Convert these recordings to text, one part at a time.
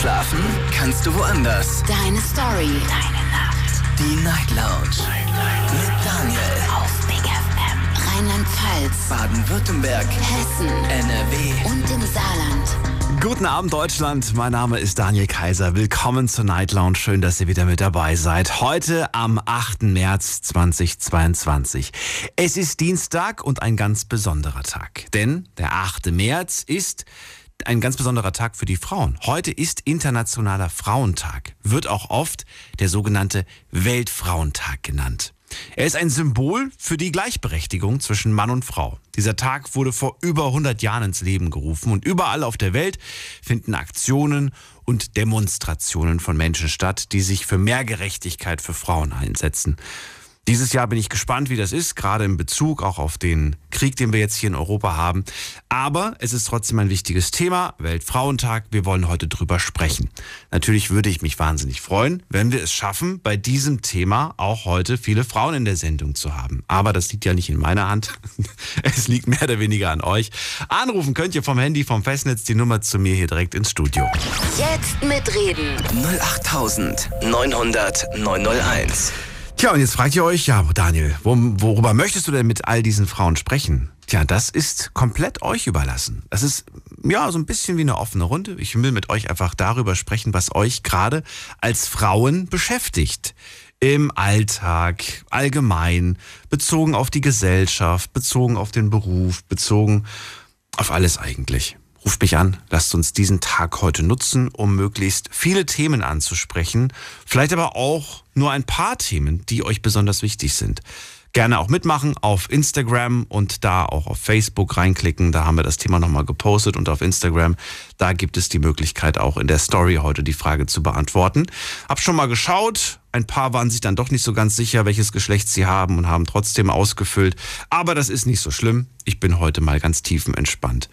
Schlafen kannst du woanders. Deine Story. Deine Nacht. Die Night Lounge. Night, Mit Daniel. Auf Big FM. Rheinland-Pfalz. Baden-Württemberg. Hessen. NRW. Und im Saarland. Guten Abend, Deutschland. Mein Name ist Daniel Kaiser. Willkommen zur Night Lounge. Schön, dass ihr wieder mit dabei seid. Heute am 8. März 2022. Es ist Dienstag und ein ganz besonderer Tag. Denn der 8. März ist ein ganz besonderer Tag für die Frauen. Heute ist Internationaler Frauentag, wird auch oft der sogenannte Weltfrauentag genannt. Er ist ein Symbol für die Gleichberechtigung zwischen Mann und Frau. Dieser Tag wurde vor über 100 Jahren ins Leben gerufen und überall auf der Welt finden Aktionen und Demonstrationen von Menschen statt, die sich für mehr Gerechtigkeit für Frauen einsetzen. Dieses Jahr bin ich gespannt, wie das ist, gerade in Bezug auch auf den Krieg, den wir jetzt hier in Europa haben. Aber es ist trotzdem ein wichtiges Thema, Weltfrauentag. Wir wollen heute drüber sprechen. Natürlich würde ich mich wahnsinnig freuen, wenn wir es schaffen, bei diesem Thema auch heute viele Frauen in der Sendung zu haben. Aber das liegt ja nicht in meiner Hand. Es liegt mehr oder weniger an euch. Anrufen könnt ihr vom Handy, vom Festnetz die Nummer zu mir hier direkt ins Studio. Jetzt mitreden. 08900 901. Tja, und jetzt fragt ihr euch, ja, Daniel, worüber möchtest du denn mit all diesen Frauen sprechen? Tja, das ist komplett euch überlassen. Das ist ja so ein bisschen wie eine offene Runde. Ich will mit euch einfach darüber sprechen, was euch gerade als Frauen beschäftigt. Im Alltag, allgemein, bezogen auf die Gesellschaft, bezogen auf den Beruf, bezogen auf alles eigentlich. Ruft mich an, lasst uns diesen Tag heute nutzen, um möglichst viele Themen anzusprechen. Vielleicht aber auch nur ein paar Themen, die euch besonders wichtig sind. Gerne auch mitmachen auf Instagram und da auch auf Facebook reinklicken. Da haben wir das Thema nochmal gepostet und auf Instagram, da gibt es die Möglichkeit auch in der Story heute die Frage zu beantworten. Hab schon mal geschaut. Ein paar waren sich dann doch nicht so ganz sicher, welches Geschlecht sie haben und haben trotzdem ausgefüllt. Aber das ist nicht so schlimm. Ich bin heute mal ganz tiefenentspannt.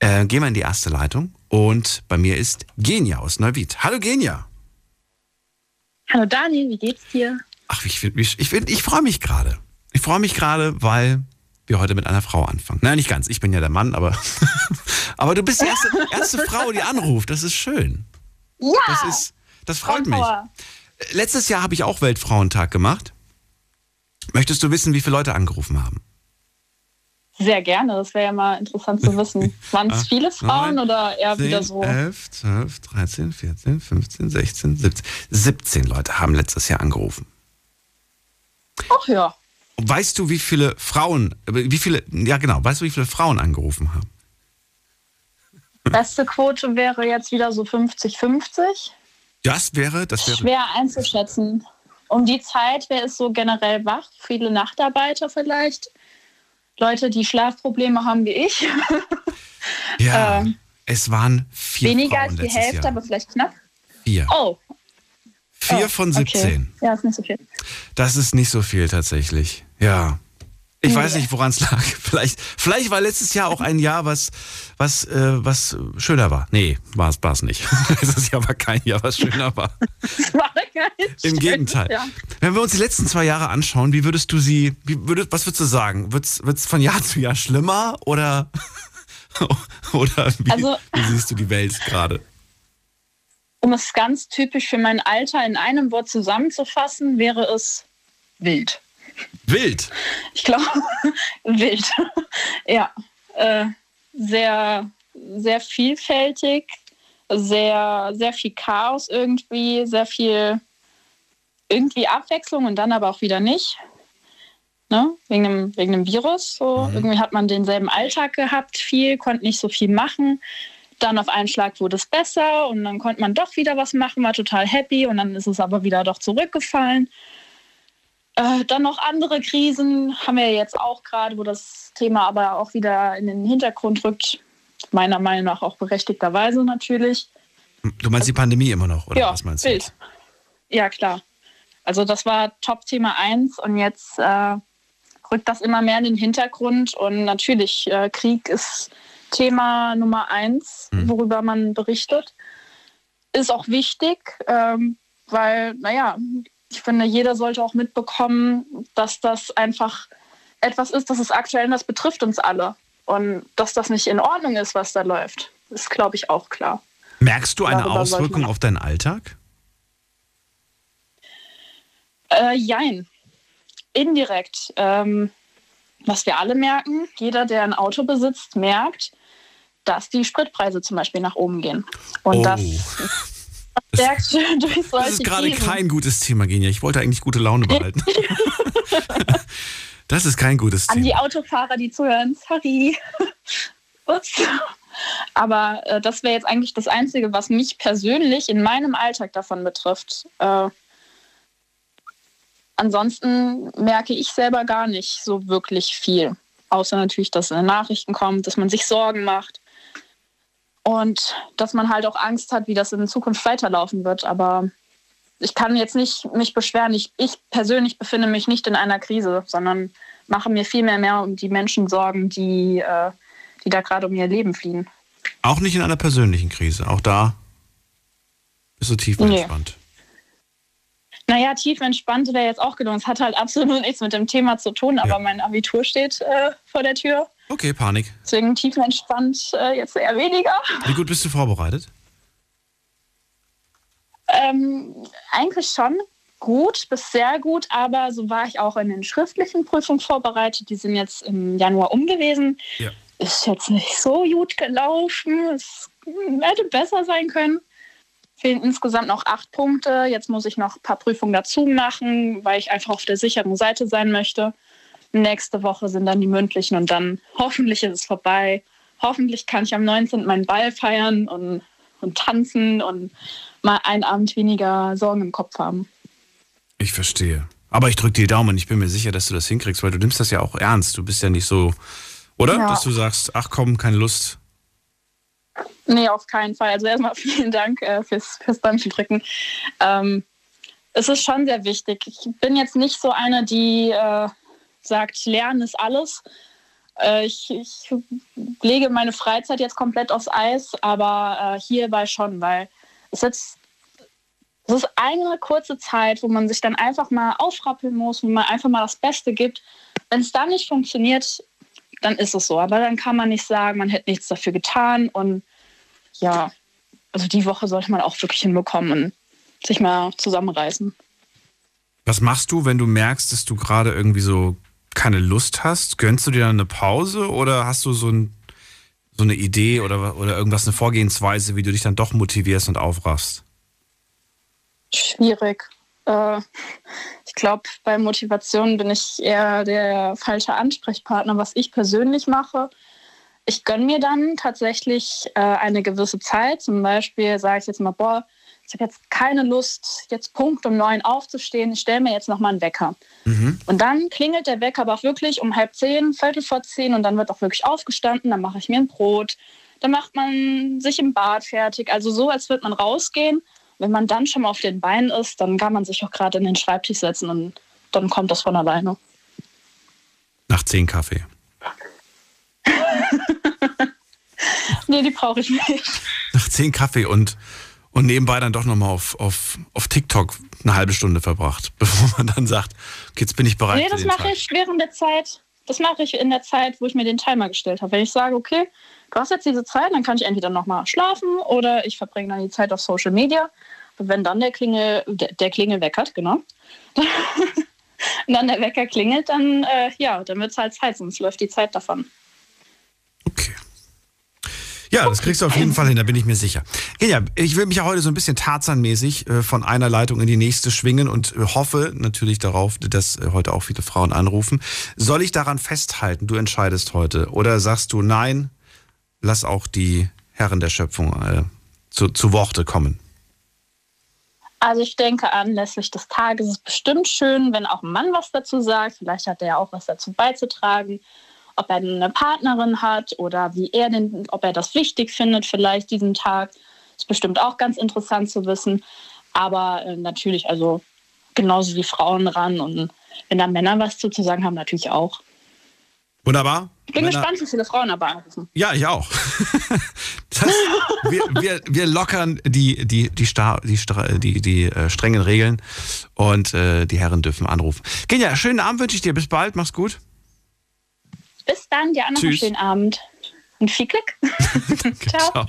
Äh, gehen wir in die erste Leitung und bei mir ist Genia aus Neuwied. Hallo Genia. Hallo Daniel, wie geht's dir? Ach, ich, ich, ich, ich freue mich gerade. Ich freue mich gerade, weil wir heute mit einer Frau anfangen. Nein, nicht ganz. Ich bin ja der Mann, aber, aber du bist die erste, erste Frau, die anruft. Das ist schön. Ja! Das, ist, das freut mich. Letztes Jahr habe ich auch Weltfrauentag gemacht. Möchtest du wissen, wie viele Leute angerufen haben? Sehr gerne, das wäre ja mal interessant zu wissen. Waren es Acht, viele Frauen neun, oder eher 10, wieder so? 11, 12, 13, 14, 15, 16, 17. 17 Leute haben letztes Jahr angerufen. Ach ja. Weißt du, wie viele Frauen, wie viele, ja genau, weißt du, wie viele Frauen angerufen haben? Beste Quote wäre jetzt wieder so 50-50. Das wäre, das wäre. Schwer einzuschätzen. Um die Zeit, wer ist so generell wach? Viele Nachtarbeiter vielleicht? Leute, die Schlafprobleme haben wie ich. Ja, ähm, es waren vier Weniger Frauen als die Hälfte, Jahr. aber vielleicht knapp. Vier. Oh, Vier oh, von okay. 17. Ja, ist nicht so viel. Das ist nicht so viel tatsächlich. Ja. Ich weiß Nee. nicht, woran es lag. Vielleicht, vielleicht war letztes Jahr auch ein Jahr, was, was, äh, was schöner war. Nee, war es nicht. Letztes Jahr war kein Jahr, was schöner war. Das war gar nicht Im. Gegenteil. Ja. Wenn wir uns die letzten zwei Jahre anschauen, wie würdest du sie, wie würdest, was würdest du sagen? Wird es von Jahr zu Jahr schlimmer oder, oder wie, Also- wie siehst du die Welt gerade? Um es ganz typisch für mein Alter in einem Wort zusammenzufassen, wäre es wild. Wild. Ich glaube, wild. ja, äh, sehr, sehr vielfältig, sehr, sehr viel Chaos irgendwie, sehr viel irgendwie Abwechslung und dann aber auch wieder nicht. Ne? Wegen, dem, wegen dem Virus. So. Irgendwie hat man denselben Alltag gehabt, viel, konnte nicht so viel machen. Dann auf einen Schlag wurde es besser und dann konnte man doch wieder was machen, war total happy und dann ist es aber wieder doch zurückgefallen. Äh, dann noch andere Krisen haben wir jetzt auch gerade, wo das Thema aber auch wieder in den Hintergrund rückt. Meiner Meinung nach auch berechtigterweise natürlich. Du meinst die Pandemie immer noch, oder ja, was meinst du? Bild. Ja, klar. Also das war Top-Thema 1 und jetzt äh, rückt das immer mehr in den Hintergrund und natürlich, äh, Krieg ist Thema Nummer 1, Mhm. worüber man berichtet. Ist auch wichtig, ähm, weil, naja, ich finde, jeder sollte auch mitbekommen, dass das einfach etwas ist, das ist aktuell und das betrifft uns alle. Und dass das nicht in Ordnung ist, was da läuft, ist, glaube ich, auch klar. Merkst du eine Darüber Auswirkung auf deinen Alltag? Äh, jein. Indirekt. Ähm, was wir alle merken, jeder, der ein Auto besitzt, merkt, dass die Spritpreise zum Beispiel nach oben gehen. Und Oh. das verstärkt durch solche Das ist gerade Krisen. kein gutes Thema, Genia. Ich wollte eigentlich gute Laune behalten. das ist kein gutes An die Thema. Autofahrer, die zuhören, sorry. Ups. Aber äh, das wäre jetzt eigentlich das Einzige, was mich persönlich in meinem Alltag davon betrifft. Äh, ansonsten merke ich selber gar nicht so wirklich viel. Außer natürlich, dass in den Nachrichten kommt, dass man sich Sorgen macht. Und dass man halt auch Angst hat, wie das in Zukunft weiterlaufen wird. Aber ich kann jetzt nicht mich beschweren. Ich, ich persönlich befinde mich nicht in einer Krise, sondern mache mir viel mehr, mehr um die Menschen Sorgen, die, äh, die da gerade um ihr Leben fliehen. Auch nicht in einer persönlichen Krise. Auch da bist du tief Nee. entspannt. Naja, tief entspannt wäre jetzt auch gelungen. Es hat halt absolut nichts mit dem Thema zu tun, aber Ja. mein Abitur steht äh, vor der Tür. Okay, Panik. Deswegen tief entspannt äh, jetzt eher weniger. Wie gut bist du vorbereitet? Ähm, eigentlich schon gut bis sehr gut, aber so war ich auch in den schriftlichen Prüfungen vorbereitet. Die sind jetzt im Januar um gewesen. Ja. Ist jetzt nicht so gut gelaufen. Es hätte besser sein können. Fehlen insgesamt noch acht Punkte. Jetzt muss ich noch ein paar Prüfungen dazu machen, weil ich einfach auf der sicheren Seite sein möchte. Nächste Woche sind dann die mündlichen und dann hoffentlich ist es vorbei. Hoffentlich kann ich am 19. meinen Ball feiern und, und tanzen und mal einen Abend weniger Sorgen im Kopf haben. Ich verstehe. Aber ich drücke dir die Daumen. Ich bin mir sicher, dass du das hinkriegst, weil du nimmst das ja auch ernst. Du bist ja nicht so, oder? Ja. Dass du sagst, ach komm, keine Lust. Nee, auf keinen Fall. Also erstmal vielen Dank äh, fürs, fürs Däumchen drücken. Ähm, es ist schon sehr wichtig. Ich bin jetzt nicht so eine, die äh, sagt, Lernen ist alles. Äh, ich, ich lege meine Freizeit jetzt komplett aufs Eis, aber äh, hierbei schon, weil es jetzt es ist eine kurze Zeit, wo man sich dann einfach mal aufrappeln muss, wo man einfach mal das Beste gibt. Wenn es dann nicht funktioniert, dann ist es so. Aber dann kann man nicht sagen, man hätte nichts dafür getan. Und ja, also die Woche sollte man auch wirklich hinbekommen und sich mal zusammenreißen. Was machst du, wenn du merkst, dass du gerade irgendwie so keine Lust hast? Gönnst du dir dann eine Pause oder hast du so, ein, so eine Idee oder, oder irgendwas, eine Vorgehensweise, wie du dich dann doch motivierst und aufraffst? Schwierig. Äh, ich glaube, bei Motivation bin ich eher der falsche Ansprechpartner, was ich persönlich mache. Ich gönne mir dann tatsächlich äh, eine gewisse Zeit. Zum Beispiel sage ich jetzt mal, boah, ich habe jetzt keine Lust, jetzt Punkt um neun aufzustehen. Ich stelle mir jetzt nochmal einen Wecker. Und dann klingelt der Wecker aber auch wirklich um halb zehn, Viertel vor zehn und dann wird auch wirklich aufgestanden. Dann mache ich mir ein Brot. Dann macht man sich im Bad fertig. Also so, als würde man rausgehen. Wenn man dann schon mal auf den Beinen ist, dann kann man sich auch gerade in den Schreibtisch setzen und dann kommt das von alleine. Nach zehn Kaffee. Nee, die brauche ich nicht. Nach zehn Kaffee und, und nebenbei dann doch nochmal auf, auf, auf TikTok eine halbe Stunde verbracht, bevor man dann sagt, okay, jetzt bin ich bereit. Nee, das mache ich während der Zeit. Das mache ich in der Zeit, wo ich mir den Timer gestellt habe. Wenn ich sage, okay, du hast jetzt diese Zeit, dann kann ich entweder nochmal schlafen oder ich verbringe dann die Zeit auf Social Media. Und wenn dann der Klingel, der, der Klingel weckert, genau. Und dann der Wecker klingelt, dann äh, ja, dann wird es halt Zeit, sonst läuft die Zeit davon. Okay. Ja, das kriegst du auf jeden Fall hin, da bin ich mir sicher. Genia, ich will mich ja heute so ein bisschen Tarzan-mäßig äh, von einer Leitung in die nächste schwingen und äh, hoffe natürlich darauf, dass äh, heute auch viele Frauen anrufen. Soll ich daran festhalten, du entscheidest heute? Oder sagst du, nein, lass auch die Herren der Schöpfung äh, zu, zu Worte kommen? Also ich denke, anlässlich des Tages ist es bestimmt schön, wenn auch ein Mann was dazu sagt. Vielleicht hat er ja auch was dazu beizutragen. Ob er eine Partnerin hat oder wie er den, ob er das wichtig findet, vielleicht diesen Tag. Ist bestimmt auch ganz interessant zu wissen. Aber äh, natürlich, also genauso wie Frauen ran. Und wenn da Männer was zu, sagen haben, natürlich auch. Wunderbar. Ich bin Männer- gespannt, wie viele Frauen aber anrufen. Ja, ich auch. Das, wir, wir, wir lockern die, die, die, Star, die, die, die äh, strengen Regeln und äh, die Herren dürfen anrufen. Genia, schönen Abend wünsche ich dir. Bis bald. Mach's gut. Bis dann, dir auch noch einen schönen Abend. Und viel Glück. Ciao. Ciao.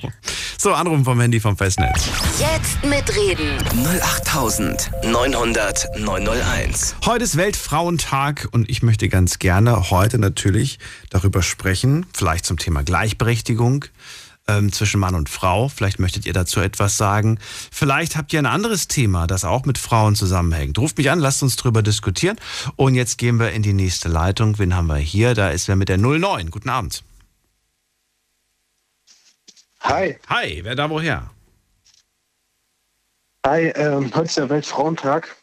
So, Anrufen vom Handy vom Festnetz. Jetzt mitreden. 08900 901. Heute ist Weltfrauentag und ich möchte ganz gerne heute natürlich darüber sprechen, vielleicht zum Thema Gleichberechtigung ähm, zwischen Mann und Frau. Vielleicht möchtet ihr dazu etwas sagen. Vielleicht habt ihr ein anderes Thema, das auch mit Frauen zusammenhängt. Ruft mich an, lasst uns drüber diskutieren. Und jetzt gehen wir in die nächste Leitung. Wen haben wir hier? Da ist wer mit der 09. Guten Abend. Hi. Hi, wer da woher? Hi, ähm, heute ist der Weltfrauentag.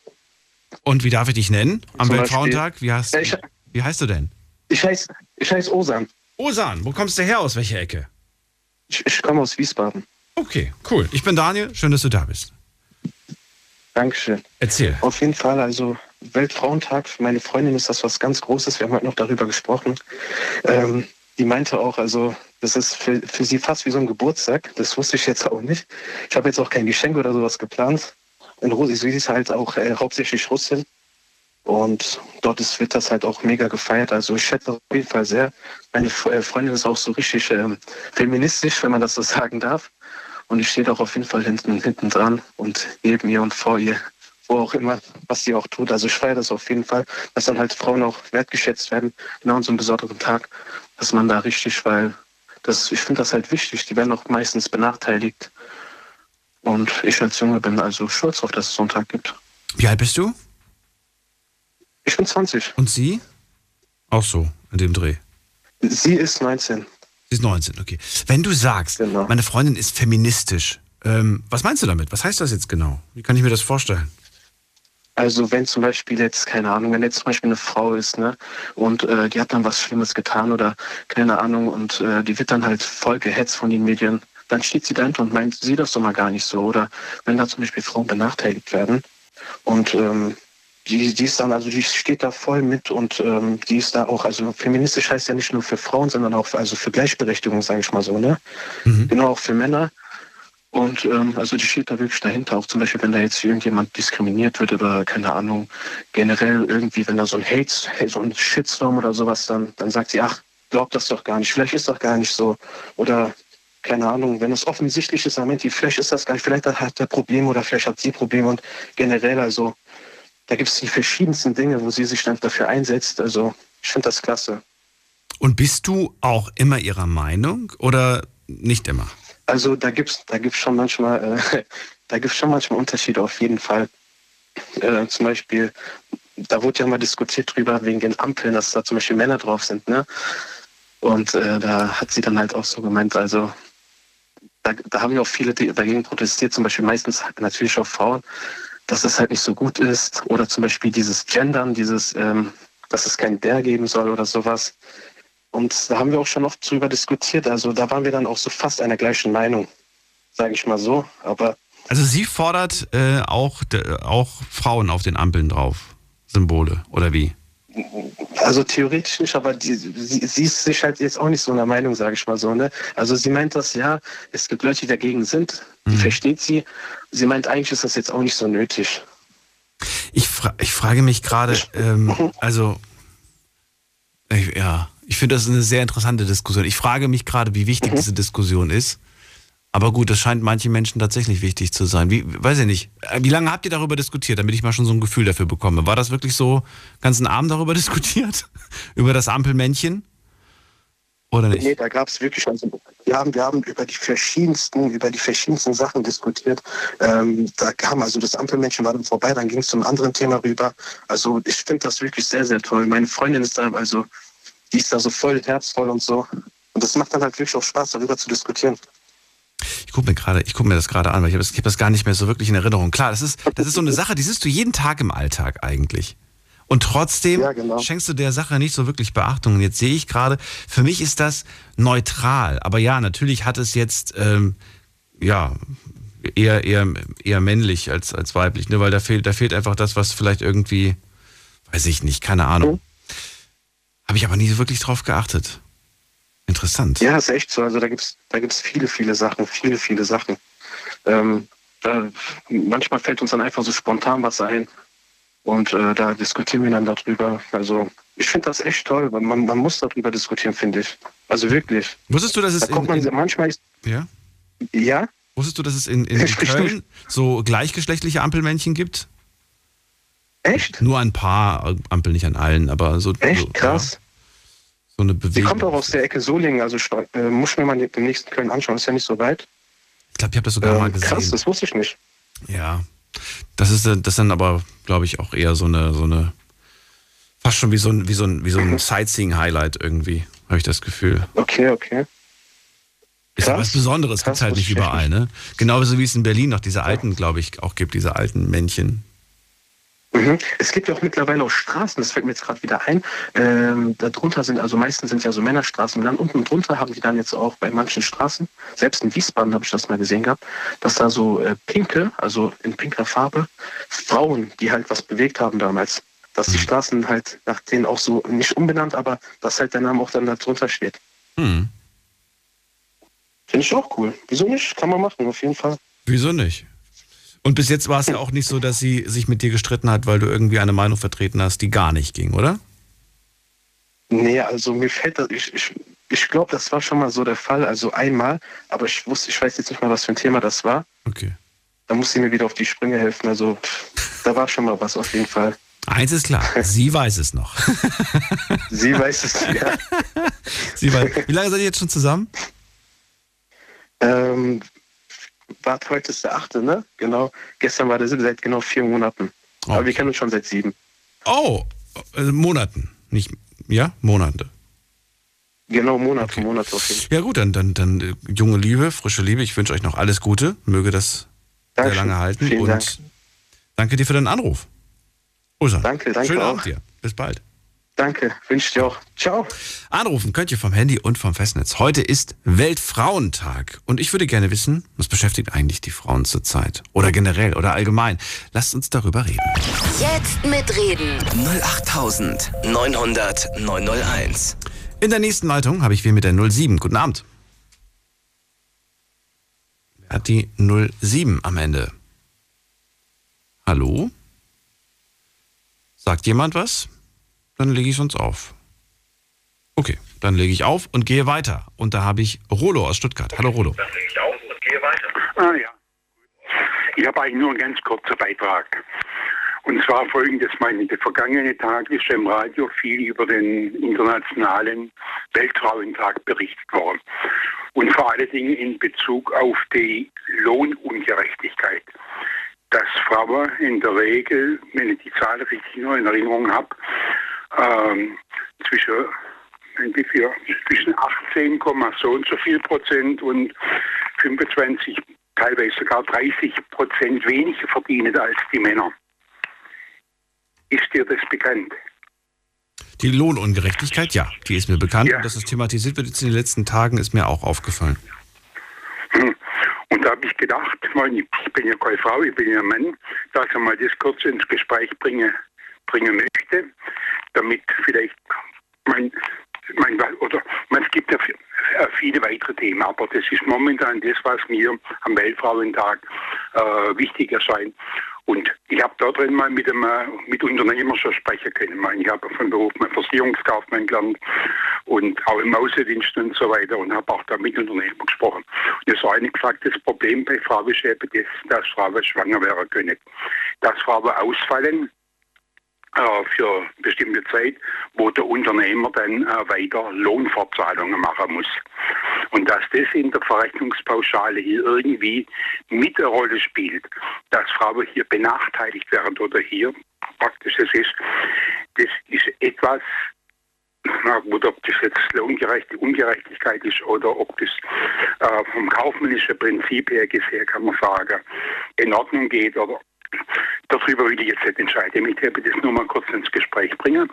Und wie darf ich dich nennen am Zum Weltfrauentag? Wie, Ich- wie heißt du denn? Ich heiße ich heiß Osan. Osan, wo kommst du her? Aus welcher Ecke? Ich, ich komme aus Wiesbaden. Okay, cool. Ich bin Daniel. Schön, dass du da bist. Dankeschön. Erzähl. Auf jeden Fall, also Weltfrauentag, für meine Freundin ist das was ganz Großes. Wir haben heute noch darüber gesprochen. Ähm, die meinte auch, also das ist für, für sie fast wie so ein Geburtstag. Das wusste ich jetzt auch nicht. Ich habe jetzt auch kein Geschenk oder sowas geplant. In Russland, sie ist halt auch äh, hauptsächlich Russin. Und dort ist, wird das halt auch mega gefeiert. Also ich schätze auf jeden Fall sehr. Meine äh, Freundin ist auch so richtig ähm, feministisch, wenn man das so sagen darf. Und ich stehe auch auf jeden Fall hinten, hinten dran und neben ihr und vor ihr, wo auch immer, was sie auch tut. Also ich feiere das auf jeden Fall, dass dann halt Frauen auch wertgeschätzt werden, genau an so einem besonderen Tag, dass man da richtig, weil das, ich finde das halt wichtig. Die werden auch meistens benachteiligt. Und ich als Junge bin also stolz auf, dass es so einen Tag gibt. Wie alt bist du? Ich bin 20. Und sie? Auch so, in dem Dreh. Sie ist 19. Sie ist 19, okay. Wenn du sagst, Genau. meine Freundin ist feministisch, ähm, was meinst du damit? Was heißt das jetzt genau? Wie kann ich mir das vorstellen? Also wenn zum Beispiel jetzt, keine Ahnung, wenn jetzt zum Beispiel eine Frau ist, ne, und äh, die hat dann was Schlimmes getan oder keine Ahnung und äh, die wird dann halt voll gehetzt von den Medien, dann steht sie dahinter und meint, sieh das doch mal gar nicht so. Oder wenn da zum Beispiel Frauen benachteiligt werden und ähm, die, die ist dann, also die steht da voll mit und ähm, die ist da auch, also feministisch heißt ja nicht nur für Frauen, sondern auch für, also für Gleichberechtigung, sage ich mal so, ne? Genau, auch für Männer. Und ähm, also die steht da wirklich dahinter, auch zum Beispiel, wenn da jetzt irgendjemand diskriminiert wird oder keine Ahnung, generell irgendwie, wenn da so ein Hate, so ein Shitstorm oder sowas, dann, dann sagt sie, ach, glaub das doch gar nicht, vielleicht ist doch gar nicht so. Oder keine Ahnung, wenn es offensichtlich ist, dann meint die, vielleicht ist das gar nicht, vielleicht hat er Probleme oder vielleicht hat sie Probleme und generell, also da gibt es die verschiedensten Dinge, wo sie sich dann dafür einsetzt. Also ich finde das klasse. Und bist du auch immer ihrer Meinung oder nicht immer? Also da gibt's da gibt's schon manchmal äh, da gibt's schon manchmal Unterschiede auf jeden Fall. Äh, zum Beispiel, da wurde ja mal diskutiert drüber wegen den Ampeln, dass da zum Beispiel Männer drauf sind, ne? Und äh, da hat sie dann halt auch so gemeint, also da, da haben ja auch viele dagegen protestiert, zum Beispiel meistens natürlich auch Frauen, dass das halt nicht so gut ist. Oder zum Beispiel dieses Gendern, dieses, ähm, dass es kein Der geben soll oder sowas. Und da haben wir auch schon oft drüber diskutiert. Also da waren wir dann auch so fast einer gleichen Meinung, sage ich mal so. Aber Also sie fordert äh, auch, d- auch Frauen auf den Ampeln drauf. Symbole, oder wie? Also theoretisch nicht, aber die, sie, sie ist sich halt jetzt auch nicht so einer Meinung, sage ich mal so. Ne? Also sie meint das, ja, es gibt Leute, die dagegen sind, die versteht sie. Sie meint, eigentlich ist das jetzt auch nicht so nötig. Ich, fra ich frage mich gerade, ähm, also, ich, ja, ich finde das eine sehr interessante Diskussion. Ich frage mich gerade, wie wichtig diese Diskussion ist. Aber gut, das scheint manchen Menschen tatsächlich wichtig zu sein. Wie, weiß ich nicht. Äh, Wie lange habt ihr darüber diskutiert, damit ich mal schon so ein Gefühl dafür bekomme? War das wirklich so ganzen Abend darüber diskutiert? über das Ampelmännchen? Oder nicht? Nee, da gab es wirklich, also wir haben, wir haben über die verschiedensten, über die verschiedensten Sachen diskutiert. Ähm, da kam also das Ampelmännchen war dann vorbei, dann ging es zum anderen Thema rüber. Also ich finde das wirklich sehr, sehr toll. Meine Freundin ist da, also die ist da so voll herzvoll und so. Und das macht dann halt wirklich auch Spaß, darüber zu diskutieren. Ich gucke mir gerade, ich gucke mir das gerade an, weil ich habe das, ich hab das gar nicht mehr so wirklich in Erinnerung. Klar, das ist, das ist so eine Sache, die siehst du jeden Tag im Alltag eigentlich. Und trotzdem Ja, genau. schenkst du der Sache nicht so wirklich Beachtung. Und jetzt sehe ich gerade, für mich ist das neutral. Aber ja, natürlich hat es jetzt, ähm, ja, eher, eher, eher männlich als, als weiblich, ne? weil da fehlt, da fehlt einfach das, was vielleicht irgendwie, weiß ich nicht, keine Ahnung. Habe ich aber nie so wirklich drauf geachtet. Interessant. Ja, ist echt so. Also da gibt's da gibt's viele, viele Sachen, viele, viele Sachen. Ähm, da, manchmal fällt uns dann einfach so spontan was ein. Und äh, da diskutieren wir dann darüber. Also ich finde das echt toll. Man, man muss darüber diskutieren, finde ich. Also wirklich. Wusstest du, dass es da man in, in, manchmal. Ist, ja? Ja? Wusstest du, dass es in, in, in Köln so gleichgeschlechtliche Ampelmännchen gibt? Echt? Nur ein paar Ampeln, nicht an allen, aber so. Echt so, krass. Ja, so eine Bewegung. Die kommt auch aus der Ecke Solingen, also äh, muss ich mir mal den nächsten Köln anschauen, ist ja nicht so weit. Ich glaube, ich habe das sogar ähm, mal gesehen. Krass, das wusste ich nicht. Ja. Das ist das dann aber, glaube ich, auch eher so eine, so eine, fast schon wie so ein, wie so ein, wie so ein Sightseeing-Highlight irgendwie, habe ich das Gefühl. Okay, okay. Ist ja was Besonderes, gibt es halt nicht überall, ne? Genauso wie es in Berlin noch diese alten, glaube ich, auch gibt, diese alten Männchen. Mhm. Es gibt ja auch mittlerweile auch Straßen, das fällt mir jetzt gerade wieder ein. Ähm, darunter sind, also meistens sind ja so Männerstraßen und dann unten drunter haben die dann jetzt auch bei manchen Straßen, selbst in Wiesbaden habe ich das mal gesehen gehabt, dass da so äh, pinke, also in pinker Farbe, Frauen, die halt was bewegt haben damals. Dass die mhm. Straßen halt nach denen auch so, nicht umbenannt, aber dass halt der Name auch dann da drunter steht. Mhm. Finde ich auch cool. Wieso nicht? Kann man machen, auf jeden Fall. Wieso nicht? Und bis jetzt war es ja auch nicht so, dass sie sich mit dir gestritten hat, weil du irgendwie eine Meinung vertreten hast, die gar nicht ging, oder? Nee, also mir fällt das, ich, ich, ich glaube, das war schon mal so der Fall, also einmal, aber ich wusste, ich weiß jetzt nicht mal, was für ein Thema das war. Okay. Da musste sie mir wieder auf die Sprünge helfen, also da war schon mal was auf jeden Fall. Eins ist klar, sie weiß es noch. sie weiß es, ja. sie weiß, wie lange seid ihr jetzt schon zusammen? Ähm, warte, heute ist der achte, ne? Genau. Gestern war der siebte, seit genau vier Monaten. Oh. Aber wir kennen uns schon seit sieben. Oh, äh, Monaten. Nicht, ja, Monate. Genau, Monate, okay. Monate auf jeden Fall. Ja gut, dann, dann, dann äh, junge Liebe, frische Liebe. Ich wünsche euch noch alles Gute. Möge das Dankeschön. sehr lange halten. Vielen und Dank. danke dir für deinen Anruf. Usa. Danke, danke Schönen auch. Abend dir. Bis bald. Danke, wünsche dir auch. Ciao. Anrufen könnt ihr vom Handy und vom Festnetz. Heute ist Weltfrauentag und ich würde gerne wissen, was beschäftigt eigentlich die Frauen zurzeit? Oder generell oder allgemein? Lasst uns darüber reden. Jetzt mitreden. 08900 901. In der nächsten Leitung habe ich wen mit der 07. Guten Abend. Wer hat die 07 am Ende? Hallo? Sagt jemand was? Dann lege ich sonst auf. Okay, dann lege ich auf und gehe weiter. Und da habe ich Rolo aus Stuttgart. Hallo Rolo. Dann lege ich auf und gehe weiter. Ah ja. Ich habe eigentlich nur einen ganz kurzen Beitrag. Und zwar folgendes, meine, der vergangene Tag ist im Radio viel über den internationalen Weltfrauentag berichtet worden. Und vor allen Dingen in Bezug auf die Lohnungerechtigkeit. Dass Frauen in der Regel, wenn ich die Zahl richtig nur in Erinnerung habe, ähm, zwischen, zwischen 18, so und so viel Prozent und 25, teilweise sogar 30 Prozent weniger verdienen als die Männer. Ist dir das bekannt? Die Lohnungerechtigkeit, ja, die ist mir bekannt. Ja. Und dass es thematisiert wird jetzt in den letzten Tagen, ist mir auch aufgefallen. Hm. Und da habe ich gedacht, ich bin ja keine Frau, ich bin ja ein Mann, dass ich mal das kurz ins Gespräch bringe, bringen möchte damit vielleicht mein, mein, oder es gibt ja viele weitere Themen, aber das ist momentan das, was mir am Weltfrauentag äh, wichtig erscheint. Und ich habe da drin mal mit, einem, mit Unternehmern schon sprechen können. Ich habe von Beruf mal Versicherungskaufmann gelernt und auch im Außendienst und so weiter und habe auch da mit Unternehmern gesprochen. Und es war eigentlich gesagt, das Problem bei Frauen ist eben das, dass Frauen schwanger werden können. Dass Frauen ausfallen, äh, für bestimmte Zeit, wo der Unternehmer dann äh, weiter Lohnfortzahlungen machen muss. Und dass das in der Verrechnungspauschale hier irgendwie mit eine Rolle spielt, dass Frauen hier benachteiligt werden oder hier praktisch es ist, das ist etwas, gut, ob das jetzt Lohngerechtigkeit Ungerechtigkeit ist oder ob das äh, vom kaufmännischen Prinzip her gesehen, kann man sagen, in Ordnung geht oder Darüber will ich jetzt nicht entscheiden. Ich werde das nur mal kurz ins Gespräch bringen,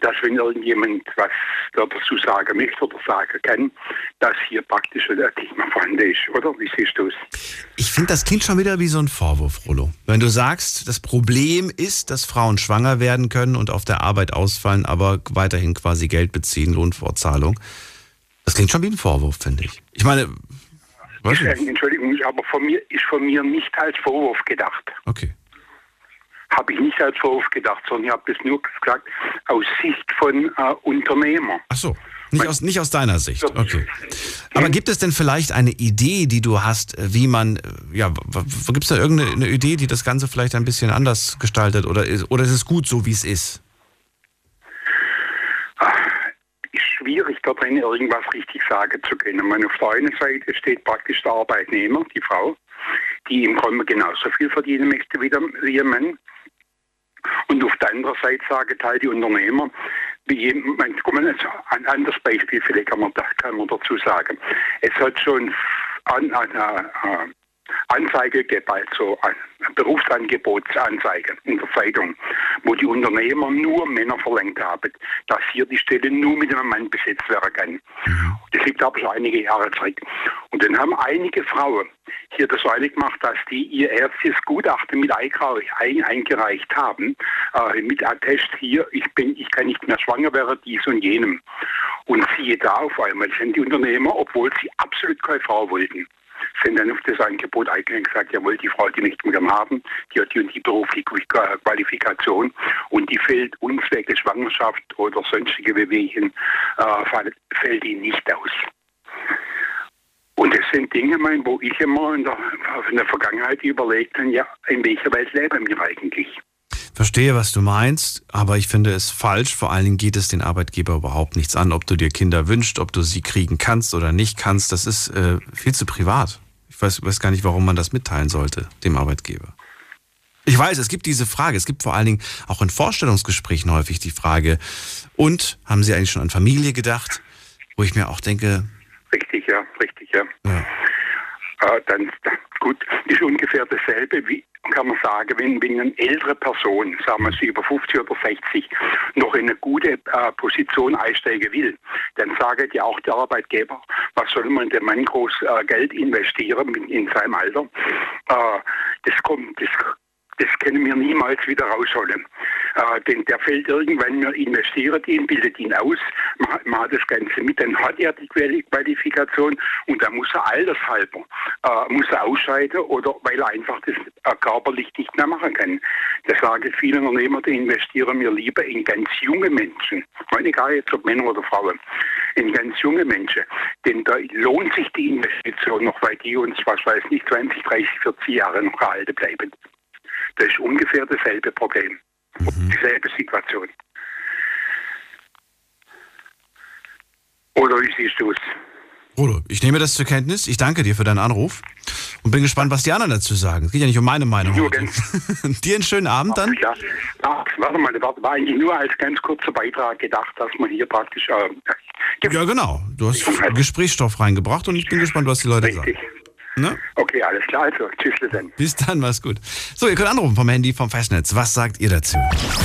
dass wenn irgendjemand was dazu sagen möchte oder sagen kann, dass hier praktisch ein Thema vorhanden ist, oder? Wie siehst du es? Ich finde, das klingt schon wieder wie so ein Vorwurf, Rollo. Wenn du sagst, das Problem ist, dass Frauen schwanger werden können und auf der Arbeit ausfallen, aber weiterhin quasi Geld beziehen, Lohnfortzahlung. Das klingt schon wie ein Vorwurf, finde ich. Ich meine, ist, Entschuldigung, aber von mir ist von mir nicht als Vorwurf gedacht. Okay. Habe ich nicht als Vorwurf gedacht, sondern ich habe das nur gesagt aus Sicht von äh, Unternehmer. Ach so. Nicht aus, nicht aus deiner Sicht, okay. Aber gibt es denn vielleicht eine Idee, die du hast, wie man, ja, gibt es da irgendeine Idee, die das Ganze vielleicht ein bisschen anders gestaltet oder ist, oder ist es gut so, wie es ist? Ist schwierig, da drin irgendwas richtig sagen zu können. Meine, auf der einen Seite steht praktisch der Arbeitnehmer, die Frau, die im Grunde genauso viel verdienen möchte wie, der, Mann. Und auf der anderen Seite sagen halt die Unternehmer, wie man, ein anderes Beispiel vielleicht kann man, kann man dazu sagen. Es hat schon an, an, an, Anzeige gibt, also Berufsangebotsanzeige in der Zeitung, wo die Unternehmer nur Männer verlangt haben, dass hier die Stelle nur mit einem Mann besetzt werden kann. Das liegt aber schon einige Jahre zurück. Und dann haben einige Frauen hier das eilig gemacht, dass die ihr erstes Gutachten mit eingereicht haben, äh, mit Attest hier, ich bin, ich kann nicht mehr schwanger werden, dies und jenem. Und siehe da auf einmal sind die Unternehmer, obwohl sie absolut keine Frau wollten, sind dann auf das Angebot eingegangen und gesagt, jawohl, die Frau, die möchten wir haben, die hat die und die berufliche Qualifikation und die fällt uns wegen Schwangerschaft oder sonstige Bewegungen, äh, fällt ihnen nicht aus. Und das sind Dinge, mein, wo ich immer in der, in der Vergangenheit überlegt habe, ja, in welcher Welt leben wir eigentlich? Verstehe, was du meinst, aber ich finde es falsch. Vor allen Dingen geht es den Arbeitgeber überhaupt nichts an, ob du dir Kinder wünschst, ob du sie kriegen kannst oder nicht kannst. Das ist äh, viel zu privat. Ich weiß, weiß gar nicht, warum man das mitteilen sollte, dem Arbeitgeber. Ich weiß, es gibt diese Frage. Es gibt vor allen Dingen auch in Vorstellungsgesprächen häufig die Frage, und haben Sie eigentlich schon an Familie gedacht? Wo ich mir auch denke. Richtig, ja, richtig, ja. ja. Äh, dann, gut, ist ungefähr dasselbe wie, kann man sagen, wenn, wenn eine ältere Person, sagen wir sie über 50 oder 60, noch in eine gute äh, Position einsteigen will, dann sagt ja auch der Arbeitgeber, was soll man dem Mann groß äh, Geld investieren in, in seinem Alter? Äh, das kommt, das das können wir niemals wieder rausholen. Äh, denn der fällt irgendwann, wir investieren ihn, bildet ihn aus, macht, macht das Ganze mit, dann hat er die Qualifikation und dann muss er altershalber, äh, muss er ausscheiden oder weil er einfach das äh, körperlich nicht mehr machen kann. Das sagen viele Unternehmer, die investieren wir lieber in ganz junge Menschen. Meine, egal jetzt ob Männer oder Frauen, in ganz junge Menschen. Denn da lohnt sich die Investition noch, weil die uns, was weiß nicht, 20, 30, 40 Jahre noch erhalten bleiben. Das ist ungefähr dasselbe Problem, mhm. dieselbe Situation. Oder wie siehst du es? Bruder, ich nehme das zur Kenntnis. Ich danke dir für deinen Anruf und bin gespannt, was die anderen dazu sagen. Es geht ja nicht um meine Meinung. Nur dir einen schönen Abend dann. Ja, warte mal, das war eigentlich nur als ganz kurzer Beitrag gedacht, dass man hier praktisch. Äh, ja, genau. Du hast Gesprächsstoff reingebracht und ich bin gespannt, was die Leute Richtig. sagen. Ne? Okay, alles klar. Also, tschüss dann. Bis dann, mach's gut. So, ihr könnt anrufen vom Handy vom Festnetz. Was sagt ihr dazu?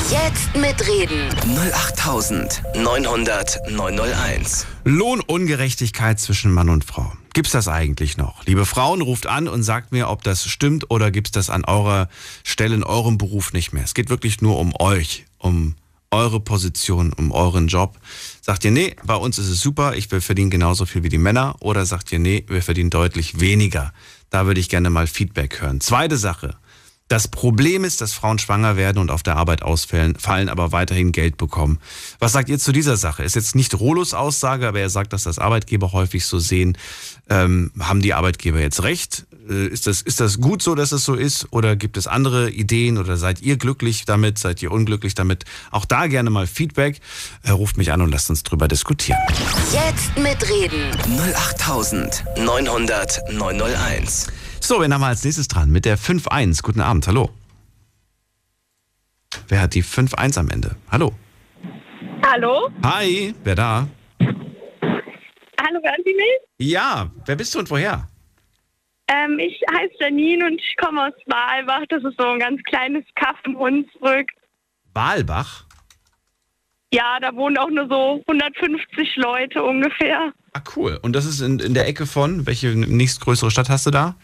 Jetzt mitreden. 08900 901. Lohnungerechtigkeit zwischen Mann und Frau. Gibt's das eigentlich noch? Liebe Frauen, ruft an und sagt mir, ob das stimmt oder gibt's das an eurer Stelle in eurem Beruf nicht mehr. Es geht wirklich nur um euch, um eure Position, um euren Job. Sagt ihr, nee, bei uns ist es super, ich will verdienen genauso viel wie die Männer. Oder sagt ihr, nee, wir verdienen deutlich weniger. Da würde ich gerne mal Feedback hören. Zweite Sache. Das Problem ist, dass Frauen schwanger werden und auf der Arbeit ausfallen, fallen aber weiterhin Geld bekommen. Was sagt ihr zu dieser Sache? Ist jetzt nicht Rolos Aussage, aber er sagt, dass das Arbeitgeber häufig so sehen. Ähm, haben die Arbeitgeber jetzt recht? Äh, ist, das, ist das gut so, dass es so ist? Oder gibt es andere Ideen? Oder seid ihr glücklich damit? Seid ihr unglücklich damit? Auch da gerne mal Feedback. Äh, ruft mich an und lasst uns drüber diskutieren. Jetzt mitreden. 08900 901. So, wen haben wir als nächstes dran? Mit der 5-1. Guten Abend, hallo. Wer hat die 5-1 am Ende? Hallo. Hallo. Hi, wer da? Hallo, hören Sie mich? Ja, wer bist du und woher? Ähm, ich heiße Janine und ich komme aus Walbach. Das ist so ein ganz kleines Kaff im Hunsrück. Walbach? Ja, da wohnen auch nur so 150 Leute ungefähr. Ah, cool. Und das ist in, in der Ecke von, welche nächstgrößere Stadt hast du da?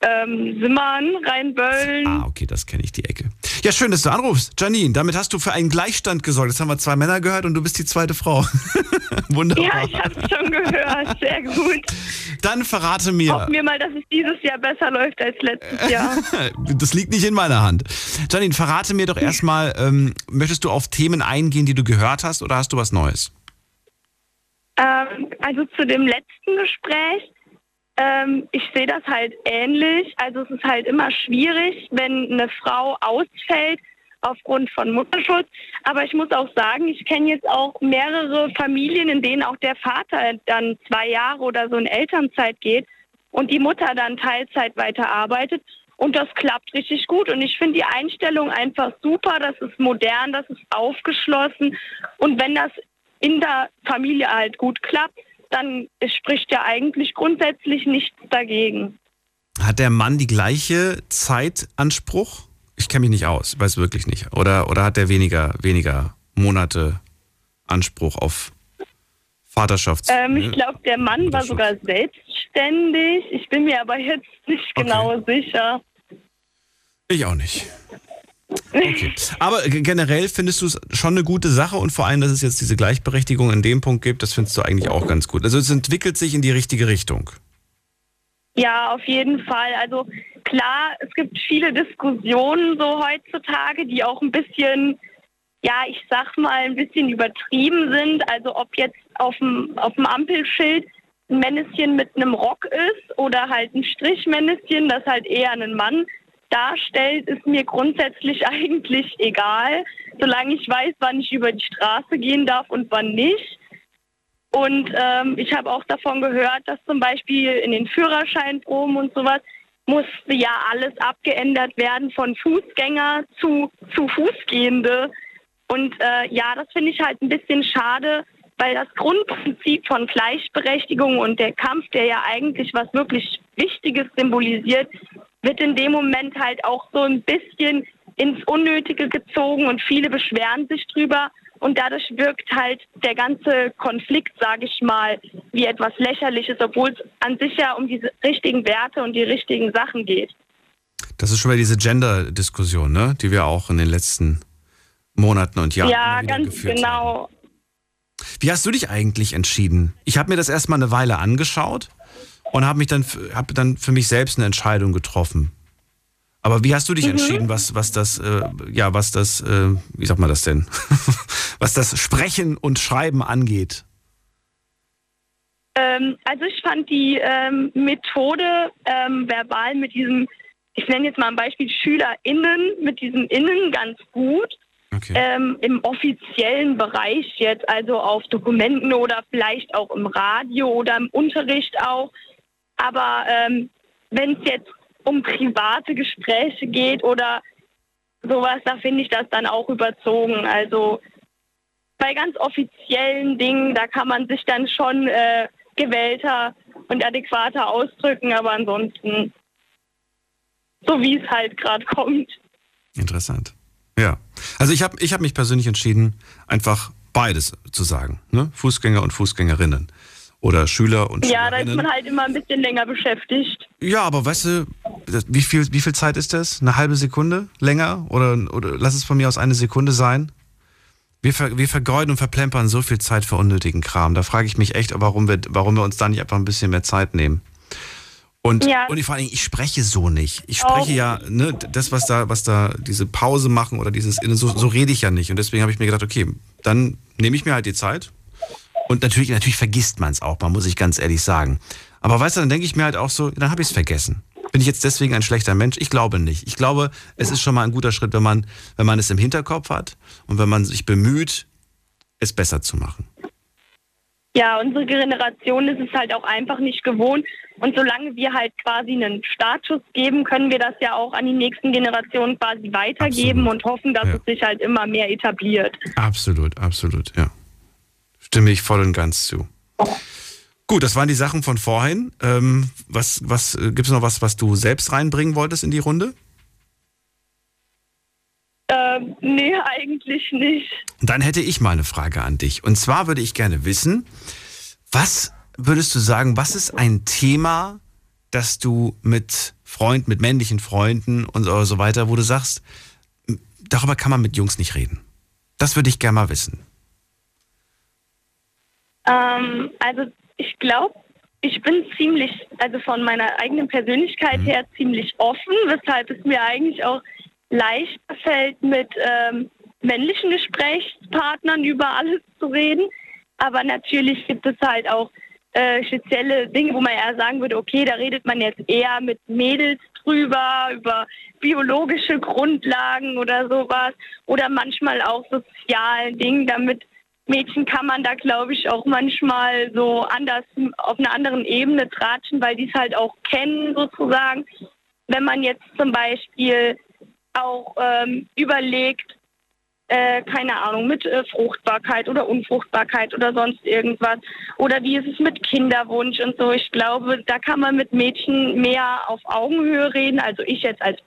Ähm, Simmern, Rheinböllen. Ah, okay, das kenne ich, die Ecke. Ja, schön, dass du anrufst. Janine, damit hast du für einen Gleichstand gesorgt. Jetzt haben wir zwei Männer gehört und du bist die zweite Frau. Wunderbar. Ja, ich habe schon gehört. Sehr gut. Dann verrate mir. Hoffen wir mal, dass es dieses Jahr besser läuft als letztes Jahr. das liegt nicht in meiner Hand. Janine, verrate mir doch erstmal, ähm, möchtest du auf Themen eingehen, die du gehört hast oder hast du was Neues? Ähm, also zu dem letzten Gespräch, ähm, ich sehe das halt ähnlich. Also es ist halt immer schwierig, wenn eine Frau ausfällt aufgrund von Mutterschutz. Aber ich muss auch sagen, ich kenne jetzt auch mehrere Familien, in denen auch der Vater dann zwei Jahre oder so in Elternzeit geht und die Mutter dann Teilzeit weiterarbeitet. Und das klappt richtig gut. Und ich finde die Einstellung einfach super. Das ist modern, das ist aufgeschlossen. Und wenn das in der Familie halt gut klappt, dann spricht ja eigentlich grundsätzlich nichts dagegen. Hat der Mann die gleiche Zeitanspruch? Ich kenne mich nicht aus, weiß wirklich nicht. Oder, oder hat der weniger, weniger Monate Anspruch auf Vaterschafts... Ähm, ich glaube, der Mann war sogar selbstständig. Ich bin mir aber jetzt nicht genau okay. sicher. Ich auch nicht. Okay. Aber generell findest du es schon eine gute Sache und vor allem, dass es jetzt diese Gleichberechtigung in dem Punkt gibt, das findest du eigentlich auch ganz gut. Also es entwickelt sich in die richtige Richtung. Ja, auf jeden Fall. Also klar, es gibt viele Diskussionen so heutzutage, die auch ein bisschen, ja, ich sag mal, ein bisschen übertrieben sind. Also ob jetzt auf dem, Ampelschild ein Männchen mit einem Rock ist oder halt ein Strichmännchen, das halt eher einen Mann darstellt, ist mir grundsätzlich eigentlich egal, solange ich weiß, wann ich über die Straße gehen darf und wann nicht. Und ähm, ich habe auch davon gehört, dass zum Beispiel in den Führerscheinproben und sowas musste ja alles abgeändert werden von Fußgänger zu, zu Fußgehende. Und äh, ja, das finde ich halt ein bisschen schade, weil das Grundprinzip von Gleichberechtigung und der Kampf, der ja eigentlich was wirklich Wichtiges symbolisiert, wird in dem Moment halt auch so ein bisschen ins Unnötige gezogen und viele beschweren sich drüber. Und dadurch wirkt halt der ganze Konflikt, sage ich mal, wie etwas Lächerliches, obwohl es an sich ja um diese richtigen Werte und die richtigen Sachen geht. Das ist schon wieder diese Gender-Diskussion, ne? die wir auch in den letzten Monaten und Jahren ja, ganz genau. Haben. Wie hast du dich eigentlich entschieden? Ich habe mir das erstmal eine Weile angeschaut und habe mich dann, hab dann für mich selbst eine Entscheidung getroffen. Aber wie hast du dich mhm. entschieden, was, was das, äh, ja, was das, äh, wie sagt man das denn, was das Sprechen und Schreiben angeht? Ähm, also ich fand die ähm, Methode ähm, verbal mit diesem, ich nenne jetzt mal ein Beispiel SchülerInnen, mit diesem Innen ganz gut. Okay. Ähm, Im offiziellen Bereich jetzt, also auf Dokumenten oder vielleicht auch im Radio oder im Unterricht auch. Aber ähm, wenn es jetzt um private Gespräche geht oder sowas, da finde ich das dann auch überzogen. Also bei ganz offiziellen Dingen, da kann man sich dann schon äh, gewählter und adäquater ausdrücken, aber ansonsten so wie es halt gerade kommt. Interessant. Ja. Also ich habe ich hab mich persönlich entschieden, einfach beides zu sagen. Ne? Fußgänger und Fußgängerinnen oder Schüler und Ja, da ist man halt immer ein bisschen länger beschäftigt. Ja, aber weißt du, wie viel, wie viel Zeit ist das? Eine halbe Sekunde länger? Oder, oder lass es von mir aus eine Sekunde sein? Wir, ver, wir vergeuden und verplempern so viel Zeit für unnötigen Kram. Da frage ich mich echt, warum wir, warum wir uns da nicht einfach ein bisschen mehr Zeit nehmen. Und, ja. und vor allem, ich spreche so nicht. Ich spreche oh. ja, ne, das, was da, was da, diese Pause machen oder dieses, so, so rede ich ja nicht. Und deswegen habe ich mir gedacht, okay, dann nehme ich mir halt die Zeit, und natürlich, natürlich vergisst man es auch, man muss ich ganz ehrlich sagen. Aber weißt du, dann denke ich mir halt auch so, dann habe ich es vergessen. Bin ich jetzt deswegen ein schlechter Mensch? Ich glaube nicht. Ich glaube, es ist schon mal ein guter Schritt, wenn man, wenn man es im Hinterkopf hat und wenn man sich bemüht, es besser zu machen. Ja, unsere Generation ist es halt auch einfach nicht gewohnt. Und solange wir halt quasi einen Startschuss geben, können wir das ja auch an die nächsten Generationen quasi weitergeben absolut. und hoffen, dass ja. es sich halt immer mehr etabliert. Absolut, absolut, ja. Stimme ich voll und ganz zu. Gut, das waren die Sachen von vorhin. Ähm, was, was äh, gibt es noch was, was du selbst reinbringen wolltest in die Runde? Ähm, nee, eigentlich nicht. Dann hätte ich mal eine Frage an dich. Und zwar würde ich gerne wissen, was würdest du sagen, was ist ein Thema, das du mit Freunden, mit männlichen Freunden und so weiter, wo du sagst, darüber kann man mit Jungs nicht reden? Das würde ich gerne mal wissen. Ähm, also ich glaube, ich bin ziemlich, also von meiner eigenen Persönlichkeit mhm. her ziemlich offen, weshalb es mir eigentlich auch leichter fällt, mit ähm, männlichen Gesprächspartnern über alles zu reden. Aber natürlich gibt es halt auch äh, spezielle Dinge, wo man eher sagen würde, okay, da redet man jetzt eher mit Mädels drüber, über biologische Grundlagen oder sowas. Oder manchmal auch sozialen Dingen, damit Mädchen kann man da, glaube ich, auch manchmal so anders auf einer anderen Ebene tratschen, weil die es halt auch kennen sozusagen. Wenn man jetzt zum Beispiel auch ähm, überlegt, äh, keine Ahnung, mit äh, Fruchtbarkeit oder Unfruchtbarkeit oder sonst irgendwas. Oder wie ist es mit Kinderwunsch und so. Ich glaube, da kann man mit Mädchen mehr auf Augenhöhe reden, also ich jetzt als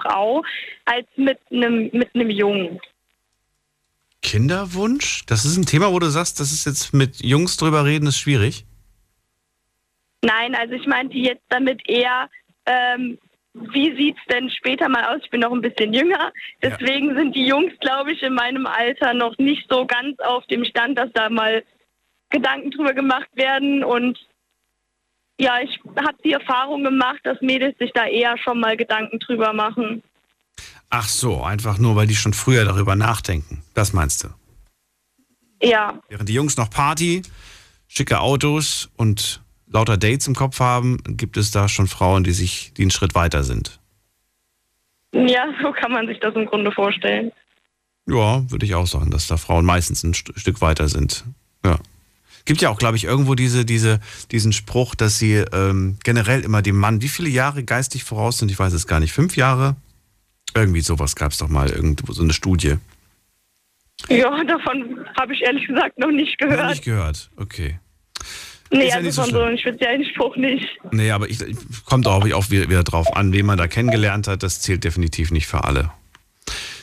Frau, als mit einem mit einem Jungen. Kinderwunsch? Das ist ein Thema, wo du sagst, das ist jetzt mit Jungs drüber reden, ist schwierig? Nein, also ich meinte jetzt damit eher, ähm, wie sieht es denn später mal aus? Ich bin noch ein bisschen jünger. Deswegen ja. sind die Jungs, glaube ich, in meinem Alter noch nicht so ganz auf dem Stand, dass da mal Gedanken drüber gemacht werden. Und ja, ich habe die Erfahrung gemacht, dass Mädels sich da eher schon mal Gedanken drüber machen. Ach so, einfach nur, weil die schon früher darüber nachdenken. Das meinst du? Ja. Während die Jungs noch Party, schicke Autos und lauter Dates im Kopf haben, gibt es da schon Frauen, die sich, die einen Schritt weiter sind. Ja, so kann man sich das im Grunde vorstellen. Ja, würde ich auch sagen, dass da Frauen meistens ein St Stück weiter sind. Ja. Gibt ja auch, glaube ich, irgendwo diese, diese, diesen Spruch, dass sie ähm, generell immer dem Mann, wie viele Jahre geistig voraus sind, ich weiß es gar nicht, fünf Jahre? Irgendwie sowas gab es doch mal, irgendwo so eine Studie. Ja, davon habe ich ehrlich gesagt noch nicht gehört. Noch nicht gehört, okay. Nee, also ja von so, so einem speziellen Spruch nicht. Nee, aber ich, kommt auch, auch wieder, wieder drauf an, wen man da kennengelernt hat. Das zählt definitiv nicht für alle.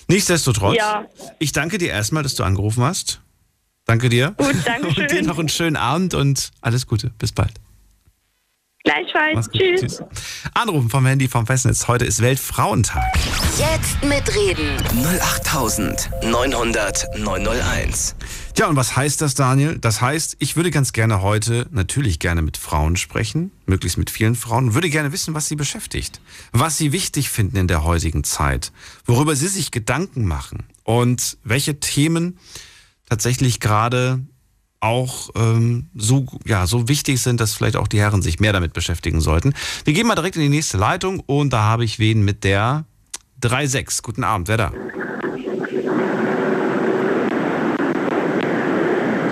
Nichtsdestotrotz, ja. ich danke dir erstmal, dass du angerufen hast. Danke dir. Gut, danke schön. Und dir noch einen schönen Abend und alles Gute. Bis bald. Gleichfalls. Tschüss. Tschüss. Anrufen vom Handy vom Festnetz. Heute ist Weltfrauentag. Jetzt mitreden. 08900 901. Tja, und was heißt das, Daniel? Das heißt, ich würde ganz gerne heute natürlich gerne mit Frauen sprechen, möglichst mit vielen Frauen, würde gerne wissen, was sie beschäftigt, was sie wichtig finden in der heutigen Zeit, worüber sie sich Gedanken machen und welche Themen tatsächlich gerade auch ähm, so, ja, so wichtig sind, dass vielleicht auch die Herren sich mehr damit beschäftigen sollten. Wir gehen mal direkt in die nächste Leitung und da habe ich wen mit der 3.6. Guten Abend, wer da?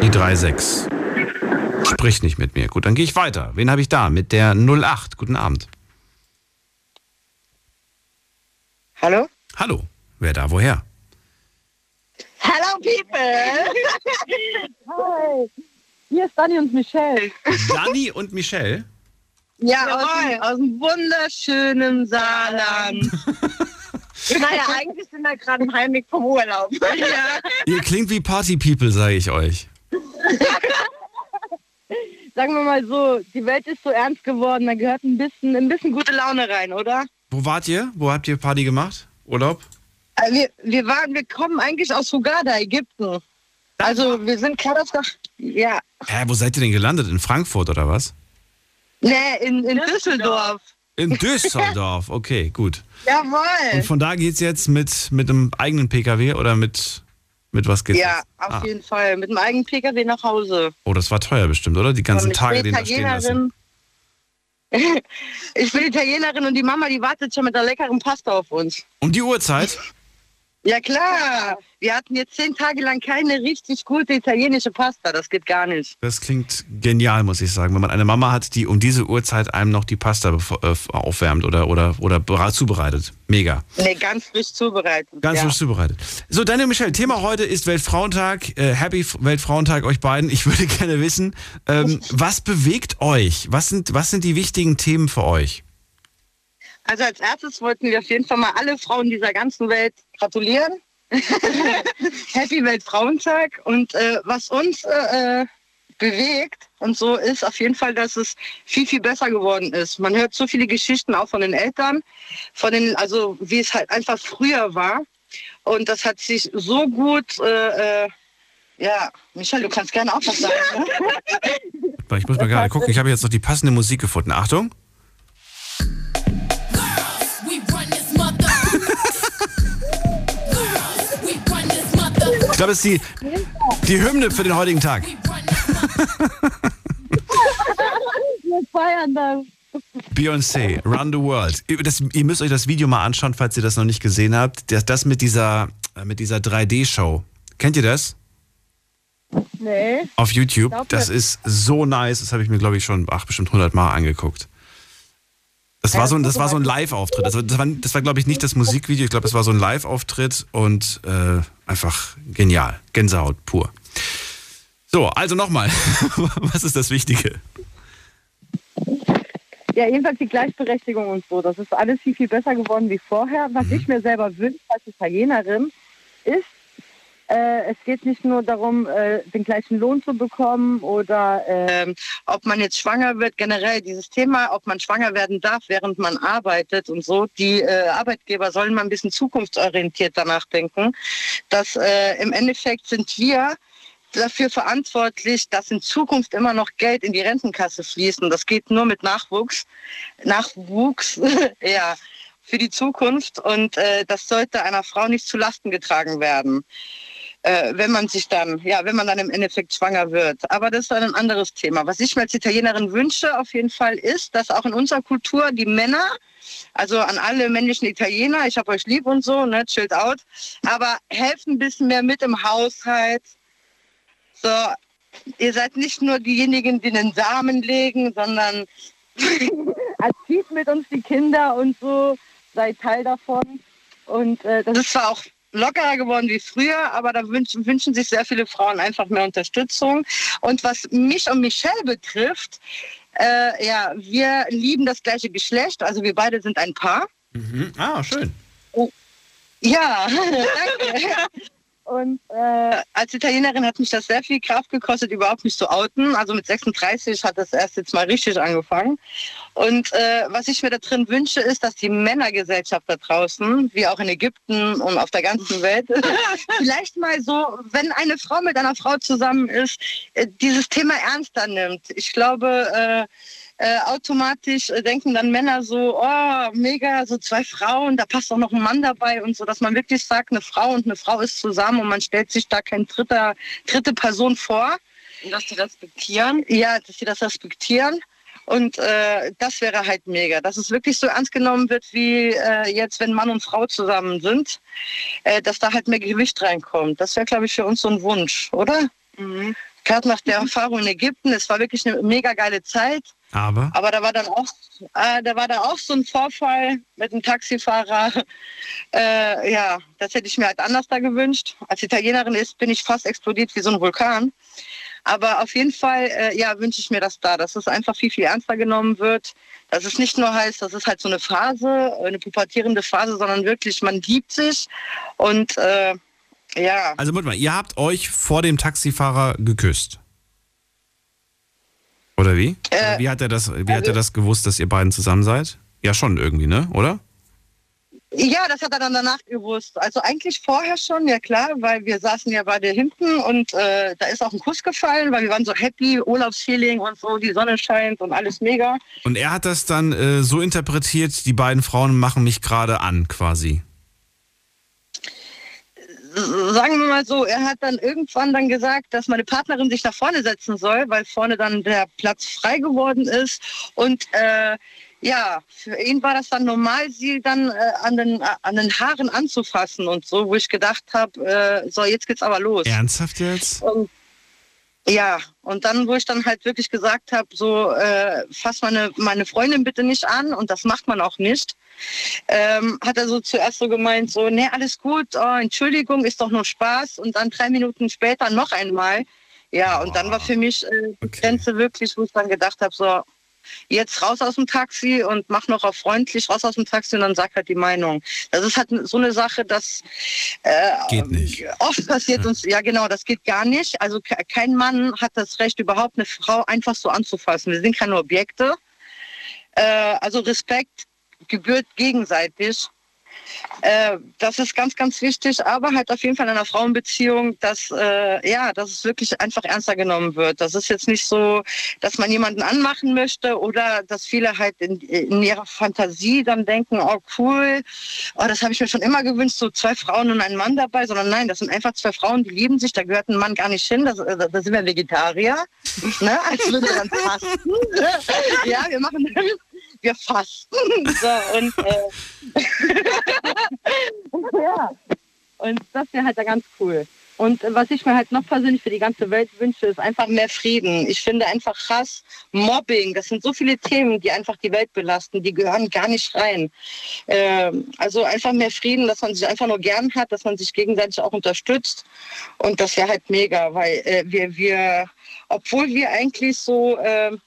Die 3.6. Spricht nicht mit mir. Gut, dann gehe ich weiter. Wen habe ich da? Mit der 08. Guten Abend. Hallo? Hallo. Wer da? Woher? Hello, people! Hi! Hier ist Dani und Michelle. Dani und Michelle? Ja, aus, aus dem wunderschönen Saarland. naja, eigentlich sind wir gerade im Heimweg vom Urlaub. ja. Ihr klingt wie Party-People, sage ich euch. Sagen wir mal so, die Welt ist so ernst geworden, da gehört ein bisschen, ein bisschen gute Laune rein, oder? Wo wart ihr? Wo habt ihr Party gemacht? Urlaub? Äh, wir, wir, waren, wir kommen eigentlich aus Hurghada, Ägypten. Also wir sind der... Ja. Hä, wo seid ihr denn gelandet? In Frankfurt oder was? Nee, in, in Düsseldorf. In Düsseldorf, okay, gut. Jawohl. Und von da geht es jetzt mit, mit einem eigenen Pkw oder mit, mit was geht's? Ja, auf ah. jeden Fall. Mit einem eigenen Pkw nach Hause. Oh, das war teuer bestimmt, oder? Die ganzen Tage, den da stehen lassen. ich bin Italienerin und die Mama, die wartet schon mit der leckeren Pasta auf uns. Um die Uhrzeit? Ja klar, wir hatten jetzt zehn Tage lang keine richtig gute italienische Pasta. Das geht gar nicht. Das klingt genial, muss ich sagen. Wenn man eine Mama hat, die um diese Uhrzeit einem noch die Pasta äh, aufwärmt oder, oder, oder zubereitet. Mega. Nee, ganz frisch zubereitet. Ganz ja. frisch zubereitet. So, Daniel Michel, Thema heute ist Weltfrauentag. Äh, Happy Weltfrauentag euch beiden. Ich würde gerne wissen, ähm, was bewegt euch? Was sind, was sind die wichtigen Themen für euch? Also als erstes wollten wir auf jeden Fall mal alle Frauen dieser ganzen Welt gratulieren. Happy Weltfrauentag. Und äh, was uns äh, äh, bewegt und so ist auf jeden Fall, dass es viel, viel besser geworden ist. Man hört so viele Geschichten auch von den Eltern, von den, also wie es halt einfach früher war. Und das hat sich so gut, äh, äh ja, Michelle, du kannst gerne auch was sagen. Ne? Ich muss mal gerade gucken, ich habe jetzt noch die passende Musik gefunden. Achtung. Ich glaube, es ist die, die Hymne für den heutigen Tag. Wir feiern das. Beyoncé, Run the World. Das, ihr müsst euch das Video mal anschauen, falls ihr das noch nicht gesehen habt. Das, das mit dieser, äh, mit dieser 3D-Show. Kennt ihr das? Nee. Auf YouTube. Das ist so nice. Das habe ich mir, glaube ich, schon ach, bestimmt 100 Mal angeguckt. Das war so ein, das war so ein Live-Auftritt. Das war, das war, das war glaube ich, nicht das Musikvideo. Ich glaube, es war so ein Live-Auftritt und äh, einfach genial. Gänsehaut pur. So, also nochmal. Was ist das Wichtige? Ja, jedenfalls die Gleichberechtigung und so. Das ist alles viel, viel besser geworden wie vorher. Was ich mir selber wünsche als Italienerin, ist, äh, es geht nicht nur darum, äh, den gleichen Lohn zu bekommen oder ähm, ob man jetzt schwanger wird, generell dieses Thema, ob man schwanger werden darf, während man arbeitet und so. Die äh, Arbeitgeber sollen mal ein bisschen zukunftsorientiert danach denken, dass äh, im Endeffekt sind wir dafür verantwortlich, dass in Zukunft immer noch Geld in die Rentenkasse fließt. Und das geht nur mit Nachwuchs. Nachwuchs, ja, für die Zukunft. Und äh, das sollte einer Frau nicht zu Lasten getragen werden äh, wenn man sich dann, ja, wenn man dann im Endeffekt schwanger wird. Aber das ist dann ein anderes Thema. Was ich mir als Italienerin wünsche, auf jeden Fall, ist, dass auch in unserer Kultur die Männer, also an alle männlichen Italiener, ich habe euch lieb und so, ne, chillt out, aber helft ein bisschen mehr mit im Haushalt. So, ihr seid nicht nur diejenigen, die den Samen legen, sondern erzieht mit uns die Kinder und so, seid Teil davon. Und äh, das ist zwar auch lockerer geworden wie früher, aber da wünschen, wünschen sich sehr viele Frauen einfach mehr Unterstützung. Und was mich und Michelle betrifft, äh, ja, wir lieben das gleiche Geschlecht, also wir beide sind ein Paar. Mhm. Ah, schön. Ja, danke. Und äh, als Italienerin hat mich das sehr viel Kraft gekostet, überhaupt mich zu outen. Also mit 36 hat das erst jetzt mal richtig angefangen. Und äh, was ich mir da drin wünsche, ist, dass die Männergesellschaft da draußen, wie auch in Ägypten und auf der ganzen Welt, vielleicht mal so, wenn eine Frau mit einer Frau zusammen ist, äh, dieses Thema ernster nimmt. Ich glaube, äh, äh, automatisch äh, denken dann Männer so, oh, mega, so zwei Frauen, da passt auch noch ein Mann dabei und so, dass man wirklich sagt, eine Frau und eine Frau ist zusammen und man stellt sich da keine dritte, dritte Person vor. Und dass die respektieren. Ja, dass sie das respektieren. Und äh, das wäre halt mega, dass es wirklich so ernst genommen wird, wie äh, jetzt, wenn Mann und Frau zusammen sind, äh, dass da halt mehr Gewicht reinkommt. Das wäre, glaube ich, für uns so ein Wunsch, oder? Mhm. Gerade nach der Erfahrung in Ägypten, es war wirklich eine mega geile Zeit. Aber? Aber da war dann auch, äh, da war da auch so ein Vorfall mit einem Taxifahrer. Äh, ja, das hätte ich mir halt anders da gewünscht. Als Italienerin ist, bin ich fast explodiert wie so ein Vulkan. Aber auf jeden Fall, äh, ja, wünsche ich mir das da, dass es einfach viel, viel ernster genommen wird. Dass es nicht nur heißt, das ist halt so eine Phase, eine pubertierende Phase, sondern wirklich, man liebt sich. Und äh, ja, Also, Moment mal, ihr habt euch vor dem Taxifahrer geküsst. Oder wie? Äh, wie hat er das, wie hat also- er das gewusst, dass ihr beiden zusammen seid? Ja, schon irgendwie, ne? Oder? Ja, das hat er dann danach gewusst. Also eigentlich vorher schon, ja klar, weil wir saßen ja beide hinten und äh, da ist auch ein Kuss gefallen, weil wir waren so happy, Urlaubsfeeling und so, die Sonne scheint und alles mega. Und er hat das dann äh, so interpretiert, die beiden Frauen machen mich gerade an, quasi. Sagen wir mal so, er hat dann irgendwann dann gesagt, dass meine Partnerin sich nach vorne setzen soll, weil vorne dann der Platz frei geworden ist. Und äh, ja, für ihn war das dann normal, sie dann äh, an, den, an den Haaren anzufassen und so, wo ich gedacht habe, äh, so, jetzt geht's aber los. Ernsthaft jetzt? Und ja, und dann, wo ich dann halt wirklich gesagt habe, so, äh, fass meine, meine Freundin bitte nicht an und das macht man auch nicht, ähm, hat er so zuerst so gemeint, so, nee, alles gut, oh, Entschuldigung, ist doch nur Spaß und dann drei Minuten später noch einmal. Ja, und dann war für mich äh, die Okay. Grenze wirklich, wo ich dann gedacht habe, so, jetzt raus aus dem Taxi und mach noch auf freundlich raus aus dem Taxi und dann sag halt die Meinung. Das ist halt so eine Sache, dass äh, Geht nicht. oft passiert uns, ja genau, das geht gar nicht. Also ke- kein Mann hat das Recht, überhaupt eine Frau einfach so anzufassen. Wir sind keine Objekte. Äh, also Respekt gebührt gegenseitig. Äh, das ist ganz, ganz wichtig, aber halt auf jeden Fall in einer Frauenbeziehung, dass, äh, ja, dass es wirklich einfach ernster genommen wird. Das ist jetzt nicht so, dass man jemanden anmachen möchte oder dass viele halt in, in ihrer Fantasie dann denken, oh cool, oh, das habe ich mir schon immer gewünscht, so zwei Frauen und ein Mann dabei, sondern nein, das sind einfach zwei Frauen, die lieben sich, da gehört ein Mann gar nicht hin, das, äh, da sind wir Vegetarier, ne? als würde dann fasten. ja, wir machen wir fasten. So, und, äh, ja. und das wäre halt da ganz cool. Und was ich mir halt noch persönlich für die ganze Welt wünsche, ist einfach mehr Frieden. Ich finde einfach Hass, Mobbing, das sind so viele Themen, die einfach die Welt belasten, die gehören gar nicht rein. Ähm, also einfach mehr Frieden, dass man sich einfach nur gern hat, dass man sich gegenseitig auch unterstützt. Und das wäre halt mega, weil äh, wir, wir, obwohl wir eigentlich so... Äh,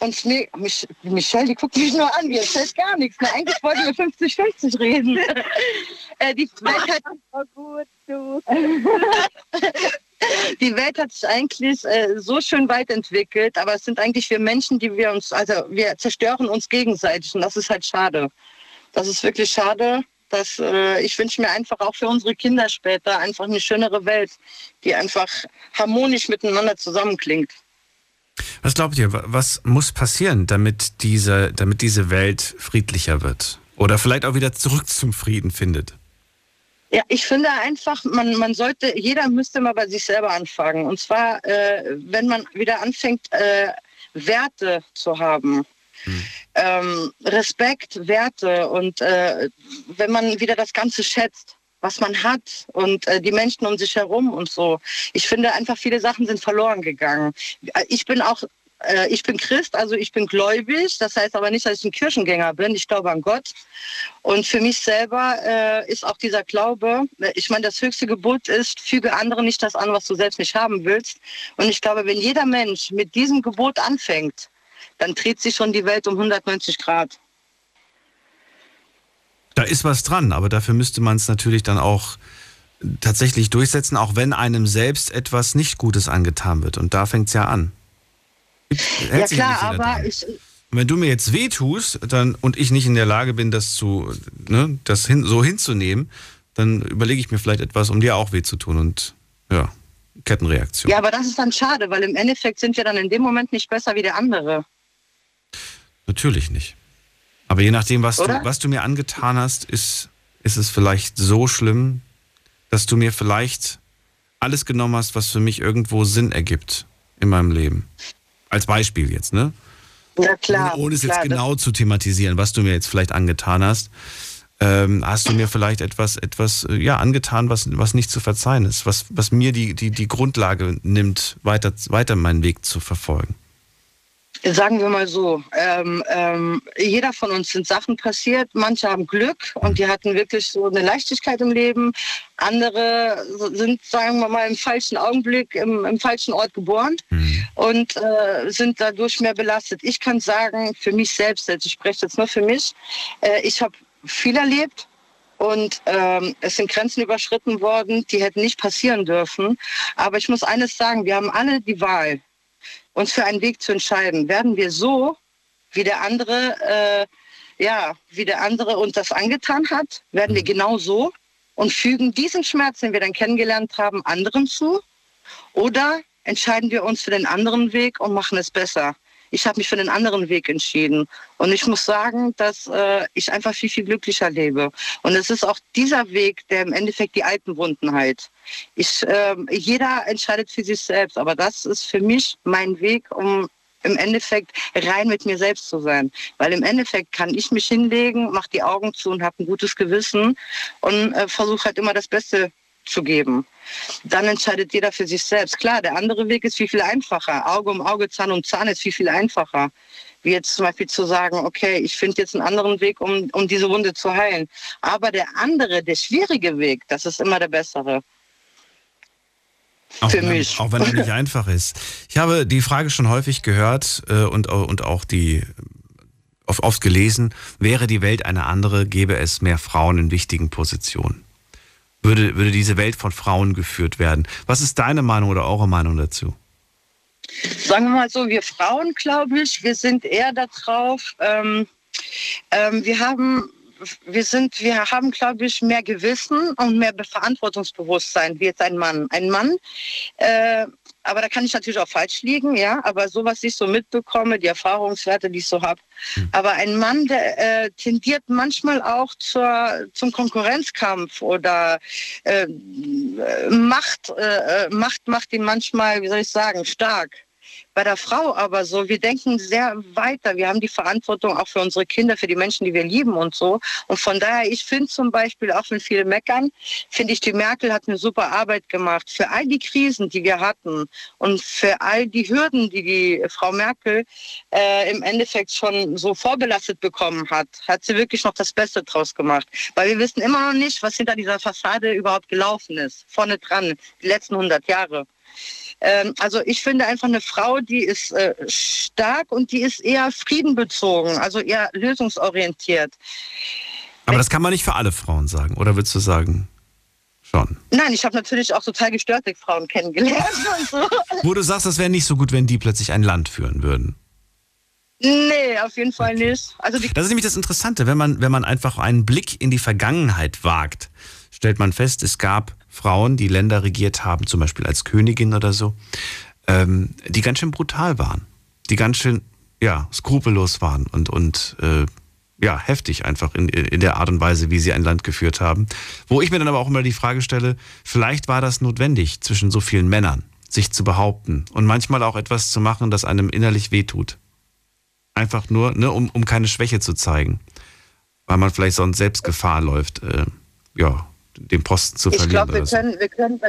und nee, Mich Michelle, die guckt mich nur an, mir fällt gar nichts. Na, eigentlich wollten wir 50-50 reden. äh, die Welt hat oh, gut, du. die Welt hat sich eigentlich äh, so schön weit entwickelt, aber es sind eigentlich wir Menschen, die wir uns, also wir zerstören uns gegenseitig und das ist halt schade. Das ist wirklich schade. Das, äh, ich wünsche mir einfach auch für unsere Kinder später einfach eine schönere Welt, die einfach harmonisch miteinander zusammenklingt. Was glaubt ihr, was muss passieren, damit diese, damit diese Welt friedlicher wird? Oder vielleicht auch wieder zurück zum Frieden findet? Ja, ich finde einfach, man, man sollte, jeder müsste mal bei sich selber anfangen. Und zwar, äh, wenn man wieder anfängt, äh, Werte zu haben. Hm. Ähm, Respekt, Werte und äh, wenn man wieder das Ganze schätzt was man hat und äh, die Menschen um sich herum und so. Ich finde einfach, viele Sachen sind verloren gegangen. Ich bin auch äh, ich bin Christ, also ich bin gläubig. Das heißt aber nicht, dass ich ein Kirchengänger bin. Ich glaube an Gott. Und für mich selber äh, ist auch dieser Glaube, äh, ich meine, das höchste Gebot ist, füge anderen nicht das an, was du selbst nicht haben willst. Und ich glaube, wenn jeder Mensch mit diesem Gebot anfängt, dann dreht sich schon die Welt um 190 Grad. Da ist was dran, aber dafür müsste man es natürlich dann auch tatsächlich durchsetzen, auch wenn einem selbst etwas nicht Gutes angetan wird. Und da fängt es ja an. ja klar, aber ich, und wenn du mir jetzt wehtust dann, und ich nicht in der Lage bin, das, zu, ne, das hin, so hinzunehmen, dann überlege ich mir vielleicht etwas, um dir auch weh zu tun. Und ja, Kettenreaktion. Ja, aber das ist dann schade, weil im Endeffekt sind wir dann in dem Moment nicht besser wie der andere. Natürlich nicht. Aber je nachdem, was, du, was du mir angetan hast, ist, ist es vielleicht so schlimm, dass du mir vielleicht alles genommen hast, was für mich irgendwo Sinn ergibt in meinem Leben. Als Beispiel jetzt, ne? Ja, klar. Ohne, ohne es klar, jetzt genau zu thematisieren, was du mir jetzt vielleicht angetan hast, ähm, hast du mir vielleicht etwas, etwas äh, ja, angetan, was, was nicht zu verzeihen ist, was, was mir die, die, die Grundlage nimmt, weiter, weiter meinen Weg zu verfolgen. Sagen wir mal so, ähm, ähm, jeder von uns sind Sachen passiert. Manche haben Glück und die hatten wirklich so eine Leichtigkeit im Leben. Andere sind, sagen wir mal, im falschen Augenblick, im, im falschen Ort geboren mhm. und äh, sind dadurch mehr belastet. Ich kann sagen, für mich selbst, ich spreche jetzt nur für mich, äh, ich habe viel erlebt, und ähm, es sind Grenzen überschritten worden, die hätten nicht passieren dürfen. Aber ich muss eines sagen, wir haben alle die Wahl uns für einen Weg zu entscheiden. Werden wir so, wie der andere, äh, ja, wie der andere uns das angetan hat, werden wir mhm. genau so und fügen diesen Schmerz, den wir dann kennengelernt haben, anderen zu? Oder entscheiden wir uns für den anderen Weg und machen es besser? ich habe mich für den anderen Weg entschieden. Und ich muss sagen, dass äh, ich einfach viel, viel glücklicher lebe. Und es ist auch dieser Weg, der im Endeffekt die alten Wunden heilt. Ich, äh, jeder entscheidet für sich selbst, aber das ist für mich mein Weg, um im Endeffekt rein mit mir selbst zu sein. Weil im Endeffekt kann ich mich hinlegen, mache die Augen zu und habe ein gutes Gewissen und äh, versuche halt immer das Beste zu geben. Dann entscheidet jeder für sich selbst. Klar, der andere Weg ist viel, viel einfacher. Auge um Auge, Zahn um Zahn ist viel, viel einfacher. Wie jetzt zum Beispiel zu sagen, okay, ich finde jetzt einen anderen Weg, um, um diese Wunde zu heilen. Aber der andere, der schwierige Weg, das ist immer der bessere. Auch für wenn, mich. Auch wenn er nicht einfach ist. Ich habe die Frage schon häufig gehört äh, und, und auch die oft gelesen, wäre die Welt eine andere, gäbe es mehr Frauen in wichtigen Positionen würde, würde diese Welt von Frauen geführt werden. Was ist deine Meinung oder eure Meinung dazu? Sagen wir mal so, wir Frauen, glaube ich, wir sind eher darauf, ähm, ähm, wir haben wir sind, wir haben, glaube ich, mehr Gewissen und mehr Verantwortungsbewusstsein wie jetzt ein Mann. Ein Mann, äh, aber da kann ich natürlich auch falsch liegen, ja. Aber so was ich so mitbekomme, die Erfahrungswerte, die ich so habe. Mhm. Aber ein Mann, der äh, tendiert manchmal auch zur, zum Konkurrenzkampf oder äh, Macht, äh, Macht macht ihn manchmal, wie soll ich sagen, stark. Bei der Frau aber so, wir denken sehr weiter. Wir haben die Verantwortung auch für unsere Kinder, für die Menschen, die wir lieben und so. Und von daher, ich finde zum Beispiel, auch wenn viele meckern, finde ich, die Merkel hat eine super Arbeit gemacht. Für all die Krisen, die wir hatten und für all die Hürden, die die Frau Merkel äh, im Endeffekt schon so vorbelastet bekommen hat, hat sie wirklich noch das Beste draus gemacht. Weil wir wissen immer noch nicht, was hinter dieser Fassade überhaupt gelaufen ist. Vorne dran, die letzten 100 Jahre. Ähm, also ich finde einfach eine Frau, die ist äh, stark und die ist eher friedenbezogen, also eher lösungsorientiert. Aber das kann man nicht für alle Frauen sagen, oder würdest du sagen? Schon. Nein, ich habe natürlich auch total gestörte Frauen kennengelernt. So. Wo du sagst, das wäre nicht so gut, wenn die plötzlich ein Land führen würden. Nee, auf jeden Fall nicht. Also das ist nämlich das Interessante, wenn man, wenn man einfach einen Blick in die Vergangenheit wagt, stellt man fest, es gab Frauen, die Länder regiert haben, zum Beispiel als Königin oder so, ähm, die ganz schön brutal waren, die ganz schön ja, skrupellos waren und, und äh, ja, heftig einfach in, in der Art und Weise, wie sie ein Land geführt haben. Wo ich mir dann aber auch immer die Frage stelle, vielleicht war das notwendig zwischen so vielen Männern, sich zu behaupten und manchmal auch etwas zu machen, das einem innerlich wehtut. Einfach nur, ne, um, um keine Schwäche zu zeigen. Weil man vielleicht sonst selbst Gefahr läuft, äh, ja, den Posten zu verlieren. Ich glaube, wir, können, wir, können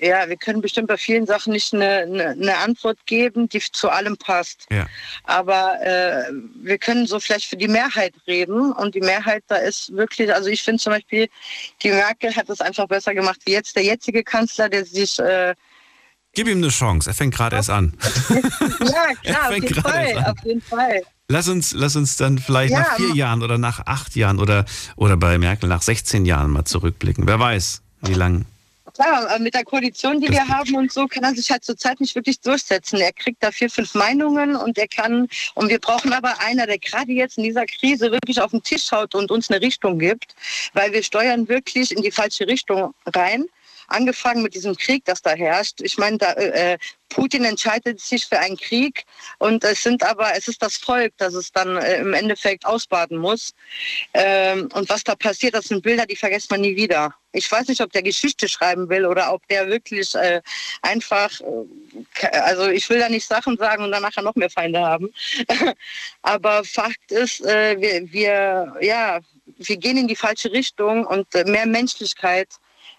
ja, wir können bestimmt bei vielen Sachen nicht eine, eine, eine Antwort geben, die zu allem passt. Ja. Aber äh, wir können so vielleicht für die Mehrheit reden. Und die Mehrheit, da ist wirklich, also ich finde zum Beispiel, die Merkel hat es einfach besser gemacht wie jetzt der jetzige Kanzler, der sich... Äh, Gib ihm eine Chance, er fängt gerade erst an. ja, klar, auf jeden, Fall, auf jeden Fall. Lass uns, lass uns dann vielleicht ja, nach vier Jahren oder nach acht Jahren oder, oder bei Merkel nach 16 Jahren mal zurückblicken. Wer weiß, wie lange. Klar, mit der Koalition, die das wir haben und so, kann er sich halt zurzeit nicht wirklich durchsetzen. Er kriegt da vier, fünf Meinungen und er kann, und wir brauchen aber einer, der gerade jetzt in dieser Krise wirklich auf den Tisch schaut und uns eine Richtung gibt, weil wir steuern wirklich in die falsche Richtung rein angefangen mit diesem Krieg, das da herrscht. Ich meine, da, äh, Putin entscheidet sich für einen Krieg und es sind aber, es ist das Volk, das es dann äh, im Endeffekt ausbaden muss. Ähm, und was da passiert, das sind Bilder, die vergisst man nie wieder. Ich weiß nicht, ob der Geschichte schreiben will oder ob der wirklich äh, einfach, äh, also ich will da nicht Sachen sagen und dann nachher noch mehr Feinde haben. aber Fakt ist, äh, wir, wir, ja, wir gehen in die falsche Richtung und äh, mehr Menschlichkeit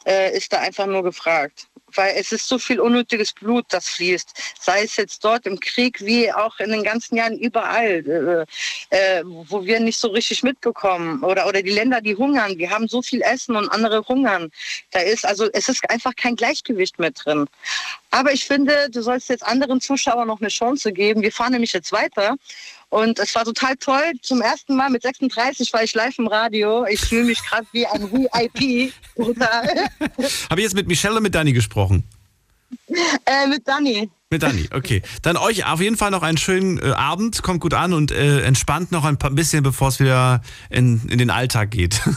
äh, ist da einfach nur gefragt. Weil es ist so viel unnötiges Blut, das fließt. Sei es jetzt dort im Krieg wie auch in den ganzen Jahren überall, äh, äh, wo wir nicht so richtig mitbekommen. Oder, oder die Länder, die hungern. Wir haben so viel Essen und andere hungern. Da ist also, es ist einfach kein Gleichgewicht mehr drin. Aber ich finde, du sollst jetzt anderen Zuschauern noch eine Chance geben. Wir fahren nämlich jetzt weiter. Und es war total toll. Zum ersten Mal mit 36 war ich live im Radio. Ich fühle mich gerade wie ein VIP. Total. Habe ich jetzt mit Michelle oder mit Dani gesprochen? Äh, mit Dani. Mit Dani, okay. Dann euch auf jeden Fall noch einen schönen äh, Abend. Kommt gut an und äh, entspannt noch ein paar, bisschen, bevor es wieder in, in den Alltag geht.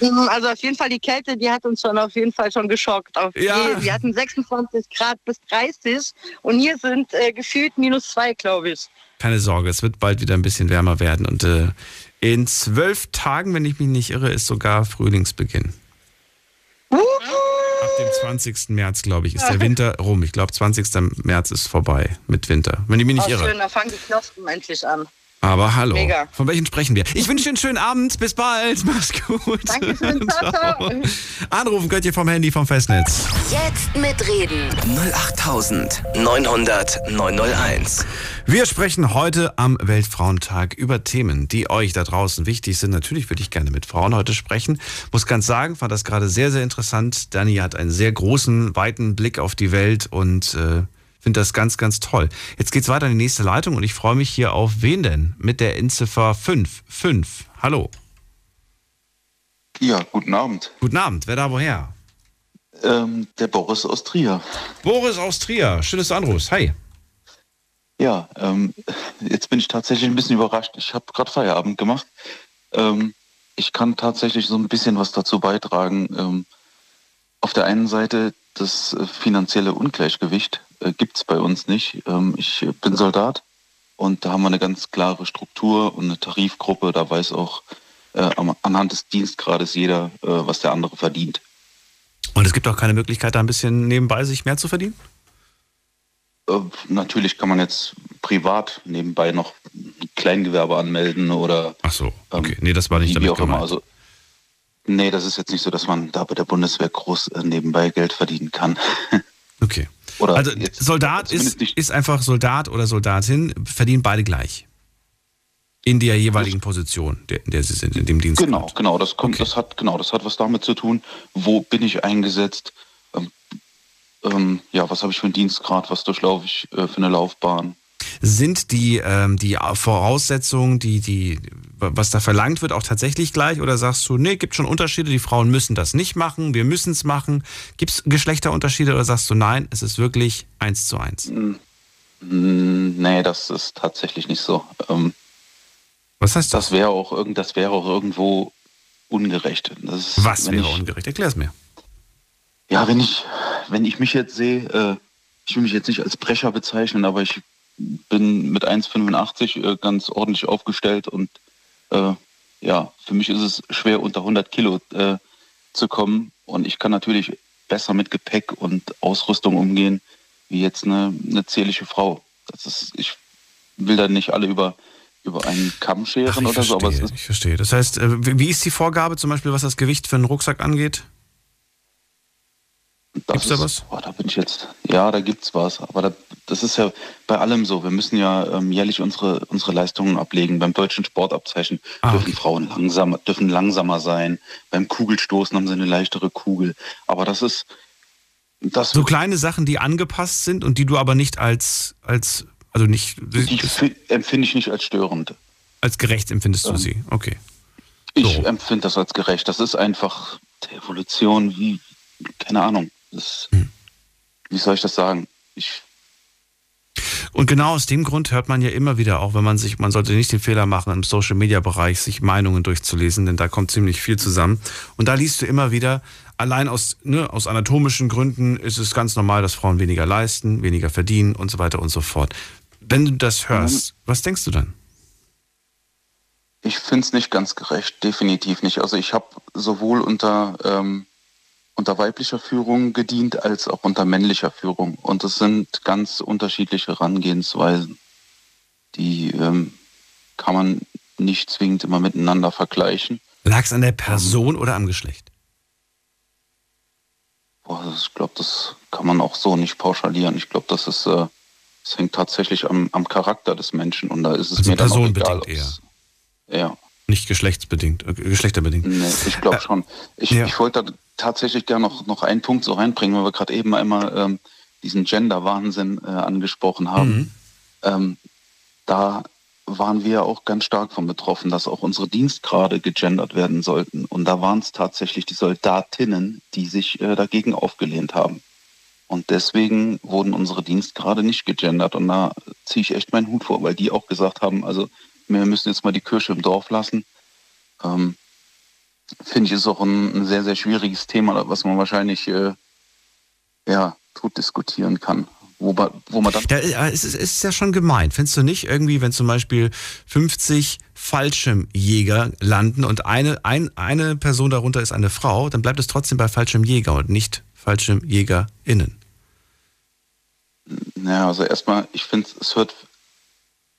Mhm, also auf jeden Fall die Kälte, die hat uns schon auf jeden Fall schon geschockt. Auf ja. Wir hatten 26 Grad bis 30 und hier sind äh, gefühlt minus zwei, glaube ich. Keine Sorge, es wird bald wieder ein bisschen wärmer werden und äh, in zwölf Tagen, wenn ich mich nicht irre, ist sogar Frühlingsbeginn. Ab dem 20. März, glaube ich, ist der Winter rum. Ich glaube, 20. März ist vorbei mit Winter. Wenn ich mich nicht oh, irre. Schön, da fangen die Knospen endlich an. Aber hallo. Mega. Von welchen sprechen wir? Ich wünsche dir einen schönen Abend. Bis bald. Mach's gut. Dankeschön. Ciao, Anrufen könnt ihr vom Handy vom Festnetz. Jetzt mitreden. 08900 901. Wir sprechen heute am Weltfrauentag über Themen, die euch da draußen wichtig sind. Natürlich würde ich gerne mit Frauen heute sprechen. Muss ganz sagen, fand das gerade sehr, sehr interessant. Dani hat einen sehr großen, weiten Blick auf die Welt und äh, finde das ganz, ganz toll. Jetzt geht's weiter in die nächste Leitung und ich freue mich hier auf wen denn? Mit der Inziffer 5. 5. Hallo. Ja, guten Abend. Guten Abend. Wer da woher? Ähm, der Boris aus Trier. Boris aus Trier. Schönes Anruf. Hi. Ja, ähm, jetzt bin ich tatsächlich ein bisschen überrascht. Ich habe gerade Feierabend gemacht. Ähm, ich kann tatsächlich so ein bisschen was dazu beitragen. Ähm, auf der einen Seite das äh, finanzielle Ungleichgewicht äh, gibt es bei uns nicht. Ähm, ich bin Soldat und da haben wir eine ganz klare Struktur und eine Tarifgruppe. Da weiß auch äh, anhand des Dienstgrades jeder, äh, was der andere verdient. Und es gibt auch keine Möglichkeit, da ein bisschen nebenbei sich mehr zu verdienen? Äh, natürlich kann man jetzt privat nebenbei noch ein Kleingewerbe anmelden oder. Ach so, okay. Ähm, nee, das war nicht damit auch immer. Also, nee, das ist jetzt nicht so, dass man da bei der Bundeswehr groß äh, nebenbei Geld verdienen kann. Okay. Oder also Soldat ist, ist einfach Soldat oder Soldatin, verdienen beide gleich. In der jeweiligen Position, in der sie sind, in dem Dienst. Genau, genau. Das kommt, okay. das hat, genau, das hat was damit zu tun, wo bin ich eingesetzt, ähm, ja, was habe ich für einen Dienstgrad, was durchlaufe ich äh, für eine Laufbahn. Sind die, ähm, die Voraussetzungen, die, die, was da verlangt wird, auch tatsächlich gleich? Oder sagst du, nee, gibt schon Unterschiede, die Frauen müssen das nicht machen, wir müssen es machen? Gibt es Geschlechterunterschiede oder sagst du, nein, es ist wirklich eins zu eins? Nee, das ist tatsächlich nicht so. Ähm, was heißt das? Das wäre auch, das wäre auch irgendwo ungerecht. Ist, was wäre ich, ungerecht? Erklär es mir. Ja, wenn ich, wenn ich mich jetzt sehe, äh, ich will mich jetzt nicht als Brecher bezeichnen, aber ich bin mit 1,85 äh, ganz ordentlich aufgestellt und äh, ja, für mich ist es schwer, unter 100 Kilo äh, zu kommen und ich kann natürlich besser mit Gepäck und Ausrüstung umgehen, wie jetzt eine, eine zierliche Frau. Das ist, ich will da nicht alle über, über einen Kamm scheren Ach, oder verstehe, so. Aber ich verstehe. Das heißt, äh, wie ist die Vorgabe zum Beispiel, was das Gewicht für einen Rucksack angeht? Gibt es da was? Oh, da bin ich jetzt. Ja, da gibt es was. Aber da, das ist ja bei allem so. Wir müssen ja ähm, jährlich unsere, unsere Leistungen ablegen. Beim deutschen Sportabzeichen ah, dürfen okay. Frauen langsamer, dürfen langsamer sein. Beim Kugelstoßen haben sie eine leichtere Kugel. Aber das ist. Das so kleine Sachen, die angepasst sind und die du aber nicht als. als also nicht. Die empfinde ich nicht als störend. Als gerecht empfindest ähm, du sie? Okay. So. Ich empfinde das als gerecht. Das ist einfach der Evolution wie. Keine Ahnung. Das, hm. Wie soll ich das sagen? Ich und genau aus dem Grund hört man ja immer wieder, auch wenn man sich, man sollte nicht den Fehler machen, im Social Media Bereich sich Meinungen durchzulesen, denn da kommt ziemlich viel zusammen. Und da liest du immer wieder, allein aus, ne, aus anatomischen Gründen ist es ganz normal, dass Frauen weniger leisten, weniger verdienen und so weiter und so fort. Wenn du das hörst, was denkst du dann? Ich finde es nicht ganz gerecht, definitiv nicht. Also ich habe sowohl unter ähm, unter weiblicher Führung gedient als auch unter männlicher Führung. Und es sind ganz unterschiedliche Herangehensweisen. Die ähm, kann man nicht zwingend immer miteinander vergleichen. Lag es an der Person oder am Geschlecht? Boah, ich glaube, das kann man auch so nicht pauschalieren. Ich glaube, das ist, äh, das hängt tatsächlich am, am, Charakter des Menschen und da ist es also mir dann auch egal. Eher. Ja. Nicht geschlechtsbedingt, äh, geschlechterbedingt. Nee, ich glaube äh, schon. Ich, ja. ich wollte tatsächlich gerne noch, noch einen Punkt so reinbringen, weil wir gerade eben einmal ähm, diesen Gender-Wahnsinn äh, angesprochen haben. Mhm. Ähm, da waren wir auch ganz stark von betroffen, dass auch unsere Dienstgrade gegendert werden sollten. Und da waren es tatsächlich die Soldatinnen, die sich äh, dagegen aufgelehnt haben. Und deswegen wurden unsere Dienstgrade nicht gegendert. Und da ziehe ich echt meinen Hut vor, weil die auch gesagt haben, also wir müssen jetzt mal die Kirche im Dorf lassen. Ähm, Finde ich, ist auch ein, ein, sehr, sehr schwieriges Thema, was man wahrscheinlich äh, ja, tot diskutieren kann. Wo, wo man dann ja, es, ist, ist ja schon gemein. Findest du nicht irgendwie, wenn zum Beispiel 50 Fallschirmjäger landen und eine, ein, eine Person darunter ist eine Frau, dann bleibt es trotzdem bei Fallschirmjäger und nicht FallschirmjägerInnen? Naja, also erstmal, ich finde, es hört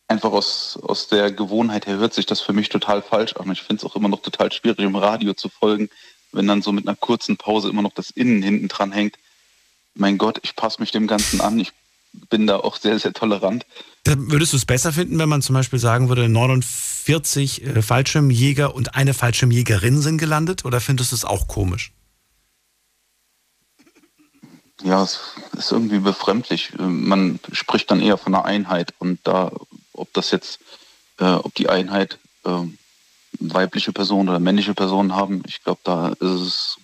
einfach aus, aus der Gewohnheit her hört sich das für mich total falsch an. Ich finde es auch immer noch total schwierig, im Radio zu folgen, wenn dann so mit einer kurzen Pause immer noch das Innen hinten dran hängt. Mein Gott, ich passe mich dem Ganzen an. Ich bin da auch sehr, sehr tolerant. Würdest du es besser finden, wenn man zum Beispiel sagen würde, 49 äh, Fallschirmjäger und eine Fallschirmjägerin sind gelandet? Oder findest du es auch komisch? Ja, es ist irgendwie befremdlich. Man spricht dann eher von einer Einheit und da ob das jetzt, äh, ob die Einheit äh, weibliche Personen oder männliche Personen haben, ich glaube, da ist es,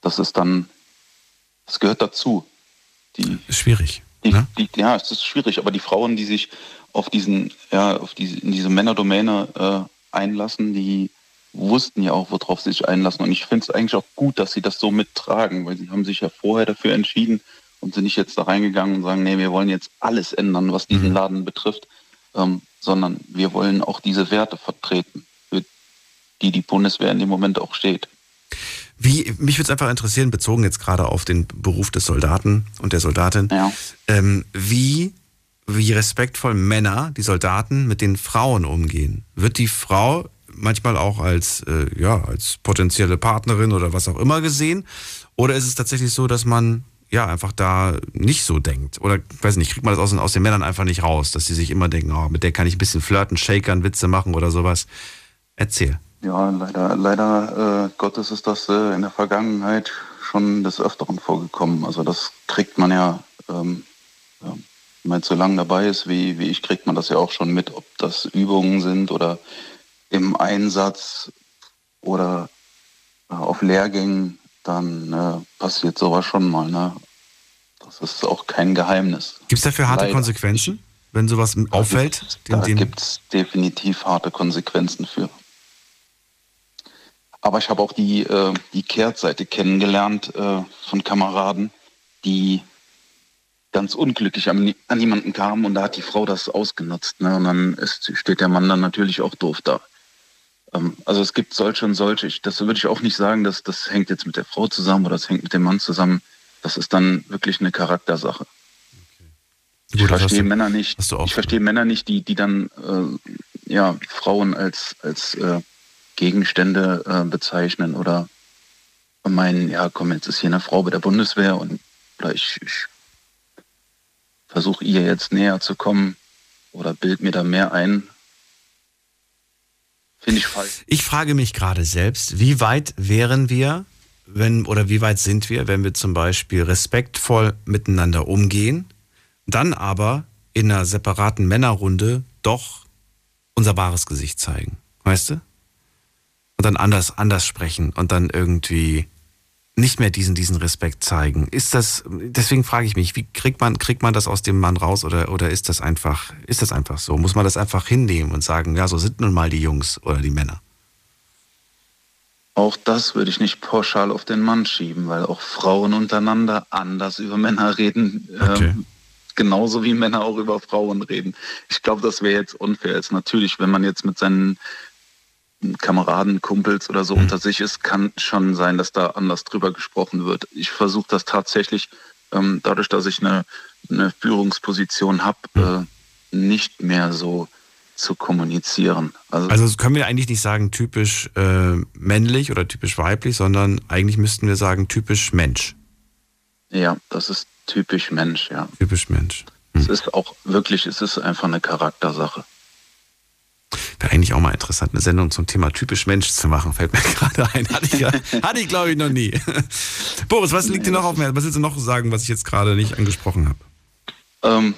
das ist dann, das gehört dazu. Die, ist schwierig. Die, ne? die, ja, es ist schwierig, aber die Frauen, die sich auf diesen, ja, auf diese, in diese Männerdomäne einlassen, die wussten ja auch, worauf sie sich einlassen. Und ich finde es eigentlich auch gut, dass sie das so mittragen, weil sie haben sich ja vorher dafür entschieden und sind nicht jetzt da reingegangen und sagen, nee, wir wollen jetzt alles ändern, was diesen mhm. Laden betrifft, ähm, sondern wir wollen auch diese Werte vertreten, für die die Bundeswehr in dem Moment auch steht. Wie, mich würde es einfach interessieren, bezogen jetzt gerade auf den Beruf des Soldaten und der Soldatin, ja. ähm, wie, wie respektvoll Männer, die Soldaten, mit den Frauen umgehen. Wird die Frau manchmal auch als, äh, ja, als potenzielle Partnerin oder was auch immer gesehen? Oder ist es tatsächlich so, dass man ja einfach da nicht so denkt? Oder weiß nicht, kriegt man das aus, aus den Männern einfach nicht raus, dass sie sich immer denken, oh, mit der kann ich ein bisschen flirten, shakern, Witze machen oder sowas? Erzähl. Ja, leider, leider äh, Gottes ist das äh, in der Vergangenheit schon des Öfteren vorgekommen. Also das kriegt man ja, ähm, ja wenn man so lange dabei ist wie, wie ich, kriegt man das ja auch schon mit, ob das Übungen sind oder im Einsatz oder äh, auf Lehrgängen, dann äh, passiert sowas schon mal. Ne? Das ist auch kein Geheimnis. Gibt es dafür harte Leider. Konsequenzen, wenn sowas auffällt? Da gibt es definitiv harte Konsequenzen für. Aber ich habe auch die, äh, die Kehrtseite kennengelernt äh, von Kameraden, die ganz unglücklich an, an jemanden kamen und da hat die Frau das ausgenutzt. Ne? Und dann ist, steht der Mann dann natürlich auch doof da. Ähm, also es gibt solche und solche. Ich, das würde ich auch nicht sagen, dass das hängt jetzt mit der Frau zusammen oder das hängt mit dem Mann zusammen. Das ist dann wirklich eine Charaktersache. Okay. ich verstehe Männer nicht. Ich verstehe Männer nicht, die, die dann äh, ja, Frauen als, als äh, Gegenstände äh, bezeichnen oder meinen, ja komm, jetzt ist hier eine Frau bei der Bundeswehr und oder ich, ich versuche ihr jetzt näher zu kommen oder bild mir da mehr ein, Finde ich falsch. Ich frage mich gerade selbst, wie weit wären wir, wenn, oder wie weit sind wir, wenn wir zum Beispiel respektvoll miteinander umgehen, dann aber in einer separaten Männerrunde doch unser wahres Gesicht zeigen. Weißt du? Und dann anders, anders sprechen und dann irgendwie nicht mehr diesen, diesen Respekt zeigen. Ist das, deswegen frage ich mich, wie kriegt man, kriegt man das aus dem Mann raus oder, oder ist das einfach, ist das einfach so? Muss man das einfach hinnehmen und sagen, ja, so sind nun mal die Jungs oder die Männer? Auch das würde ich nicht pauschal auf den Mann schieben, weil auch Frauen untereinander anders über Männer reden. Okay. Ähm, genauso wie Männer auch über Frauen reden. Ich glaube, das wäre jetzt unfair. Jetzt natürlich, wenn man jetzt mit seinen Kameraden, Kumpels oder so mhm. unter sich ist, kann schon sein, dass da anders drüber gesprochen wird. Ich versuche das tatsächlich, ähm, dadurch, dass ich eine, eine Führungsposition habe, mhm. äh, nicht mehr so zu kommunizieren. Also, also, können wir eigentlich nicht sagen typisch äh, männlich oder typisch weiblich, sondern eigentlich müssten wir sagen typisch Mensch. Ja, das ist typisch Mensch, ja. Typisch Mensch. Mhm. Es ist auch wirklich, es ist einfach eine Charaktersache. Wäre eigentlich auch mal interessant, eine Sendung zum Thema typisch Mensch zu machen, fällt mir gerade ein. Hatte ich, hatte ich glaube ich, noch nie. Boris, was liegt dir noch auf mir? Was willst du noch sagen, was ich jetzt gerade nicht angesprochen habe? Ähm,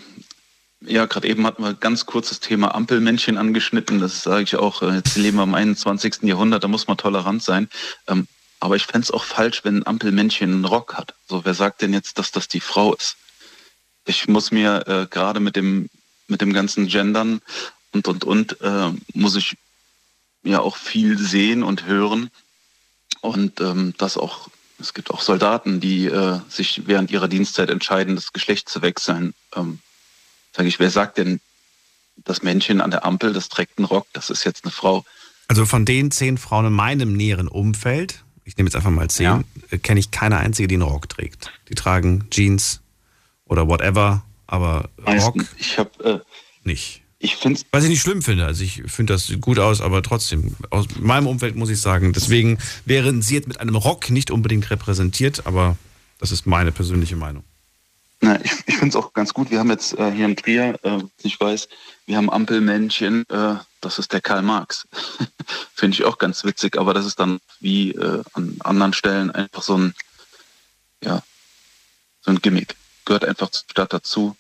ja, gerade eben hatten wir ganz kurzes Thema Ampelmännchen angeschnitten. Das sage ich auch. Äh, jetzt leben wir im 21. Jahrhundert, da muss man tolerant sein. Ähm, aber ich fände es auch falsch, wenn ein Ampelmännchen einen Rock hat. So, wer sagt denn jetzt, dass das die Frau ist? Ich muss mir äh, gerade mit dem, mit dem ganzen Gendern und, und, und, äh, muss ich ja auch viel sehen und hören. Und ähm, das auch, es gibt auch Soldaten, die äh, sich während ihrer Dienstzeit entscheiden, das Geschlecht zu wechseln. Ähm, Sage ich, wer sagt denn, das Männchen an der Ampel, das trägt einen Rock, das ist jetzt eine Frau. Also von den zehn Frauen in meinem näheren Umfeld, ich nehme jetzt einfach mal zehn, ja. Äh, kenne ich keine einzige, die einen Rock trägt. Die tragen Jeans oder whatever, aber Rock. Ich habe äh, nicht. Ich finde Was ich nicht schlimm finde. Also ich finde das gut aus, aber trotzdem, aus meinem Umfeld muss ich sagen, deswegen wären sie jetzt mit einem Rock nicht unbedingt repräsentiert, aber das ist meine persönliche Meinung. Na, ich ich finde es auch ganz gut. Wir haben jetzt äh, hier in Trier, äh, ich weiß, wir haben Ampelmännchen, äh, das ist der Karl Marx. finde ich auch ganz witzig, aber das ist dann wie äh, an anderen Stellen einfach so ein, ja, so ein Gimmick. Gehört einfach zur Stadt dazu.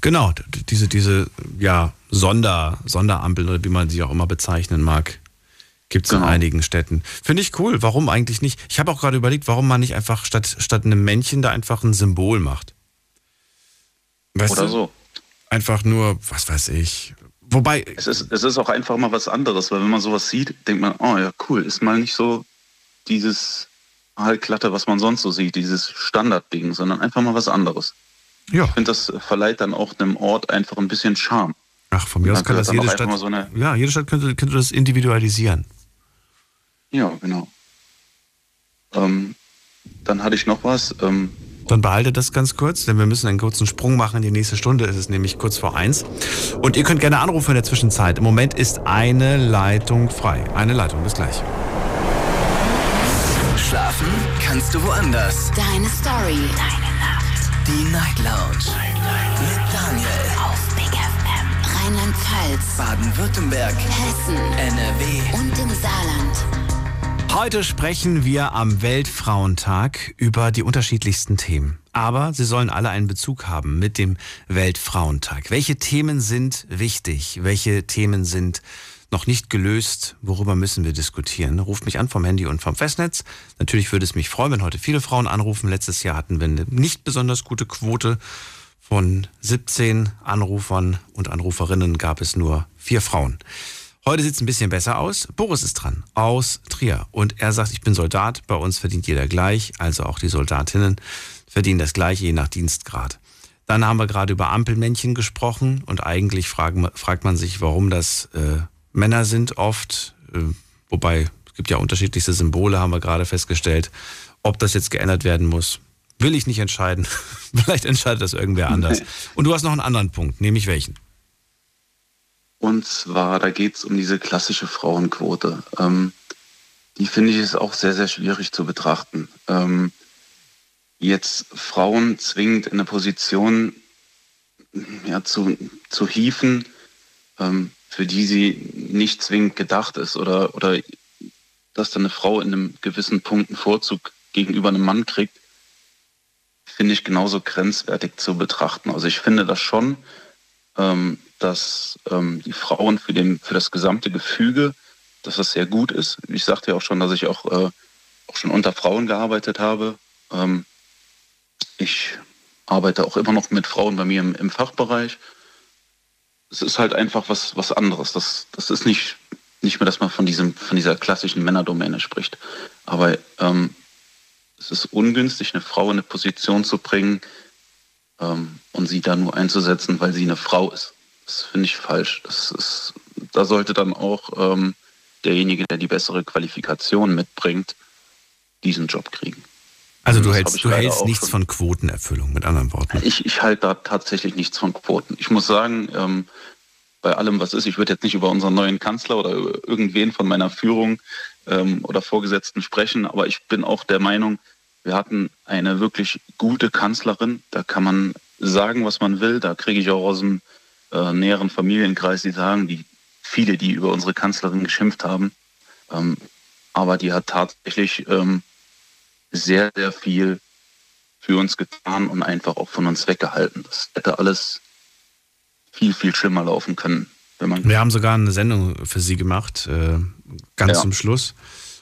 Genau, diese, diese ja, Sonder, Sonderampeln oder wie man sie auch immer bezeichnen mag, gibt es genau. in einigen Städten. Finde ich cool. Warum eigentlich nicht? Ich habe auch gerade überlegt, warum man nicht einfach statt, statt einem Männchen da einfach ein Symbol macht. Weißt Oder du? so. Einfach nur, was weiß ich, Wobei. Es ist, es ist auch einfach mal was anderes, weil wenn man sowas sieht, denkt man, oh ja, cool, ist mal nicht so dieses Hallklatte, was man sonst so sieht, dieses Standardding, sondern einfach mal was anderes. Ja. Ich finde, das verleiht dann auch einem Ort einfach ein bisschen Charme. Ach, von mir aus kann das jede Stadt. So ja, jede Stadt könnte, könnte das individualisieren. Ja, genau. Ähm, dann hatte ich noch was. Ähm, dann behalte das ganz kurz, denn wir müssen einen kurzen Sprung machen in die nächste Stunde. Es ist nämlich kurz vor eins. Und ihr könnt gerne anrufen in der Zwischenzeit. Im Moment ist eine Leitung frei. Eine Leitung, bis gleich. Schlafen kannst du woanders. Deine Story. Deine. Die Night Lounge. Night, Night. Mit Daniel. Auf Big FM. Rheinland-Pfalz. Baden-Württemberg. Hessen. NRW. Und im Saarland. Heute sprechen wir am Weltfrauentag über die unterschiedlichsten Themen. Aber sie sollen alle einen Bezug haben mit dem Weltfrauentag. Welche Themen sind wichtig? Welche Themen sind noch nicht gelöst? Worüber müssen wir diskutieren? Ruft mich an vom Handy und vom Festnetz. Natürlich würde es mich freuen, wenn heute viele Frauen anrufen. Letztes Jahr hatten wir eine nicht besonders gute Quote. Von 17 Anrufern und Anruferinnen gab es nur vier Frauen. Heute sieht es ein bisschen besser aus. Boris ist dran, aus Trier. Und er sagt, ich bin Soldat, bei uns verdient jeder gleich, also auch die Soldatinnen verdienen das gleiche, je nach Dienstgrad. Dann haben wir gerade über Ampelmännchen gesprochen und eigentlich fragen, fragt man sich, warum das äh, Männer sind oft, äh, wobei es gibt ja unterschiedlichste Symbole, haben wir gerade festgestellt. Ob das jetzt geändert werden muss, will ich nicht entscheiden. Vielleicht entscheidet das irgendwer anders. Und du hast noch einen anderen Punkt, nämlich welchen? Und zwar, da geht es um diese klassische Frauenquote. Ähm, die finde ich ist auch sehr, sehr schwierig zu betrachten. Ähm, jetzt Frauen zwingend in eine Position ja, zu, zu hieven, ähm, für die sie nicht zwingend gedacht ist oder, oder dass dann eine Frau in einem gewissen Punkt einen Vorzug gegenüber einem Mann kriegt, finde ich genauso grenzwertig zu betrachten. Also ich finde das schon, ähm, dass ähm, die Frauen für, den, für das gesamte Gefüge, dass das sehr gut ist. Ich sagte ja auch schon, dass ich auch, äh, auch schon unter Frauen gearbeitet habe. Ähm, ich arbeite auch immer noch mit Frauen bei mir im, im Fachbereich. Es ist halt einfach was, was anderes. Das, das ist nicht, nicht mehr, dass man von, diesem, von dieser klassischen Männerdomäne spricht. Aber ähm, es ist ungünstig, eine Frau in eine Position zu bringen ähm, und sie da nur einzusetzen, weil sie eine Frau ist. Das finde ich falsch. Das ist, da sollte dann auch ähm, derjenige, der die bessere Qualifikation mitbringt, diesen Job kriegen. Also du hältst, du hältst nichts von Quotenerfüllung, mit anderen Worten. Ich, ich halte da tatsächlich nichts von Quoten. Ich muss sagen, ähm, bei allem, was ist, ich würde jetzt nicht über unseren neuen Kanzler oder irgendwen von meiner Führung ähm, oder Vorgesetzten sprechen, aber ich bin auch der Meinung, wir hatten eine wirklich gute Kanzlerin. Da kann man sagen, was man will. Da kriege ich auch aus dem äh, näheren Familienkreis, die sagen, die viele, die über unsere Kanzlerin geschimpft haben. Ähm, aber die hat tatsächlich ähm, sehr, sehr viel für uns getan und einfach auch von uns weggehalten. Das hätte alles viel, viel schlimmer laufen können. Wenn man Wir haben sogar eine Sendung für sie gemacht, äh, ganz ja. zum Schluss.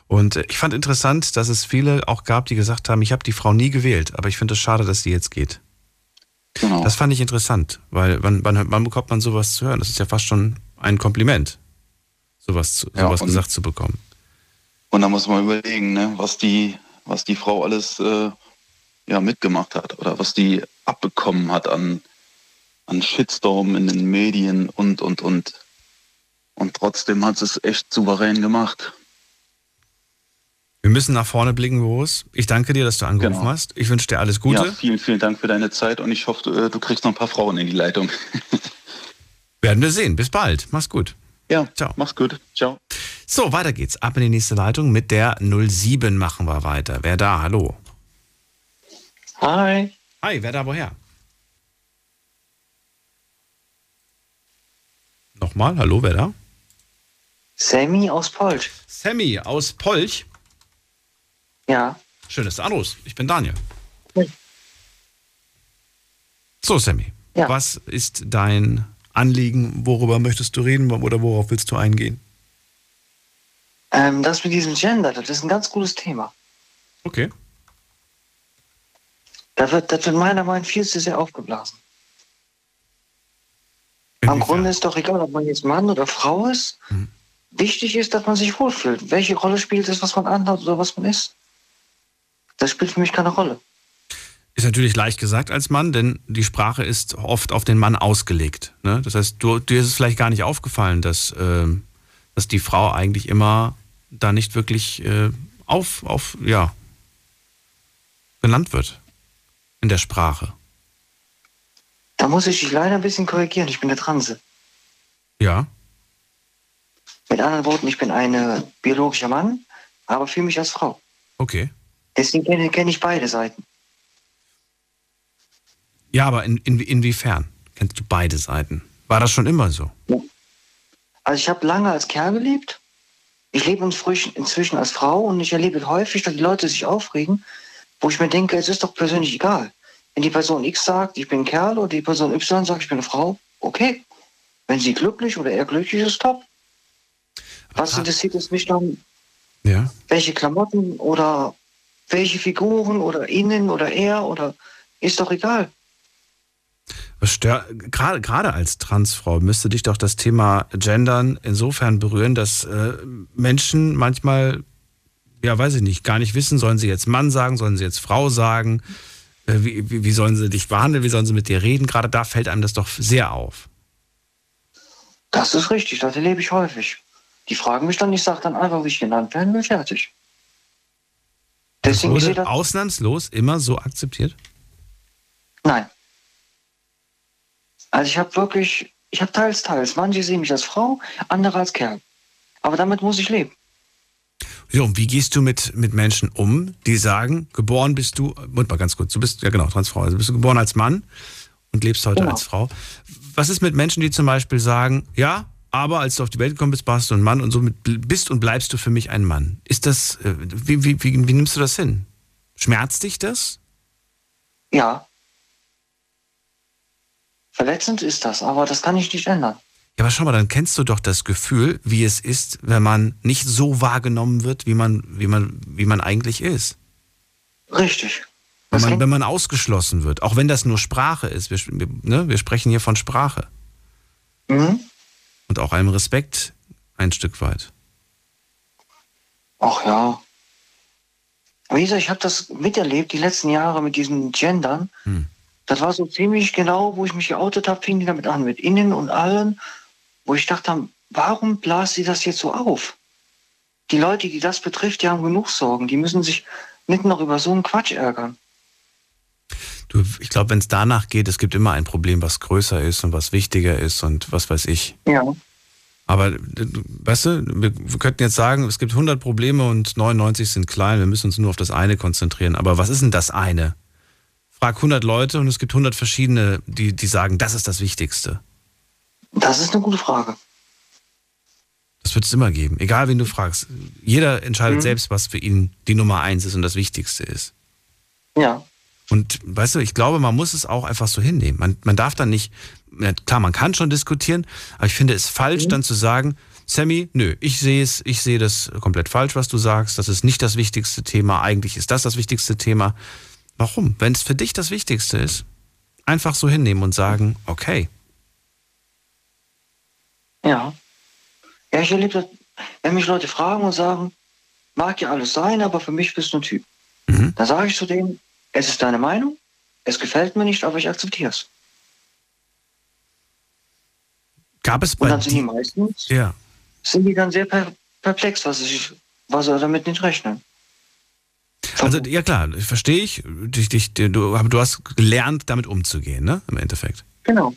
Und äh, ich fand interessant, dass es viele auch gab, die gesagt haben, ich habe die Frau nie gewählt, aber ich finde es schade, dass sie jetzt geht. Genau. Das fand ich interessant, weil wann, wann, wann, bekommt man sowas zu hören? Das ist ja fast schon ein Kompliment, sowas, zu, ja, sowas gesagt zu bekommen. Und da muss man überlegen, ne, was, die, was die Frau alles äh, ja, mitgemacht hat oder was die abbekommen hat an, an Shitstorm in den Medien und, und, und. Und trotzdem hat sie es echt souverän gemacht. Wir müssen nach vorne blicken, Boris. Ich danke dir, dass du angerufen genau. hast. Ich wünsche dir alles Gute. Ja, vielen, vielen Dank für deine Zeit und ich hoffe, du, du kriegst noch ein paar Frauen in die Leitung. Werden wir sehen. Bis bald. Mach's gut. Ja, ciao. Mach's gut. Ciao. So, weiter geht's. Ab in die nächste Leitung. Mit der 07 machen wir weiter. Wer da? Hallo. Hi. Hi, wer da woher? Nochmal, hallo, wer da? Sammy aus Polch. Sammy aus Polch? Ja. Schön, dass du anrufst. Ich bin Daniel. So, Sammy. Ja. Was ist dein Anliegen? Worüber möchtest du reden oder worauf willst du eingehen? Ähm, das mit diesem Gender, das ist ein ganz gutes Thema. Okay. Da wird, das wird meiner Meinung nach viel zu sehr aufgeblasen. Am Grunde ist doch egal, ob man jetzt Mann oder Frau ist. Mhm. Wichtig ist, dass man sich wohlfühlt. Welche Rolle spielt es, was man anhat oder was man ist? Das spielt für mich keine Rolle. Ist natürlich leicht gesagt als Mann, denn die Sprache ist oft auf den Mann ausgelegt. Ne? Das heißt, du, dir ist es vielleicht gar nicht aufgefallen, dass, äh, dass die Frau eigentlich immer da nicht wirklich äh, auf, auf, ja, genannt wird in der Sprache. Da muss ich dich leider ein bisschen korrigieren. Ich bin der Transe. Ja. Mit anderen Worten, ich bin ein biologischer Mann, aber fühle mich als Frau. Okay. Deswegen kenne, kenne ich beide Seiten. Ja, aber in, in, inwiefern kennst du beide Seiten? War das schon immer so? Also ich habe lange als Kerl gelebt. Ich lebe inzwischen als Frau und ich erlebe häufig, dass die Leute sich aufregen, wo ich mir denke, es ist doch persönlich egal. Wenn die Person X sagt, ich bin ein Kerl oder die Person Y sagt, ich bin eine Frau, okay. Wenn sie glücklich oder er glücklich ist, top. Was interessiert es mich dann, ja. welche Klamotten oder welche Figuren oder innen oder er oder ist doch egal. Gerade, gerade als Transfrau müsste dich doch das Thema Gendern insofern berühren, dass äh, Menschen manchmal, ja, weiß ich nicht, gar nicht wissen, sollen sie jetzt Mann sagen, sollen sie jetzt Frau sagen, äh, wie, wie, wie sollen sie dich behandeln, wie sollen sie mit dir reden. Gerade da fällt einem das doch sehr auf. Das ist richtig, das erlebe ich häufig. Die fragen mich dann, ich sage dann einfach, wie ich genannt werden will, fertig. Deswegen das wurde das ausnahmslos immer so akzeptiert? Nein. Also ich habe wirklich, ich habe teils, teils. Manche sehen mich als Frau, andere als Kerl. Aber damit muss ich leben. So, und wie gehst du mit, mit Menschen um, die sagen, geboren bist du, Moment mal ganz kurz, du bist, ja genau, Transfrau, also bist du geboren als Mann und lebst heute genau. als Frau. Was ist mit Menschen, die zum Beispiel sagen, ja, aber als du auf die Welt gekommen bist, warst du ein Mann und somit bist und bleibst du für mich ein Mann. Ist das, äh, wie, wie, wie, wie nimmst du das hin? Schmerzt dich das? Ja. Verletzend ist das, aber das kann ich nicht ändern. Ja, aber schau mal, dann kennst du doch das Gefühl, wie es ist, wenn man nicht so wahrgenommen wird, wie man, wie man, wie man eigentlich ist. Richtig. Wenn man, wenn man ausgeschlossen wird, auch wenn das nur Sprache ist. Wir, ne, wir sprechen hier von Sprache. Mhm und auch einem Respekt ein Stück weit. Ach ja. Wie gesagt, ich habe das miterlebt, die letzten Jahre mit diesen Gendern. Hm. Das war so ziemlich genau, wo ich mich geoutet habe, fing die damit an, mit innen und allen, wo ich dachte, warum blast sie das jetzt so auf? Die Leute, die das betrifft, die haben genug Sorgen. Die müssen sich nicht noch über so einen Quatsch ärgern. Du, ich glaube, wenn es danach geht, es gibt immer ein Problem, was größer ist und was wichtiger ist und was weiß ich. Ja. Aber, weißt du, wir, wir könnten jetzt sagen, es gibt 100 Probleme und 99 sind klein, wir müssen uns nur auf das eine konzentrieren. Aber was ist denn das eine? Frag 100 Leute und es gibt 100 verschiedene, die, die sagen, das ist das Wichtigste. Das ist eine gute Frage. Das wird es immer geben, egal wen du fragst. Jeder entscheidet mhm. selbst, was für ihn die Nummer eins ist und das Wichtigste ist. Ja. Und weißt du, ich glaube, man muss es auch einfach so hinnehmen. Man, man darf dann nicht, klar, man kann schon diskutieren, aber ich finde es falsch, mhm. dann zu sagen, Sammy, nö, ich sehe es, ich sehe das komplett falsch, was du sagst. Das ist nicht das wichtigste Thema. Eigentlich ist das das wichtigste Thema. Warum? Wenn es für dich das Wichtigste ist, einfach so hinnehmen und sagen, okay. Ja. Ja, ich erlebe das, wenn mich Leute fragen und sagen, mag ja alles sein, aber für mich bist du ein Typ. Mhm. Dann sage ich zu denen, es ist deine Meinung, es gefällt mir nicht, aber ich akzeptiere es. Gab es bei Und dann sind die meistens, ja. sind die dann sehr perplex, was, ich, was sie damit nicht rechnen. Also ja klar, verstehe ich. Dich, dich, du, aber du hast gelernt, damit umzugehen, ne? Im Endeffekt. Genau.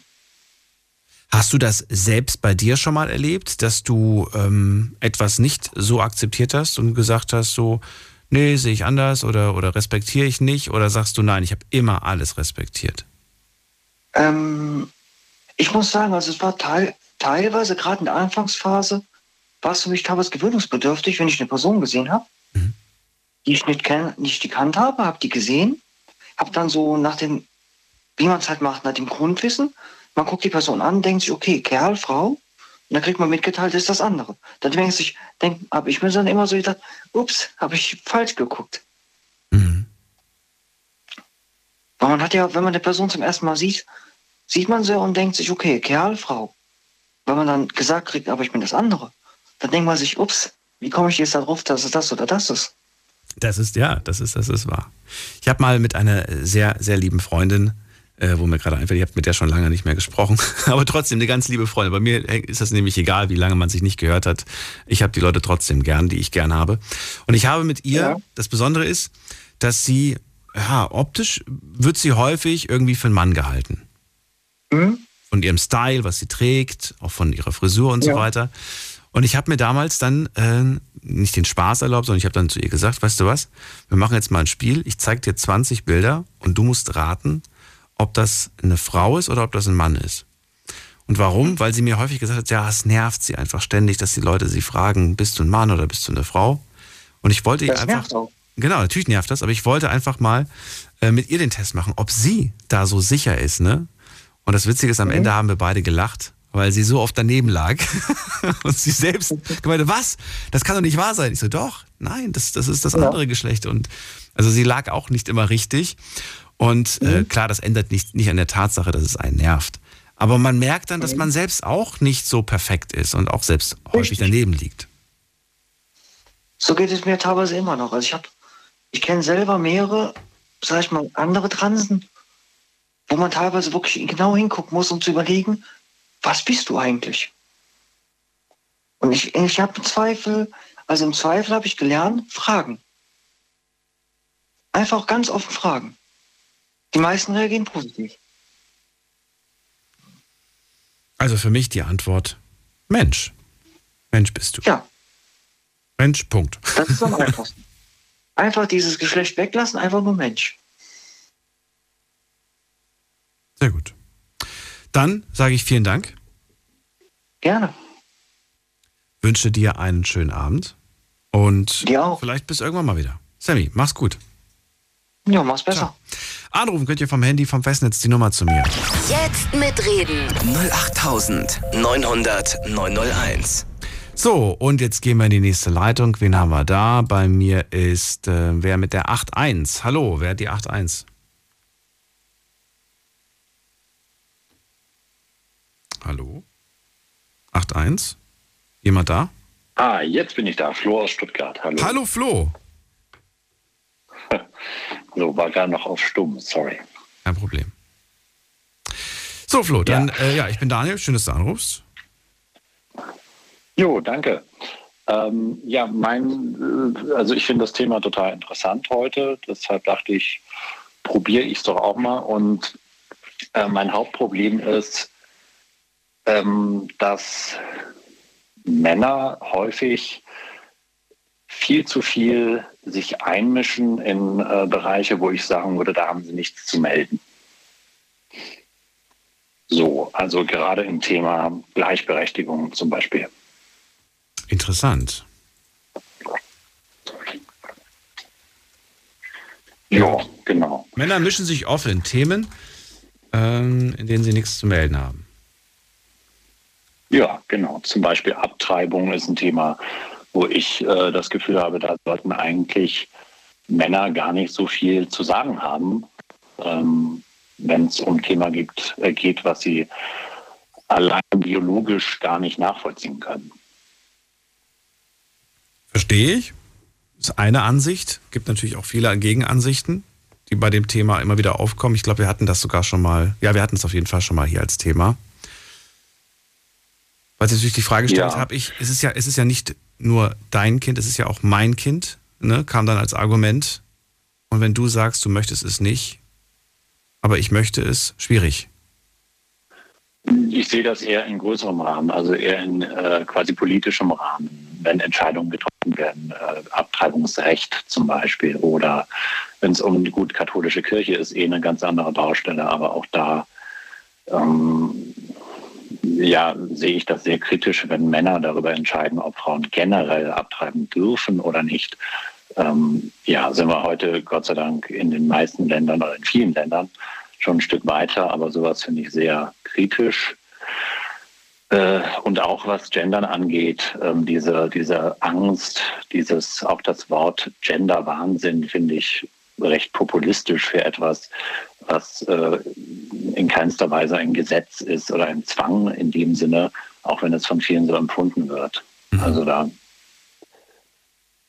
Hast du das selbst bei dir schon mal erlebt, dass du ähm, etwas nicht so akzeptiert hast und gesagt hast, so, nee, sehe ich anders oder, oder respektiere ich nicht? Oder sagst du, nein, ich habe immer alles respektiert? Ähm, ich muss sagen, also es war teil, teilweise, gerade in der Anfangsphase, war es für mich teilweise gewöhnungsbedürftig, wenn ich eine Person gesehen habe, mhm. Die ich nicht, kenn, nicht gekannt habe, habe die gesehen, habe dann so nach dem, wie man es halt macht, nach dem Grundwissen, man guckt die Person an, denkt sich, okay, Kerl, Frau, und dann kriegt man mitgeteilt, das ist das andere. Dann denke ich, denk, habe ich mir dann immer so gedacht, ups, habe ich falsch geguckt. Mhm. Weil man hat ja, wenn man eine Person zum ersten Mal sieht, sieht man sie und denkt sich, okay, Kerl, Frau. wenn man dann gesagt kriegt, aber ich bin das andere, dann denkt man sich, ups, wie komme ich jetzt darauf, dass es das oder das ist? Das ist, ja, das ist, das ist wahr. Ich habe mal mit einer sehr, sehr lieben Freundin, äh, wo mir gerade einfällt, ich habe mit der schon lange nicht mehr gesprochen, aber trotzdem eine ganz liebe Freundin. Bei mir ist das nämlich egal, wie lange man sich nicht gehört hat. Ich habe die Leute trotzdem gern, die ich gern habe. Und ich habe mit ihr, ja. das Besondere ist, dass sie, ja, optisch wird sie häufig irgendwie für einen Mann gehalten. Mhm. Von ihrem Style, was sie trägt, auch von ihrer Frisur und ja. so weiter. Und ich habe mir damals dann äh, nicht den Spaß erlaubt, sondern ich habe dann zu ihr gesagt, weißt du was, wir machen jetzt mal ein Spiel, ich zeige dir 20 Bilder und du musst raten, ob das eine Frau ist oder ob das ein Mann ist. Und warum? Weil sie mir häufig gesagt hat, ja, es nervt sie einfach ständig, dass die Leute sie fragen, bist du ein Mann oder bist du eine Frau? Und ich wollte das ihr einfach. Nervt auch. Genau, natürlich nervt das, aber ich wollte einfach mal äh, mit ihr den Test machen, ob sie da so sicher ist, ne? Und das Witzige ist, am mhm. Ende haben wir beide gelacht weil sie so oft daneben lag. und sie selbst gemeinte, was? Das kann doch nicht wahr sein. Ich so, doch, nein, das, das ist das ja. andere Geschlecht. Und also sie lag auch nicht immer richtig. Und äh, mhm. äh, klar, das ändert nicht, nicht an der Tatsache, dass es einen nervt. Aber man merkt dann, dass mhm. man selbst auch nicht so perfekt ist und auch selbst häufig daneben liegt. So geht es mir teilweise immer noch. Also ich habe, ich kenne selber mehrere, sag ich mal, andere Transen, wo man teilweise wirklich genau hingucken muss, um zu überlegen, was bist du eigentlich? Und ich, ich habe Zweifel, also im Zweifel habe ich gelernt, fragen. Einfach ganz offen fragen. Die meisten reagieren positiv. Also für mich die Antwort Mensch. Mensch bist du. Ja. Mensch, Punkt. Das ist am einfachsten. Einfach dieses Geschlecht weglassen, einfach nur Mensch. Sehr gut. Dann sage ich vielen Dank. Gerne. Wünsche dir einen schönen Abend und dir auch. vielleicht bis irgendwann mal wieder. Sammy, mach's gut. Ja, mach's besser. Ciao. Anrufen könnt ihr vom Handy, vom Festnetz die Nummer zu mir. Jetzt mitreden. 08900 901. So, und jetzt gehen wir in die nächste Leitung. Wen haben wir da? Bei mir ist äh, wer mit der 81. Hallo, wer hat die 81? Hallo? 81? Jemand da? Ah, jetzt bin ich da. Flo aus Stuttgart. Hallo. Hallo Flo. so, war gerade noch auf Stumm, sorry. Kein Problem. So, Flo, dann, ja, äh, ja ich bin Daniel. Schön, dass du anrufst. Jo, danke. Ähm, ja, mein, äh, also ich finde das Thema total interessant heute. Deshalb dachte ich, probiere ich es doch auch mal. Und äh, mein Hauptproblem ist, ähm, dass Männer häufig viel zu viel sich einmischen in äh, Bereiche, wo ich sagen würde, da haben sie nichts zu melden. So, also gerade im Thema Gleichberechtigung zum Beispiel. Interessant. Ja, genau. Männer mischen sich oft in Themen, ähm, in denen sie nichts zu melden haben. Ja, genau. Zum Beispiel Abtreibung ist ein Thema, wo ich äh, das Gefühl habe, da sollten eigentlich Männer gar nicht so viel zu sagen haben, ähm, wenn es um ein Thema gibt, äh, geht, was sie allein biologisch gar nicht nachvollziehen können. Verstehe ich. Ist eine Ansicht. Gibt natürlich auch viele Gegenansichten, die bei dem Thema immer wieder aufkommen. Ich glaube, wir hatten das sogar schon mal. Ja, wir hatten es auf jeden Fall schon mal hier als Thema. Weil sie natürlich die Frage stellt, ja. habe ich, es ist ja, es ist ja nicht nur dein Kind, es ist ja auch mein Kind, ne, kam dann als Argument. Und wenn du sagst, du möchtest es nicht, aber ich möchte es, schwierig. Ich sehe das eher in größerem Rahmen, also eher in äh, quasi politischem Rahmen, wenn Entscheidungen getroffen werden, äh, Abtreibungsrecht zum Beispiel oder wenn es um die gut katholische Kirche ist, eh eine ganz andere Baustelle, aber auch da ähm, ja, sehe ich das sehr kritisch, wenn Männer darüber entscheiden, ob Frauen generell abtreiben dürfen oder nicht. Ähm, ja, sind wir heute Gott sei Dank in den meisten Ländern oder in vielen Ländern schon ein Stück weiter, aber sowas finde ich sehr kritisch. Äh, und auch was Gendern angeht, ähm, diese, diese Angst, dieses, auch das Wort Gender-Wahnsinn finde ich recht populistisch für etwas, was äh, in keinster Weise ein Gesetz ist oder ein Zwang in dem Sinne, auch wenn es von vielen so empfunden wird. Mhm. Also da,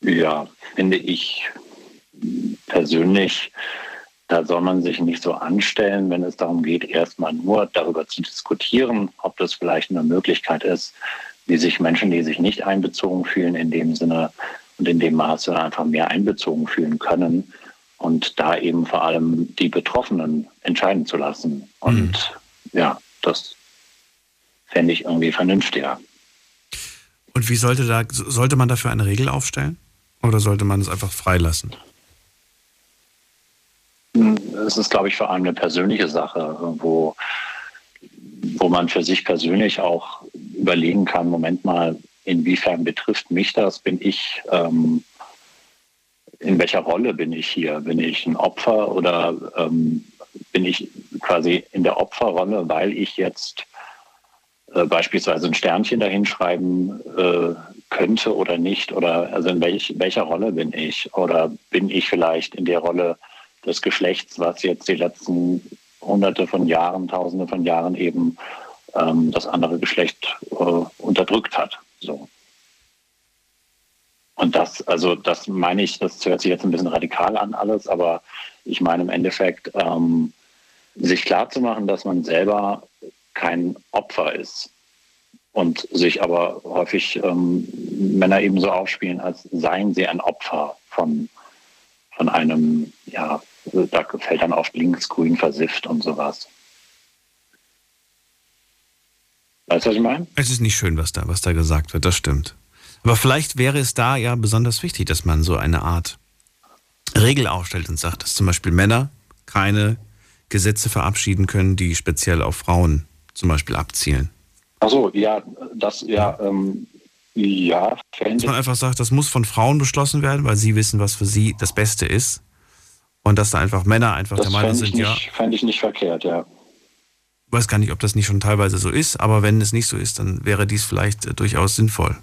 ja, finde ich persönlich, da soll man sich nicht so anstellen, wenn es darum geht, erstmal nur darüber zu diskutieren, ob das vielleicht eine Möglichkeit ist, wie sich Menschen, die sich nicht einbezogen fühlen, in dem Sinne und in dem Maße einfach mehr einbezogen fühlen können und da eben vor allem die Betroffenen entscheiden zu lassen. Und mhm. ja, das fände ich irgendwie vernünftiger. Und wie sollte da, sollte man dafür eine Regel aufstellen? Oder sollte man es einfach freilassen? Es ist, glaube ich, vor allem eine persönliche Sache, wo, wo man für sich persönlich auch überlegen kann, Moment mal, inwiefern betrifft mich das? Bin ich, ähm, in welcher Rolle bin ich hier? Bin ich ein Opfer oder ähm, bin ich quasi in der Opferrolle, weil ich jetzt äh, beispielsweise ein Sternchen dahinschreiben äh, könnte oder nicht? Oder also in welch, welcher Rolle bin ich? Oder bin ich vielleicht in der Rolle des Geschlechts, was jetzt die letzten hunderte von Jahren, tausende von Jahren eben ähm, das andere Geschlecht äh, unterdrückt hat? So. Und das, also das meine ich, das hört sich jetzt ein bisschen radikal an alles, aber ich meine im Endeffekt, ähm, sich klarzumachen, dass man selber kein Opfer ist und sich aber häufig ähm, Männer eben so aufspielen, als seien sie ein Opfer von, von einem, ja, da fällt dann oft links, grün, versifft und sowas. Weißt du, was ich meine? Es ist nicht schön, was da, was da gesagt wird, das stimmt. Aber vielleicht wäre es da ja besonders wichtig, dass man so eine Art Regel aufstellt und sagt, dass zum Beispiel Männer keine Gesetze verabschieden können, die speziell auf Frauen zum Beispiel abzielen. Ach so, ja, das, ja, ähm, ja. Dass man einfach sagt, das muss von Frauen beschlossen werden, weil sie wissen, was für sie das Beste ist. Und dass da einfach Männer einfach das der Meinung sind, nicht, ja. Fände ich nicht verkehrt, ja. Ich weiß gar nicht, ob das nicht schon teilweise so ist, aber wenn es nicht so ist, dann wäre dies vielleicht äh, durchaus sinnvoll.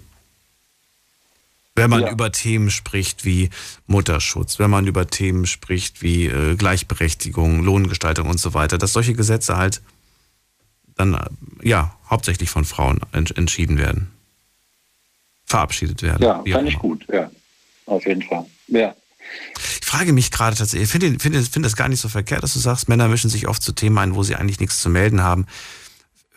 Wenn man ja. über Themen spricht wie Mutterschutz, wenn man über Themen spricht wie äh, Gleichberechtigung, Lohngestaltung und so weiter, dass solche Gesetze halt dann äh, ja hauptsächlich von Frauen ent entschieden werden, verabschiedet werden. Ja, fand ich gut, ja, auf jeden Fall. Ja. Ich frage mich gerade tatsächlich, ich finde find, find das gar nicht so verkehrt, dass du sagst, Männer mischen sich oft zu Themen ein, wo sie eigentlich nichts zu melden haben.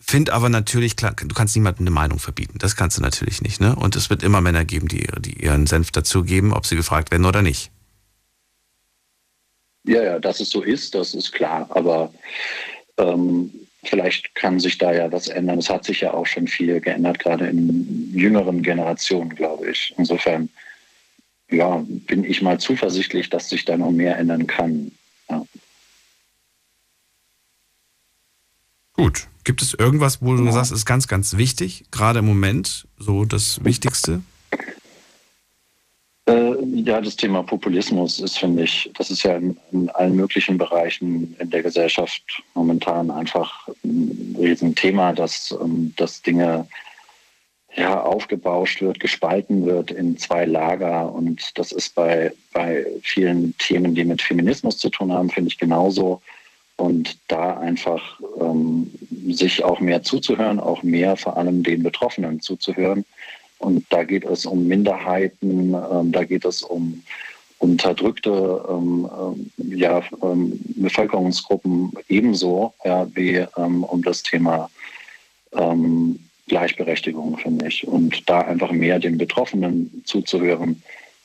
Find aber natürlich, klar, du kannst niemandem eine Meinung verbieten. Das kannst du natürlich nicht. Ne? Und es wird immer Männer geben, die, die ihren Senf dazugeben, ob sie gefragt werden oder nicht. Ja, ja, dass es so ist, das ist klar. Aber ähm, vielleicht kann sich da ja was ändern. Es hat sich ja auch schon viel geändert, gerade in jüngeren Generationen, glaube ich. Insofern ja, bin ich mal zuversichtlich, dass sich da noch mehr ändern kann. Ja. Gut. Gibt es irgendwas, wo du ja. sagst, ist ganz, ganz wichtig, gerade im Moment, so das Wichtigste? Äh, ja, das Thema Populismus ist, finde ich, das ist ja in, in, allen möglichen Bereichen in der Gesellschaft momentan einfach ein Riesenthema, dass, ähm, dass Dinge ja, aufgebauscht wird, gespalten wird in zwei Lager. Und das ist bei, bei vielen Themen, die mit Feminismus zu tun haben, finde ich genauso. Und da einfach ähm, sich auch mehr zuzuhören, auch mehr vor allem den Betroffenen zuzuhören. Und da geht es um Minderheiten, ähm, da geht es um unterdrückte ähm, ähm ja, ähm, Bevölkerungsgruppen ebenso ja, wie ähm, um das Thema ähm, Gleichberechtigung, finde ich. Und da einfach mehr den Betroffenen zuzuhören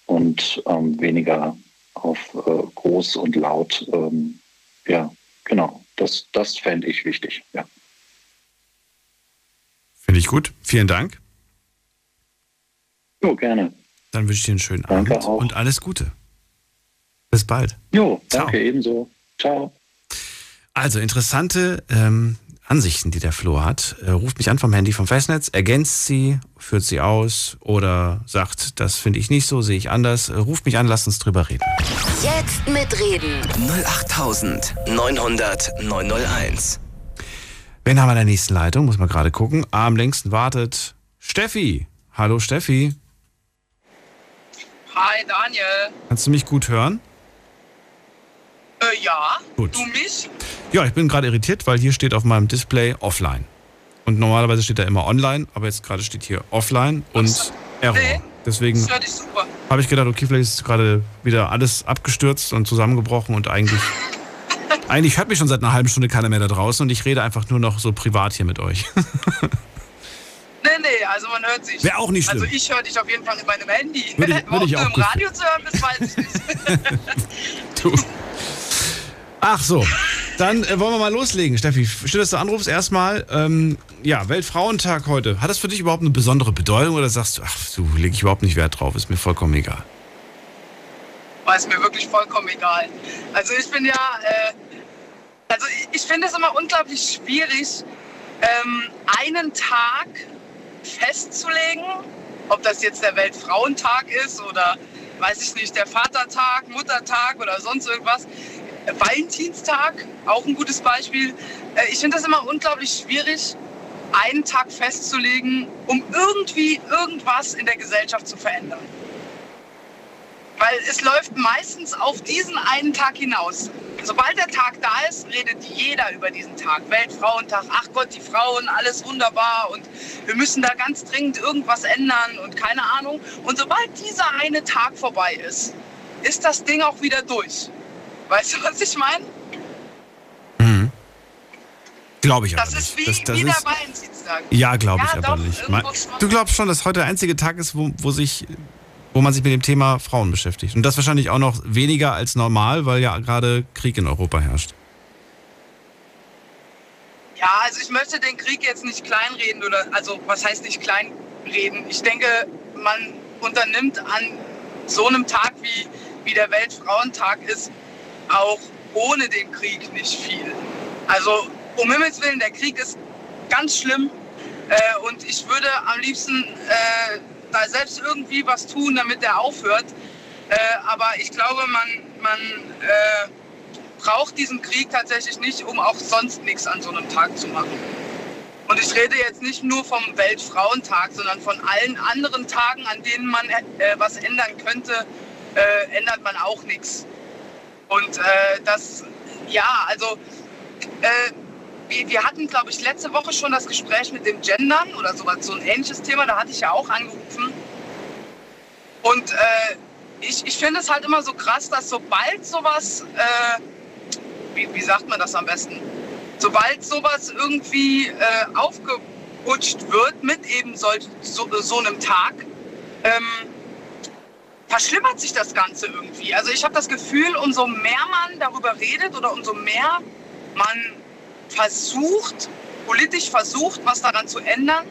und ähm, weniger auf äh, groß und laut. Ähm, ja, genau. Das, das fände ich wichtig, ja. Finde ich gut. Vielen Dank. Jo, gerne. Dann wünsche ich dir einen schönen danke Abend auch. und alles Gute. Bis bald. Jo, danke Ciao. ebenso. Ciao. Also interessante ähm, Ansichten, die der Flo hat. Er ruft mich an vom Handy vom Festnetz, ergänzt sie, führt sie aus oder sagt, das finde ich nicht so, sehe ich anders. Ruft mich an, lasst uns drüber reden. Jetzt mitreden. 08900 901. Wen haben wir in der nächsten Leitung? Muss man gerade gucken. Am längsten wartet Steffi. Hallo Steffi. Hi Daniel. Kannst du mich gut hören? Äh, ja. Gut. Du mich? Ja, ich bin gerade irritiert, weil hier steht auf meinem Display offline. Und normalerweise steht da immer online, aber jetzt gerade steht hier offline und Error. Nee, Deswegen habe ich gedacht, okay, vielleicht ist gerade wieder alles abgestürzt und zusammengebrochen und eigentlich, eigentlich hört mich schon seit einer halben Stunde keiner mehr da draußen und ich rede einfach nur noch so privat hier mit euch. Nee, nee, also man hört sich. Wäre auch nicht schlimm. Also ich höre dich auf jeden Fall in meinem Handy. Würde ich, würde ich auch im Radio zu hören, das weiß ich nicht. du. Ach so, dann äh, wollen wir mal loslegen, Steffi. Schön, dass du anrufst. Erstmal, ähm, ja, Weltfrauentag heute. Hat das für dich überhaupt eine besondere Bedeutung oder sagst du, ach, du lege ich überhaupt nicht Wert drauf, ist mir vollkommen egal? War es mir wirklich vollkommen egal. Also ich bin ja, äh, also ich, ich finde es immer unglaublich schwierig, ähm, einen Tag festzulegen, ob das jetzt der Weltfrauentag ist oder weiß ich nicht, der Vatertag, Muttertag oder sonst irgendwas. Valentinstag, auch ein gutes Beispiel. Äh, ich finde das immer unglaublich schwierig, einen Tag festzulegen, um irgendwie irgendwas in der Gesellschaft zu verändern. Weil es läuft meistens auf diesen einen Tag hinaus. Sobald der Tag da ist, redet jeder über diesen Tag. Weltfrauentag, ach Gott, die Frauen, alles wunderbar und wir müssen da ganz dringend irgendwas ändern und keine Ahnung. Und sobald dieser eine Tag vorbei ist, ist das Ding auch wieder durch. Weißt du, was ich meine? Mhm. Glaube ich das aber nicht. Das ist wie, das, wie das der Valentinstag. Ja, glaube ich Ja, aber doch, nicht. irgendwo Mein- schon. Du glaubst schon, dass heute der einzige Tag ist, wo, wo, sich, wo man sich mit dem Thema Frauen beschäftigt. Und das wahrscheinlich auch noch weniger als normal, weil ja gerade Krieg in Europa herrscht. Ja, also ich möchte den Krieg jetzt nicht kleinreden oder, also was heißt nicht kleinreden? Ich denke, man unternimmt an so einem Tag wie, wie der Weltfrauentag ist, auch ohne den Krieg nicht viel. Also um Himmels Willen, der Krieg ist ganz schlimm äh, und ich würde am liebsten äh, da selbst irgendwie was tun, damit der aufhört. Äh, aber ich glaube, man, man äh, braucht diesen Krieg tatsächlich nicht, um auch sonst nichts an so einem Tag zu machen. Und ich rede jetzt nicht nur vom Weltfrauentag, sondern von allen anderen Tagen, an denen man äh, was ändern könnte, äh, ändert man auch nichts. Und äh, das, ja, also äh, wir, wir hatten, glaube ich, letzte Woche schon das Gespräch mit dem Gendern oder sowas, so ein ähnliches Thema, da hatte ich ja auch angerufen. Und äh, ich, ich finde es halt immer so krass, dass sobald sowas, äh, wie, wie sagt man das am besten, sobald sowas irgendwie äh, aufgeputscht wird mit eben solch, so, so einem Tag, ähm, verschlimmert sich das Ganze irgendwie. Also ich habe das Gefühl, umso mehr man darüber redet oder umso mehr man versucht, politisch versucht, was daran zu ändern,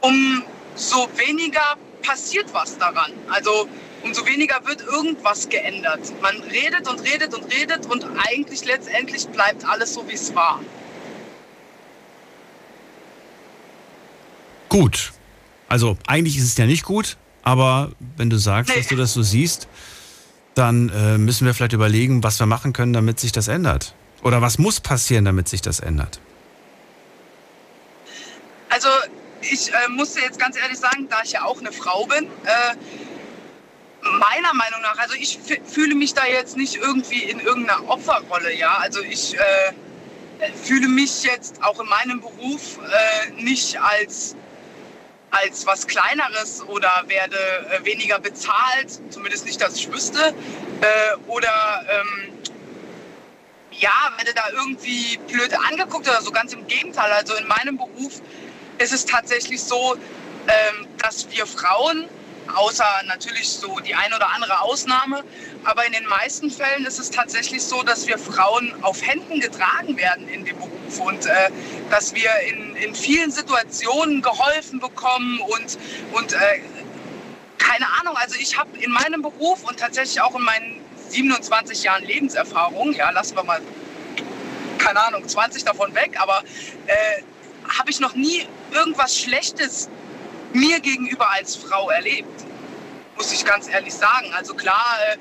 umso weniger passiert was daran. Also umso weniger wird irgendwas geändert. Man redet und redet und redet und eigentlich letztendlich bleibt alles so, wie es war. Gut. Also eigentlich ist es ja nicht gut, aber wenn du sagst, dass du das so siehst, dann äh, müssen wir vielleicht überlegen, was wir machen können, damit sich das ändert. Oder was muss passieren, damit sich das ändert? Also ich äh, muss dir jetzt ganz ehrlich sagen, da ich ja auch eine Frau bin, äh, meiner Meinung nach, also ich fü- fühle mich da jetzt nicht irgendwie in irgendeiner Opferrolle, ja. Also ich äh, fühle mich jetzt auch in meinem Beruf äh, nicht als als was Kleineres oder werde äh, weniger bezahlt, zumindest nicht, dass ich wüsste, äh, oder ähm, ja, werde da irgendwie blöd angeguckt oder so. Ganz im Gegenteil. Also in meinem Beruf ist es tatsächlich so, ähm, dass wir Frauen, außer natürlich so die eine oder andere Ausnahme, aber in den meisten Fällen ist es tatsächlich so, dass wir Frauen auf Händen getragen werden in dem Beruf und äh, dass wir in, in vielen Situationen geholfen bekommen und, und äh, keine Ahnung, also ich habe in meinem Beruf und tatsächlich auch in meinen 27 Jahren Lebenserfahrung, ja, lassen wir mal, keine Ahnung, 20 davon weg, aber äh, habe ich noch nie irgendwas Schlechtes mir gegenüber als Frau erlebt. Muss ich ganz ehrlich sagen. Also klar, äh,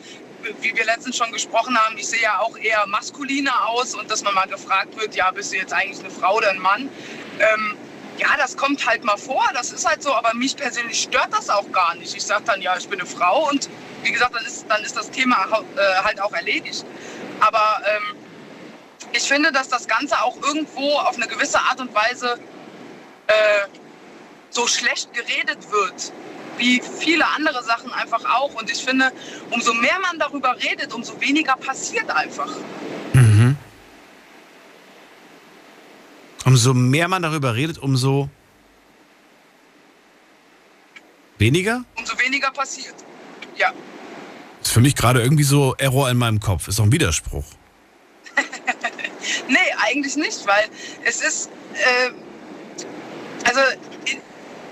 wie wir letztens schon gesprochen haben, ich sehe ja auch eher maskuliner aus und dass man mal gefragt wird, ja, bist du jetzt eigentlich eine Frau oder ein Mann? Ähm, ja, das kommt halt mal vor, das ist halt so, aber mich persönlich stört das auch gar nicht. Ich sage dann, ja, ich bin eine Frau und wie gesagt, dann ist, dann ist das Thema äh, halt auch erledigt. Aber ähm, ich finde, dass das Ganze auch irgendwo auf eine gewisse Art und Weise äh, so schlecht geredet wird, wie viele andere Sachen einfach auch. Und ich finde, umso mehr man darüber redet, umso weniger passiert einfach. Mhm. Umso mehr man darüber redet, umso weniger? Umso weniger passiert. Ja. Das ist für mich gerade irgendwie so Error in meinem Kopf. Ist doch ein Widerspruch. nee, eigentlich nicht, weil es ist, äh, also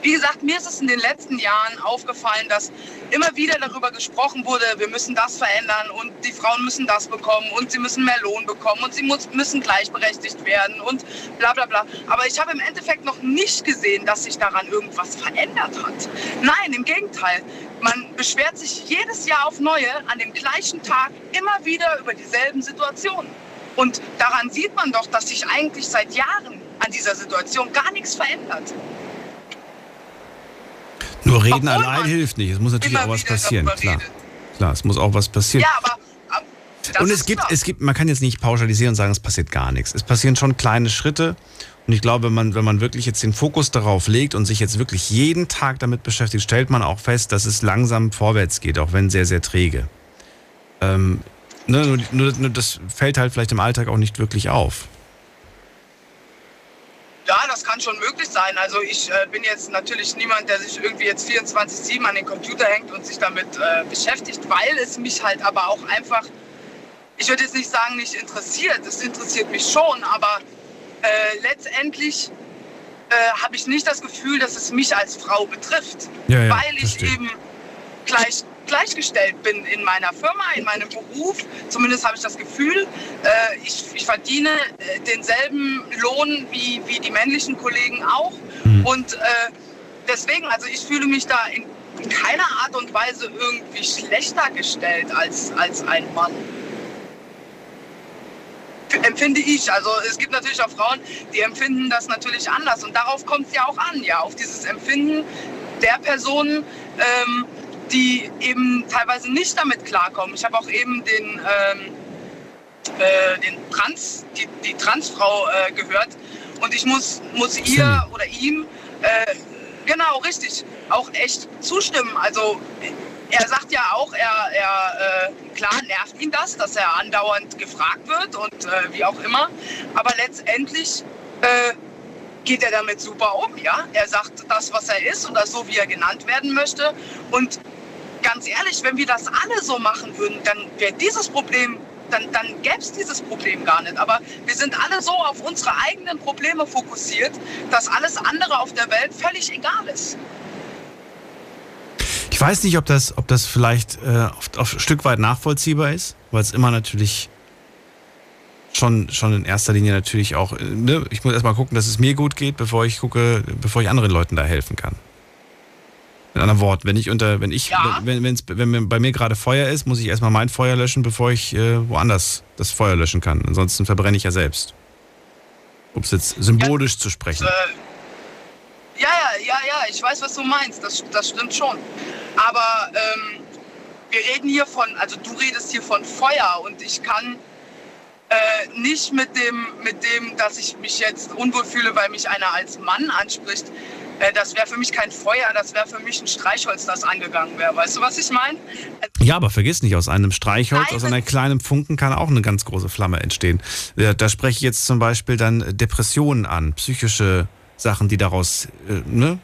wie gesagt, mir ist es in den letzten Jahren aufgefallen, dass immer wieder darüber gesprochen wurde, wir müssen das verändern und die Frauen müssen das bekommen und sie müssen mehr Lohn bekommen und sie müssen gleichberechtigt werden und bla bla bla. Aber ich habe im Endeffekt noch nicht gesehen, dass sich daran irgendwas verändert hat. Nein, im Gegenteil. Man beschwert sich jedes Jahr auf neue an dem gleichen Tag immer wieder über dieselben Situationen. Und daran sieht man doch, dass sich eigentlich seit Jahren an dieser Situation gar nichts verändert. Nur reden Obwohl allein hilft nicht. Es muss natürlich auch was passieren. Klar. Klar, es muss auch was passieren. Ja, aber. aber und es gibt, es gibt, man kann jetzt nicht pauschalisieren und sagen, es passiert gar nichts. Es passieren schon kleine Schritte. Und ich glaube, wenn man, wenn man wirklich jetzt den Fokus darauf legt und sich jetzt wirklich jeden Tag damit beschäftigt, stellt man auch fest, dass es langsam vorwärts geht, auch wenn sehr, sehr träge. Ähm, ne, nur, nur, nur das fällt halt vielleicht im Alltag auch nicht wirklich auf. Ja, das kann schon möglich sein. Also ich äh, bin jetzt natürlich niemand, der sich irgendwie jetzt 24-7 an den Computer hängt und sich damit äh, beschäftigt, weil es mich halt aber auch einfach, ich würde jetzt nicht sagen, nicht interessiert. Es interessiert mich schon, aber äh, letztendlich äh, habe ich nicht das Gefühl, dass es mich als Frau betrifft, ja, ja, weil ich eben gleich gleichgestellt bin in meiner Firma, in meinem Beruf. Zumindest habe ich das Gefühl. Äh, ich, ich, verdiene äh, denselben Lohn wie, wie die männlichen Kollegen auch. Mhm. Und äh, deswegen, also ich fühle mich da in, in keiner Art und Weise irgendwie schlechter gestellt als, als ein Mann empfinde ich. Also es gibt natürlich auch Frauen, die empfinden das natürlich anders und darauf kommt es ja auch an, ja, auf dieses Empfinden der Personen, ähm, die eben teilweise nicht damit klarkommen. Ich habe auch eben den, ähm, äh, den Trans, die, die Transfrau äh, gehört und ich muss, muss ihr oder ihm, äh, genau, richtig, auch echt zustimmen. Also er sagt ja auch, er, er äh, klar nervt ihn das, dass er andauernd gefragt wird und äh, wie auch immer, aber letztendlich äh, geht er damit super um, ja. Er sagt das, was er ist oder so, wie er genannt werden möchte und ganz ehrlich, wenn wir das alle so machen würden, dann wäre dieses Problem, dann, dann gäbe es dieses Problem gar nicht. Aber wir sind alle so auf unsere eigenen Probleme fokussiert, dass alles andere auf der Welt völlig egal ist. Ich weiß nicht, ob das, ob das vielleicht äh, auf, auf ein Stück weit nachvollziehbar ist, weil es immer natürlich schon, schon in erster Linie natürlich auch, äh, ne? ich muss erstmal gucken, dass es mir gut geht, bevor ich gucke, bevor ich anderen Leuten da helfen kann. Mit anderen Worten, wenn ich unter, wenn ich, ja. wenn, wenn's, wenn bei mir gerade Feuer ist, muss ich erstmal mein Feuer löschen, bevor ich äh, woanders das Feuer löschen kann. Ansonsten verbrenne ich ja selbst. Um es jetzt symbolisch ja, zu sprechen. Äh, ja, ja, ja, ja, ich weiß, was du meinst. Das, das stimmt schon. Aber ähm, wir reden hier von, also du redest hier von Feuer und ich kann äh, nicht mit dem, mit dem, dass ich mich jetzt unwohl fühle, weil mich einer als Mann anspricht. Äh, das wäre für mich kein Feuer, das wäre für mich ein Streichholz, das angegangen wäre. Weißt du, was ich meine? Ja, aber vergiss nicht, aus einem Streichholz, aus einer kleinen Funken kann auch eine ganz große Flamme entstehen. Da spreche ich jetzt zum Beispiel dann Depressionen an, psychische Sachen, die daraus äh, ne,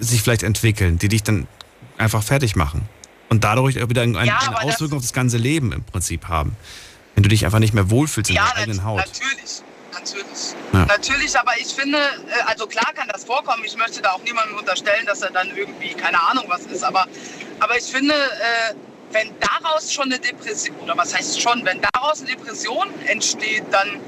sich vielleicht entwickeln, die dich dann einfach fertig machen. Und dadurch wieder eine, ja, eine Auswirkung auf das ganze Leben im Prinzip haben. Wenn du dich einfach nicht mehr wohlfühlst in ja, deiner eigenen Haut. Natürlich natürlich. Ja. Natürlich, aber ich finde, äh, also klar kann das vorkommen. Ich möchte da auch niemandem unterstellen, dass er dann irgendwie keine Ahnung was ist. Aber, aber ich finde, äh, wenn daraus schon eine Depression, oder was heißt schon, wenn daraus eine Depression entsteht, dann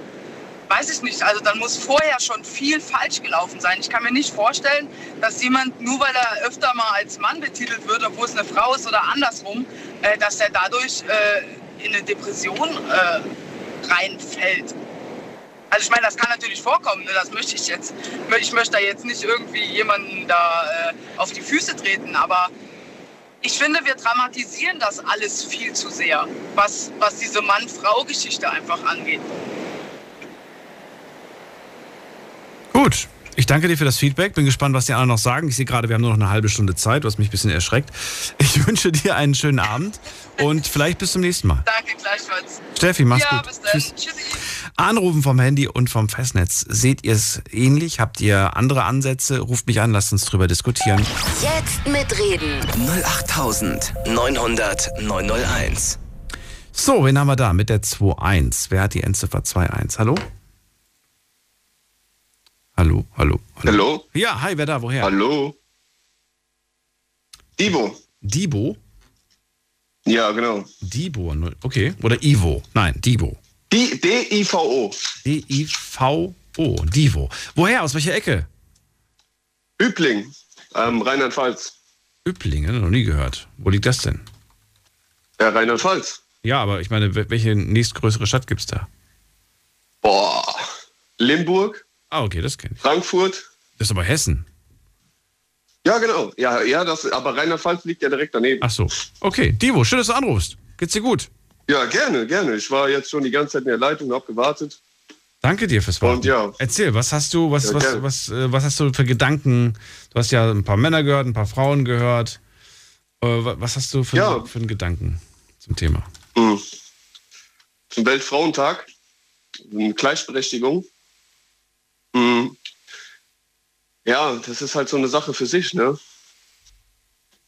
weiß ich nicht. Also dann muss vorher schon viel falsch gelaufen sein. Ich kann mir nicht vorstellen, dass jemand, nur weil er öfter mal als Mann betitelt wird, obwohl es eine Frau ist oder andersrum, äh, dass er dadurch in eine Depression reinfällt. Also ich meine, das kann natürlich vorkommen, ne? das möchte ich jetzt. Ich möchte da jetzt nicht irgendwie jemanden da äh, auf die Füße treten, aber ich finde, wir dramatisieren das alles viel zu sehr, was, was diese Mann-Frau-Geschichte einfach angeht. Gut. Ich danke dir für das Feedback. Bin gespannt, was die anderen noch sagen. Ich sehe gerade, wir haben nur noch eine halbe Stunde Zeit, was mich ein bisschen erschreckt. Ich wünsche dir einen schönen Abend und vielleicht bis zum nächsten Mal. Danke, gleichfalls. Steffi, mach's ja, gut. Bis dann. Tschüss. Tschüssi. Anrufen vom Handy und vom Festnetz. Seht ihr es ähnlich? Habt ihr andere Ansätze? Ruft mich an, lasst uns drüber diskutieren. Jetzt mitreden. 08900 901. So, wen haben wir da mit der 2.1? Wer hat die Endziffer 2.1? Hallo? Hallo, hallo, hallo. Hallo? Ja, hi, wer da? Woher? Hallo? Divo. Dibo? Ja, genau. Dibo, okay. Oder Ivo? Nein, Dibo. D-I-V-O. D-I-V-O, Divo. Woher? Aus welcher Ecke? Übling, ähm, Rheinland-Pfalz. Übling, noch nie gehört. Wo liegt das denn? Ja, Rheinland-Pfalz. Ja, aber ich meine, welche nächstgrößere Stadt gibt's da? Boah. Limburg. Ah, okay, das kenne ich. Frankfurt. Das ist aber Hessen. Ja, genau. Ja, ja, das, aber Rheinland-Pfalz liegt ja direkt daneben. Ach so. Okay, Divo, schön, dass du anrufst. Geht's dir gut? Ja, gerne, gerne. Ich war jetzt schon die ganze Zeit in der Leitung und habe gewartet. Danke dir fürs Warten. Und ja. Erzähl, was hast du, was, Ja, was, was, äh, was hast du für Gedanken? Du hast ja ein paar Männer gehört, ein paar Frauen gehört. Äh, wa- Was hast du für, Ja. für einen Gedanken zum Thema? Mhm. Zum Weltfrauentag. Gleichberechtigung. Mhm. Ja, das ist halt so eine Sache für sich, ne?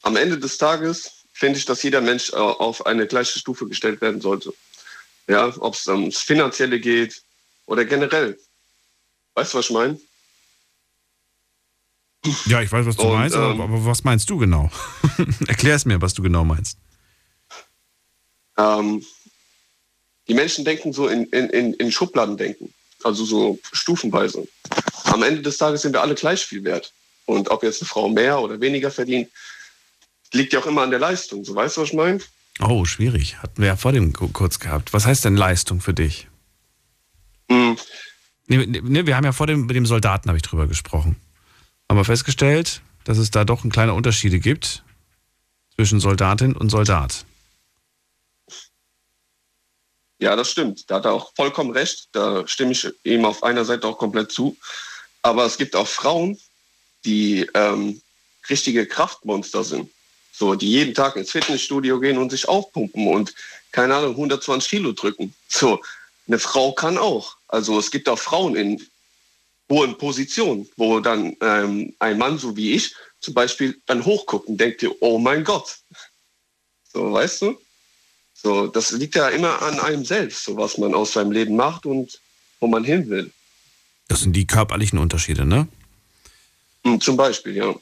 Am Ende des Tages finde ich, dass jeder Mensch äh, auf eine gleiche Stufe gestellt werden sollte. Ja, ob es ums Finanzielle geht oder generell. Weißt du, was ich meine? Ja, ich weiß, was du Und, meinst, aber, ähm, aber was meinst du genau? Erklär es mir, was du genau meinst. Ähm, die Menschen denken so in, in, in, in Schubladen denken, also so stufenweise. Am Ende des Tages sind wir alle gleich viel wert. Und ob jetzt eine Frau mehr oder weniger verdient, liegt ja auch immer an der Leistung. So weißt du, was ich meine? Oh, schwierig. Hatten wir ja vor dem ku- kurz gehabt. Was heißt denn Leistung für dich? Mhm. Nee, nee, wir haben ja vor dem, mit dem Soldaten habe ich drüber gesprochen. Haben wir festgestellt, dass es da doch ein kleine Unterschiede gibt zwischen Soldatin und Soldat. Ja, das stimmt. Da hat er auch vollkommen recht. Da stimme ich ihm auf einer Seite auch komplett zu. Aber es gibt auch Frauen, die ähm, richtige Kraftmonster sind. So, die jeden Tag ins Fitnessstudio gehen und sich aufpumpen und, keine Ahnung, 120 Kilo drücken. So, eine Frau kann auch. Also es gibt auch Frauen in hohen Positionen, wo dann ähm, ein Mann, so wie ich, zum Beispiel dann hochguckt und denkt dir, oh mein Gott. So, weißt du? So, das liegt ja immer an einem selbst, so was man aus seinem Leben macht und wo man hin will. Das sind die körperlichen Unterschiede, ne? Hm, Zum Beispiel, ja.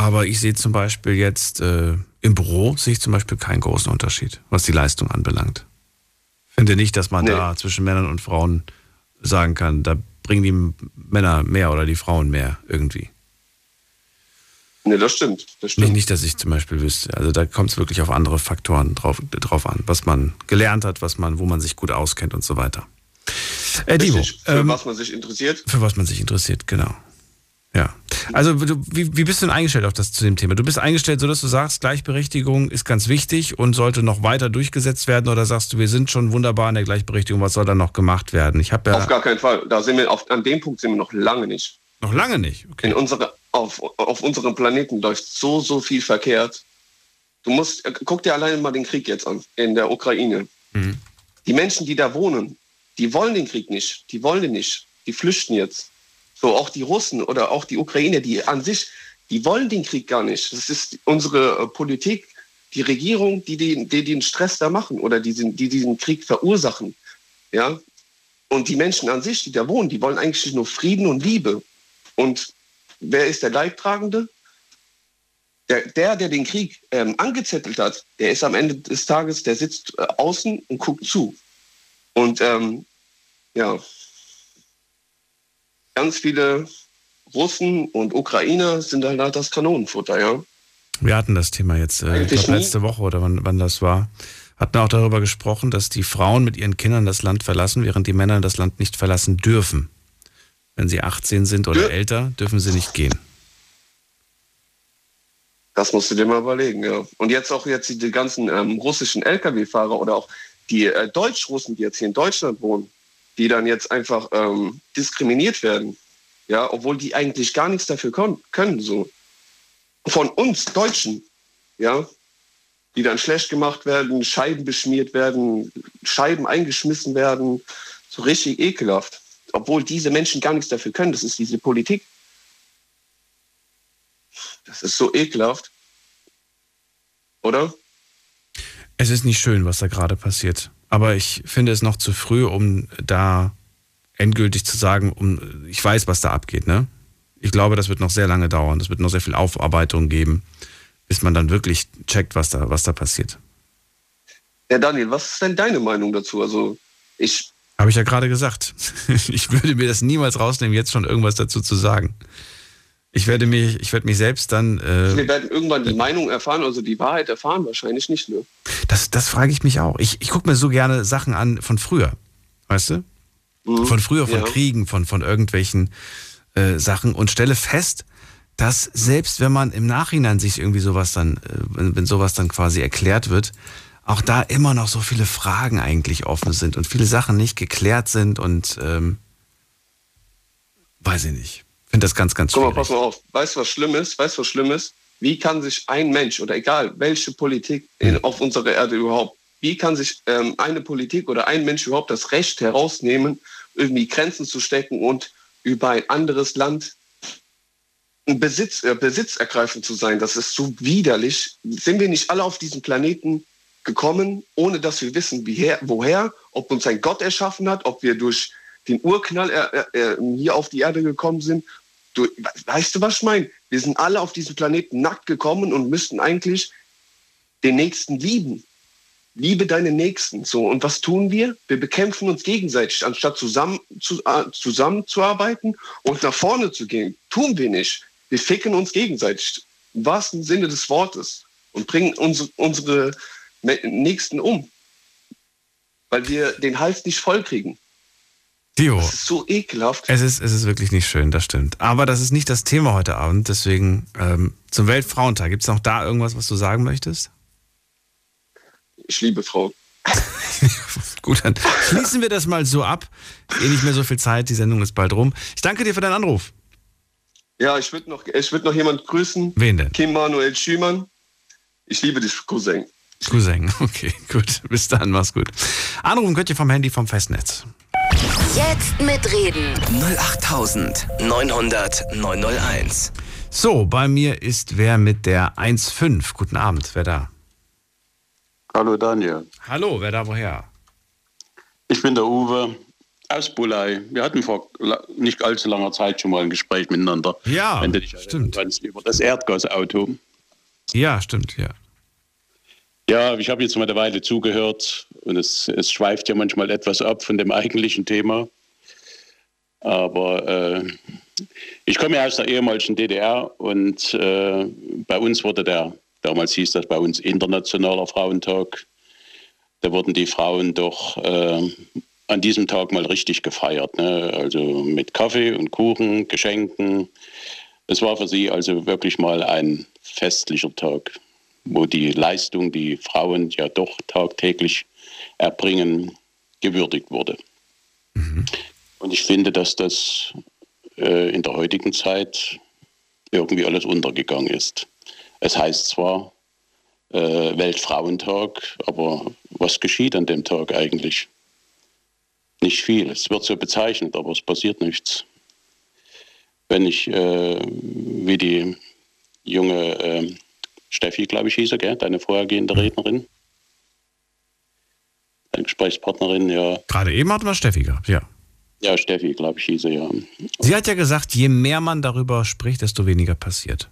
Aber ich sehe zum Beispiel jetzt äh, im Büro sehe ich zum Beispiel keinen großen Unterschied, was die Leistung anbelangt. Finde nicht, dass man Nee. da zwischen Männern und Frauen sagen kann, da bringen die Männer mehr oder die Frauen mehr irgendwie. Ne, das stimmt. Das Nicht, stimmt. nicht, dass ich zum Beispiel wüsste. Also da kommt es wirklich auf andere Faktoren drauf, drauf an, was man gelernt hat, was man, wo man sich gut auskennt und so weiter. Äh, Divo, Richtig, für ähm, was man sich interessiert. für was man sich interessiert, genau. Ja. Also du, wie, wie bist du denn eingestellt auf das zu dem Thema? Du bist eingestellt, so dass du sagst, Gleichberechtigung ist ganz wichtig und sollte noch weiter durchgesetzt werden oder sagst du, wir sind schon wunderbar in der Gleichberechtigung, was soll da noch gemacht werden? Ich habe ja Auf gar keinen Fall. Da sind wir auf, an dem Punkt sind wir noch lange nicht. noch lange nicht. Okay. In unsere, auf, auf unserem Planeten läuft so, so viel verkehrt. Du musst, äh, guck dir alleine mal den Krieg jetzt an, in der Ukraine. Mhm. Die Menschen, die da wohnen, die wollen den Krieg nicht. Die wollen den nicht. Die flüchten jetzt. So auch die Russen oder auch die Ukrainer, die an sich, die wollen den Krieg gar nicht. Das ist unsere äh, Politik, die Regierung, die den, die den Stress da machen oder die, die diesen Krieg verursachen. Ja? Und die Menschen an sich, die da wohnen, die wollen eigentlich nur Frieden und Liebe. Und wer ist der Leidtragende? Der, der, der den Krieg ähm, angezettelt hat, der ist am Ende des Tages, der sitzt äh, außen und guckt zu. Und ähm, ja, ganz viele Russen und Ukrainer sind halt, halt das Kanonenfutter, ja. Wir hatten das Thema jetzt, äh, ich glaube letzte Woche oder wann, wann das war, hatten auch darüber gesprochen, dass die Frauen mit ihren Kindern das Land verlassen, während die Männer das Land nicht verlassen dürfen. Wenn sie 18 sind oder Dür- älter, dürfen sie nicht gehen. Das musst du dir mal überlegen, ja. Und jetzt auch jetzt die ganzen ähm, russischen Lkw-Fahrer oder auch die äh, Deutsch-Russen, die jetzt hier in Deutschland wohnen, die dann jetzt einfach ähm, diskriminiert werden. ja, obwohl die eigentlich gar nichts dafür können, so. Von uns Deutschen, ja, die dann schlecht gemacht werden, Scheiben beschmiert werden, Scheiben eingeschmissen werden, so richtig ekelhaft. Obwohl diese Menschen gar nichts dafür können, das ist diese Politik. Das ist so ekelhaft. Oder? Es ist nicht schön, was da gerade passiert. Aber ich finde es noch zu früh, um da endgültig zu sagen, um, ich weiß, was da abgeht. Ne? Ich glaube, das wird noch sehr lange dauern. Es wird noch sehr viel Aufarbeitung geben, bis man dann wirklich checkt, was da, was da passiert. Ja, Daniel, was ist denn deine Meinung dazu? Also, ich. Habe ich ja gerade gesagt. Ich würde mir das niemals rausnehmen, jetzt schon irgendwas dazu zu sagen. Ich werde mich, ich werde mich selbst dann. Äh, Wir werden irgendwann die Meinung erfahren, also die Wahrheit erfahren, wahrscheinlich nicht, ne? Das, das frage ich mich auch. Ich, ich gucke mir so gerne Sachen an von früher. Weißt du? Mhm. Von früher, von ja. Kriegen, von, von irgendwelchen äh, Sachen und stelle fest, dass selbst wenn man im Nachhinein sich irgendwie sowas dann, äh, wenn, wenn sowas dann quasi erklärt wird, auch da immer noch so viele Fragen eigentlich offen sind und viele Sachen nicht geklärt sind und ähm, weiß ich nicht finde das ganz, ganz. Guck mal, pass mal auf. Weißt du, was schlimm ist? Weißt du, was schlimm ist? Wie kann sich ein Mensch oder egal welche Politik in, hm. auf unserer Erde überhaupt, wie kann sich ähm, eine Politik oder ein Mensch überhaupt das Recht herausnehmen, irgendwie Grenzen zu stecken und über ein anderes Land Besitz, äh, besitzergreifend zu sein? Das ist so widerlich. Sind wir nicht alle auf diesen Planeten gekommen, ohne dass wir wissen, wie woher, ob uns ein Gott erschaffen hat, ob wir durch den Urknall äh, äh, hier auf die Erde gekommen sind Du, weißt du, was ich meine? Wir sind alle auf diesen Planeten nackt gekommen und müssten eigentlich den Nächsten lieben. Liebe deine Nächsten. So, und was tun wir? Wir bekämpfen uns gegenseitig, anstatt zusammen, zu, äh, zusammenzuarbeiten und nach vorne zu gehen. Tun wir nicht. Wir ficken uns gegenseitig. Im wahrsten Sinne des Wortes. Und bringen unsere, unsere Nächsten um. Weil wir den Hals nicht voll kriegen. Dio. Das ist so ekelhaft. Es ist, es ist wirklich nicht schön, das stimmt. Aber das ist nicht das Thema heute Abend. Deswegen ähm, zum Weltfrauentag. Gibt es noch da irgendwas, was du sagen möchtest? Ich liebe Frauen. Gut, dann schließen wir das mal so ab. Eh nicht mehr so viel Zeit, die Sendung ist bald rum. Ich danke dir für deinen Anruf. Ja, ich würde noch, würd noch jemand grüßen. Wen denn? Kim Manuel Schümann. Ich liebe dich, Cousin. Cousin, okay, gut. Bis dann, mach's gut. Anrufen könnt ihr vom Handy vom Festnetz. Jetzt mitreden. 08900 901. So, bei mir ist wer mit der 1.5. Guten Abend, wer da? Hallo Daniel. Hallo, wer da woher? Ich bin der Uwe aus Bulai. Wir hatten vor nicht allzu langer Zeit schon mal ein Gespräch miteinander. Ja, wenn du dich stimmt. Kannst, über das Erdgasauto. Ja, stimmt, ja. Ja, ich habe jetzt mal eine Weile zugehört und es, es schweift ja manchmal etwas ab von dem eigentlichen Thema. Aber äh, ich komme ja aus der ehemaligen DDR und äh, bei uns wurde der, damals hieß das bei uns Internationaler Frauentag, da wurden die Frauen doch äh, an diesem Tag mal richtig gefeiert. Ne? Also mit Kaffee und Kuchen, Geschenken. Es war für sie also wirklich mal ein festlicher Tag wo die Leistung, die Frauen ja doch tagtäglich erbringen, gewürdigt wurde. Mhm. Und ich finde, dass das äh, in der heutigen Zeit irgendwie alles untergegangen ist. Es heißt zwar äh, Weltfrauentag, aber was geschieht an dem Tag eigentlich? Nicht viel. Es wird so bezeichnet, aber es passiert nichts. Wenn ich, äh, wie die junge ähm, Steffi, glaube ich, hieß er, gell? deine vorhergehende Rednerin. Gesprächspartnerin, ja. Gerade eben hatten wir Steffi gehabt, ja. Ja, Steffi, glaube ich, hieß er, ja. Sie hat ja gesagt, je mehr man darüber spricht, desto weniger passiert.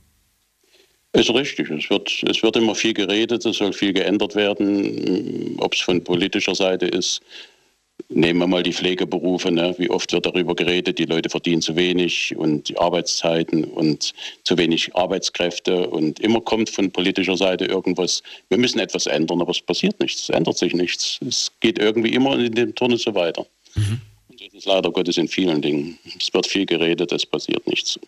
Ist richtig. Es wird, es wird immer viel geredet, es soll viel geändert werden. Ob es von politischer Seite ist, Nehmen wir mal die Pflegeberufe, ne? wie oft wird darüber geredet, die Leute verdienen zu wenig und die Arbeitszeiten und zu wenig Arbeitskräfte und immer kommt von politischer Seite irgendwas, wir müssen etwas ändern, aber es passiert nichts, es ändert sich nichts. Es geht irgendwie immer in dem Turnen so weiter. Mhm. Und das ist leider Gottes in vielen Dingen. Es wird viel geredet, es passiert nichts.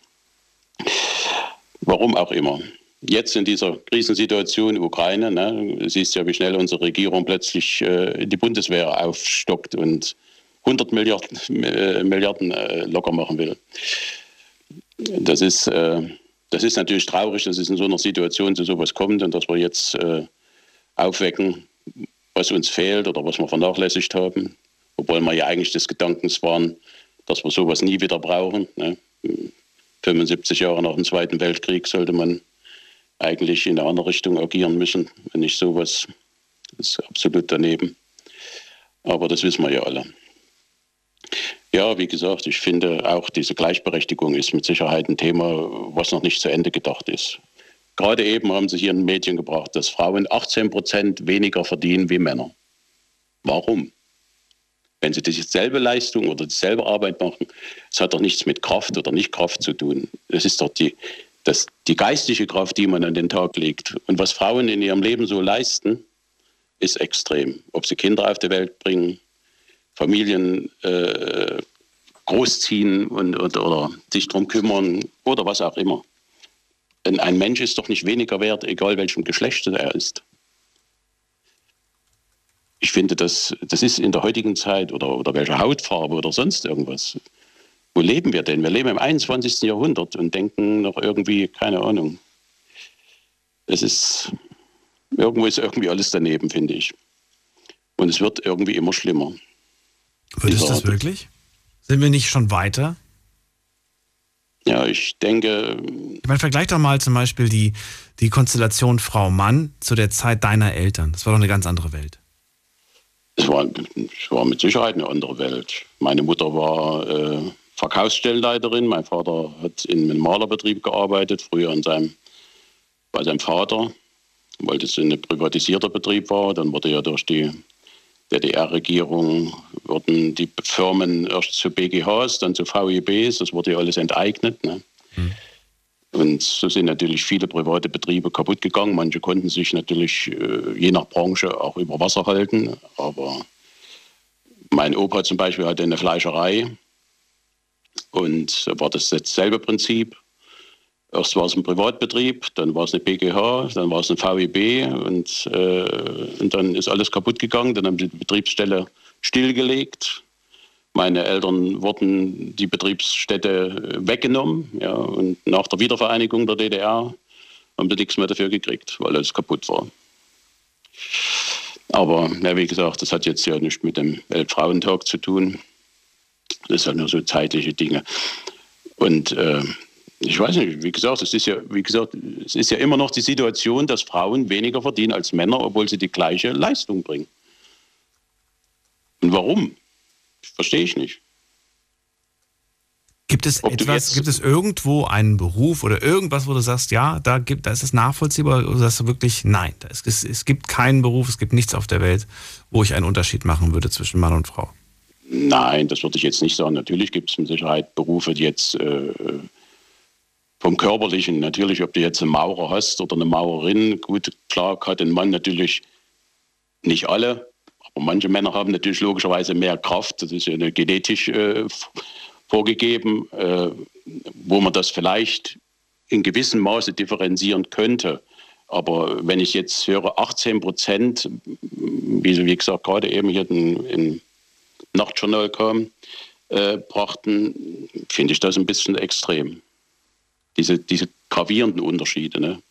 Warum auch immer jetzt in dieser Krisensituation Ukraine, ne, siehst ja, wie schnell unsere Regierung plötzlich äh, die Bundeswehr aufstockt und 100 Milliarden, äh, Milliarden äh, locker machen will. das ist, äh, das ist natürlich traurig, dass es in so einer Situation zu sowas kommt und dass wir jetzt äh, aufwecken, was uns fehlt oder was wir vernachlässigt haben, obwohl wir ja eigentlich des Gedankens waren, dass wir sowas nie wieder brauchen. Ne? 75 Jahre nach dem Zweiten Weltkrieg sollte man eigentlich in eine andere Richtung agieren müssen, wenn nicht sowas. Ist absolut daneben. Aber das wissen wir ja alle. Ja, wie gesagt, ich finde auch diese Gleichberechtigung ist mit Sicherheit ein Thema, was noch nicht zu Ende gedacht ist. Gerade eben haben Sie hier in den Medien gebracht, dass Frauen 18 Prozent weniger verdienen wie Männer. Warum? Wenn sie dieselbe Leistung oder dieselbe Arbeit machen, es hat doch nichts mit Kraft oder nicht Kraft zu tun. Es ist doch die, das, die geistige Kraft, die man an den Tag legt. Und was Frauen in ihrem Leben so leisten, ist extrem. Ob sie Kinder auf die Welt bringen, Familien äh, großziehen und, oder, oder sich darum kümmern oder was auch immer. Denn ein Mensch ist doch nicht weniger wert, egal welchem Geschlecht er ist. Ich finde, das, das ist in der heutigen Zeit oder, oder welche Hautfarbe oder sonst irgendwas. Wo leben wir denn? Wir leben im 21. Jahrhundert und denken noch irgendwie, keine Ahnung. Es ist, irgendwo ist irgendwie alles daneben, finde ich. Und es wird irgendwie immer schlimmer. Wird es das wirklich? Sind wir nicht schon weiter? Ja, ich denke. Ich meine, vergleich doch mal zum Beispiel die, die Konstellation Frau-Mann zu der Zeit deiner Eltern. Das war doch eine ganz andere Welt. Es war, es war mit Sicherheit eine andere Welt. Meine Mutter war äh, Verkaufsstellenleiterin, mein Vater hat in einem Malerbetrieb gearbeitet, früher in seinem, bei seinem Vater, weil das ein privatisierter Betrieb war. Dann wurde ja durch die DDR-Regierung wurden die Firmen erst zu BGHs, dann zu VEBs, das wurde ja alles enteignet. Ne? Mhm. Und so sind natürlich viele private Betriebe kaputt gegangen. Manche konnten sich natürlich äh, je nach Branche auch über Wasser halten. Aber mein Opa zum Beispiel hatte eine Fleischerei und war das dasselbe Prinzip. Erst war es ein Privatbetrieb, dann war es eine BGH, dann war es ein VEB und, äh, und dann ist alles kaputt gegangen. Dann haben sie die Betriebsstelle stillgelegt. Meine Eltern wurden die Betriebsstätte weggenommen. Ja, und nach der Wiedervereinigung der DDR haben sie nichts mehr dafür gekriegt, weil alles kaputt war. Aber ja, wie gesagt, das hat jetzt ja nichts mit dem Weltfrauentag zu tun. Das sind nur so zeitliche Dinge. Und äh, ich weiß nicht, wie gesagt, es ist ja, wie gesagt, es ist ja immer noch die Situation, dass Frauen weniger verdienen als Männer, obwohl sie die gleiche Leistung bringen. Und warum? Verstehe ich nicht. Gibt es Ob etwas, gibt es irgendwo einen Beruf oder irgendwas, wo du sagst, ja, da gibt, da ist es nachvollziehbar, oder sagst du wirklich, nein, es, es gibt keinen Beruf, es gibt nichts auf der Welt, wo ich einen Unterschied machen würde zwischen Mann und Frau? Nein, das würde ich jetzt nicht sagen. Natürlich gibt es mit Sicherheit Berufe, die jetzt äh, vom Körperlichen, natürlich, ob du jetzt einen Maurer hast oder eine Maurerin, gut, klar hat ein Mann natürlich nicht alle, aber manche Männer haben natürlich logischerweise mehr Kraft, das ist ja genetisch äh, vorgegeben, äh, wo man das vielleicht in gewissem Maße differenzieren könnte. Aber wenn ich jetzt höre, 18 Prozent, wie, wie gesagt, gerade eben hier in, in Nachtjournal kam, äh, brachten, finde ich das ein bisschen extrem. Diese, diese gravierenden Unterschiede. Ne?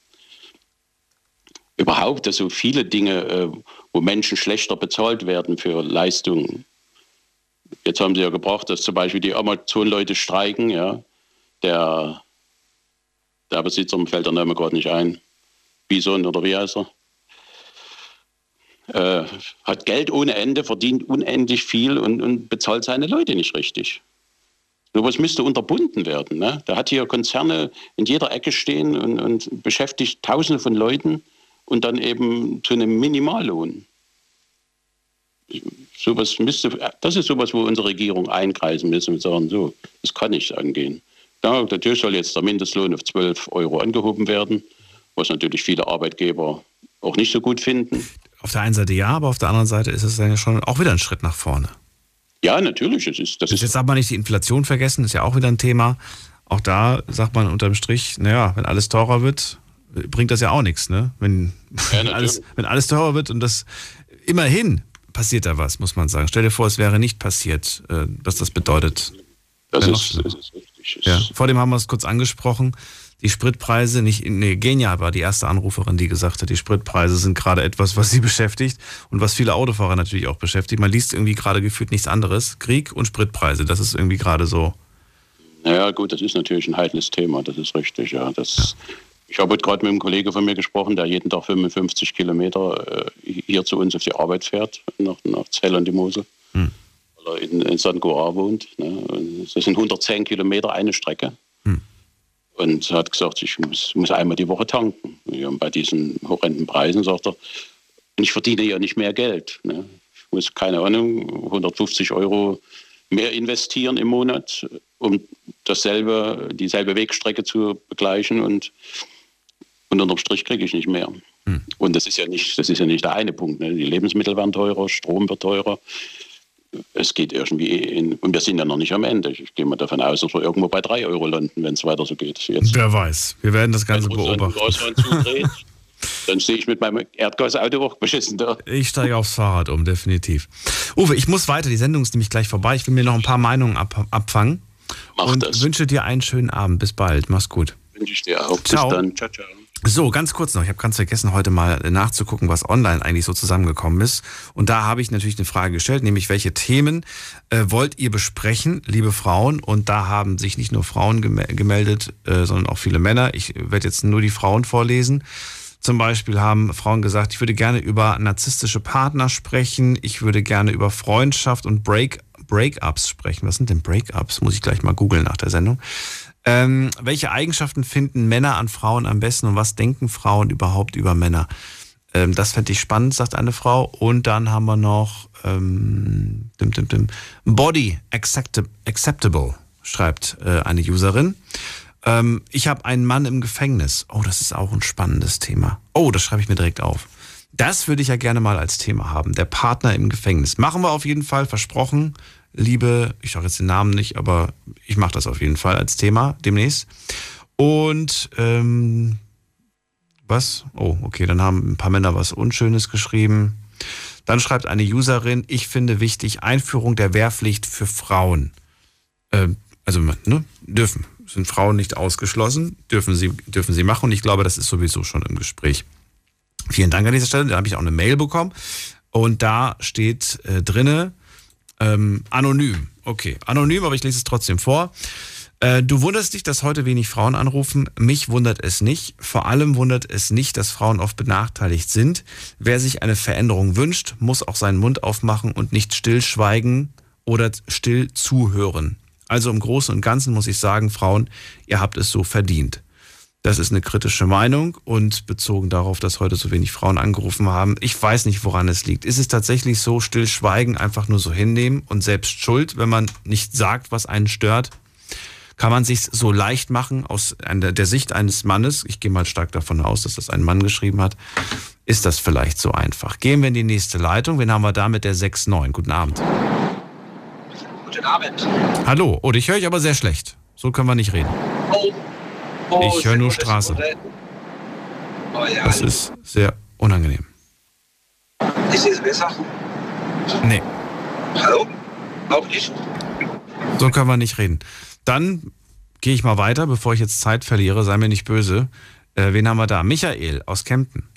Überhaupt, dass so viele Dinge, äh, wo Menschen schlechter bezahlt werden für Leistungen. Jetzt haben sie ja gebracht, dass zum Beispiel die Amazon-Leute streiken. Ja? Der, der Besitzer, fällt der Name gerade nicht ein, Bison oder wie heißt er? Äh, hat Geld ohne Ende, verdient unendlich viel und, und bezahlt seine Leute nicht richtig. Sowas müsste unterbunden werden. Ne? Der hat hier Konzerne in jeder Ecke stehen und, und beschäftigt Tausende von Leuten und dann eben zu einem Minimallohn. Sowas müsste, das ist sowas, wo unsere Regierung einkreisen müssen und sagen, so, das kann nicht angehen. Ja, natürlich soll jetzt der Mindestlohn auf 12 Euro angehoben werden, was natürlich viele Arbeitgeber auch nicht so gut finden. Auf der einen Seite ja, aber auf der anderen Seite ist es dann ja schon auch wieder ein Schritt nach vorne. Ja, natürlich. Es ist, das ist jetzt aber nicht die Inflation vergessen, ist ja auch wieder ein Thema. Auch da sagt man unterm Strich, naja, wenn alles teurer wird, bringt das ja auch nichts. Ne? Wenn, ja, alles, wenn alles teurer wird und das immerhin passiert da was, muss man sagen. Stell dir vor, es wäre nicht passiert, äh, was das bedeutet. Das ist, das ist, richtig. Ja. Vor dem haben wir es kurz angesprochen. Die Spritpreise, nicht, nee, Genia war die erste Anruferin, die gesagt hat, die Spritpreise sind gerade etwas, was sie beschäftigt und was viele Autofahrer natürlich auch beschäftigt. Man liest irgendwie gerade gefühlt nichts anderes. Krieg und Spritpreise, das ist irgendwie gerade so. Naja, gut, das ist natürlich ein heikles Thema, das ist richtig, ja. Das, ich habe heute gerade mit einem Kollegen von mir gesprochen, der jeden Tag 55 Kilometer äh, hier zu uns auf die Arbeit fährt, nach, nach Zell und die Mosel. Hm weil er in, in St. Goar wohnt. Ne? Das sind 110 Kilometer eine Strecke. Hm. Und hat gesagt, ich muss, muss, einmal die Woche tanken. Ja, und bei diesen horrenden Preisen sagt er, ich verdiene ja nicht mehr Geld. Ne? Ich muss, keine Ahnung, 150 Euro mehr investieren im Monat, um dasselbe, dieselbe Wegstrecke zu begleichen und, und unterm Strich kriege ich nicht mehr. Hm. Und das ist ja nicht, das ist ja nicht der eine Punkt. Ne? Die Lebensmittel werden teurer, Strom wird teurer es geht irgendwie in, und wir sind ja noch nicht am Ende. Ich gehe mal davon aus, dass wir irgendwo bei 3 Euro landen, wenn es weiter so geht. Jetzt. Wer weiß, wir werden das Ganze beobachten. Zudreht, dann stehe ich mit meinem Erdgasauto auch beschissen da. Ich steige aufs Fahrrad um, definitiv. Uwe, ich muss weiter, die Sendung ist nämlich gleich vorbei. Ich will mir noch ein paar Meinungen ab, abfangen. Mach und das. wünsche dir einen schönen Abend. Bis bald. Mach's gut. Wünsche ich dir auch. Ciao. Bis dann. Ciao, ciao. So, ganz kurz noch. Ich habe ganz vergessen, heute mal nachzugucken, was online eigentlich so zusammengekommen ist. Und da habe ich natürlich eine Frage gestellt, nämlich welche Themen äh, wollt ihr besprechen, liebe Frauen? Und da haben sich nicht nur Frauen gemeldet, äh, sondern auch viele Männer. Ich werde jetzt nur die Frauen vorlesen. Zum Beispiel haben Frauen gesagt, ich würde gerne über narzisstische Partner sprechen. Ich würde gerne über Freundschaft und Break Breakups sprechen. Was sind denn Breakups? Muss ich gleich mal googeln nach der Sendung. Ähm, welche Eigenschaften finden Männer an Frauen am besten und was denken Frauen überhaupt über Männer? Ähm, das fände ich spannend, sagt eine Frau. Und dann haben wir noch ähm, dim, dim, dim, Body acceptable, schreibt äh, eine Userin. Ähm, ich habe einen Mann im Gefängnis. Oh, das ist auch ein spannendes Thema. Oh, das schreibe ich mir direkt auf. Das würde ich ja gerne mal als Thema haben. Der Partner im Gefängnis. Machen wir auf jeden Fall, versprochen liebe, ich sage jetzt den Namen nicht, aber ich mache das auf jeden Fall als Thema demnächst. Und ähm, was? Oh, okay, dann haben ein paar Männer was Unschönes geschrieben. Dann schreibt eine Userin, ich finde wichtig, Einführung der Wehrpflicht für Frauen. Ähm, also, ne, dürfen. Sind Frauen nicht ausgeschlossen, dürfen sie, dürfen sie machen. Und ich glaube, das ist sowieso schon im Gespräch. Vielen Dank an dieser Stelle. Da habe ich auch eine Mail bekommen. Und da steht äh, drinne, ähm, anonym. Okay, anonym, aber ich lese es trotzdem vor. Äh, du wunderst dich, dass heute wenig Frauen anrufen. Mich wundert es nicht. Vor allem wundert es nicht, dass Frauen oft benachteiligt sind. Wer sich eine Veränderung wünscht, muss auch seinen Mund aufmachen und nicht stillschweigen oder still zuhören. Also im Großen und Ganzen muss ich sagen, Frauen, ihr habt es so verdient. Das ist eine kritische Meinung und bezogen darauf, dass heute so wenig Frauen angerufen haben. Ich weiß nicht, woran es liegt. Ist es tatsächlich so, stillschweigen, einfach nur so hinnehmen und selbst schuld, wenn man nicht sagt, was einen stört? Kann man sich so leicht machen aus der Sicht eines Mannes? Ich gehe mal stark davon aus, dass das ein Mann geschrieben hat. Ist das vielleicht so einfach? Gehen wir in die nächste Leitung. Wen haben wir da mit der 6-9? Guten Abend. Guten Abend. Hallo. Oh, dich höre ich aber sehr schlecht. So können wir nicht reden. Oh. Oh, ich höre nur Straße. Oh. Das ist sehr unangenehm. Ist es besser? Nee. Hallo? Auch nicht? So können wir nicht reden. Dann gehe ich mal weiter, bevor ich jetzt Zeit verliere. Sei mir nicht böse. Äh, wen haben wir da? Michael aus Kempten.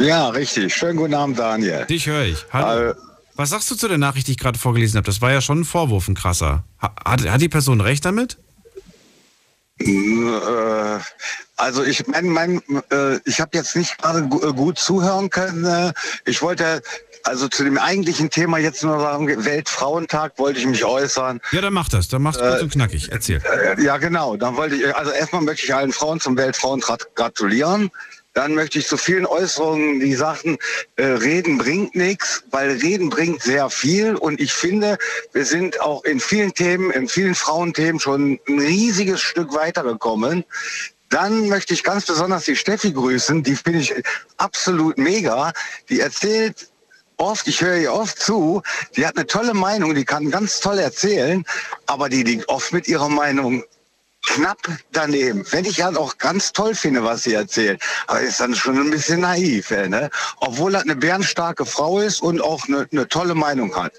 Ja, richtig. Schönen guten Abend, Daniel. Dich höre ich. Hallo. Äh, Was sagst du zu der Nachricht, die ich gerade vorgelesen habe? Das war ja schon ein Vorwurf, ein krasser. Hat, hat die Person recht damit? Äh, also ich mein, mein, äh, ich habe jetzt nicht gerade äh, gut zuhören können. Ich wollte also zu dem eigentlichen Thema jetzt nur sagen, Weltfrauentag wollte ich mich äußern. Ja, dann mach das. Dann mach's kurz äh, und knackig. Erzähl. Ja, genau. Dann wollte ich, also erstmal möchte ich allen Frauen zum Weltfrauentag gratulieren dann möchte ich zu vielen Äußerungen, die sagten, äh, reden bringt nichts, weil reden bringt sehr viel. Und ich finde, wir sind auch in vielen Themen, in vielen Frauenthemen schon ein riesiges Stück weitergekommen. Dann möchte ich ganz besonders die Steffi grüßen. Die finde ich absolut mega. Die erzählt oft, ich höre ihr oft zu, die hat eine tolle Meinung, die kann ganz toll erzählen, aber die liegt oft mit ihrer Meinung knapp daneben. Wenn ich halt auch ganz toll finde, was sie erzählt, aber ist dann schon ein bisschen naiv, ne? obwohl er eine bärenstarke Frau ist und auch eine, eine tolle Meinung hat.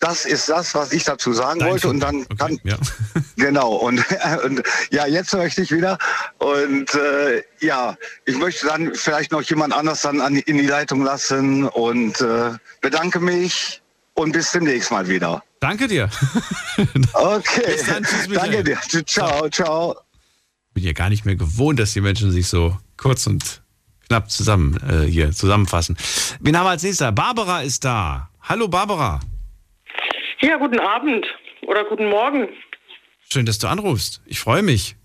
das ist das, was ich dazu sagen Dein wollte. Und dann okay, kann, ja. genau. Und, und, ja, jetzt möchte ich wieder. Und äh, ja, ich möchte dann vielleicht noch jemand anders dann an, in die Leitung lassen und äh, bedanke mich und bis demnächst mal wieder. Danke dir. okay. Dann, Danke dir. Ciao, ciao. Bin ja gar nicht mehr gewohnt, dass die Menschen sich so kurz und knapp zusammen äh, hier zusammenfassen. Wen haben wir als nächster? Barbara ist da. Hallo Barbara. Ja, guten Abend oder guten Morgen. Schön, dass du anrufst. Ich freue mich.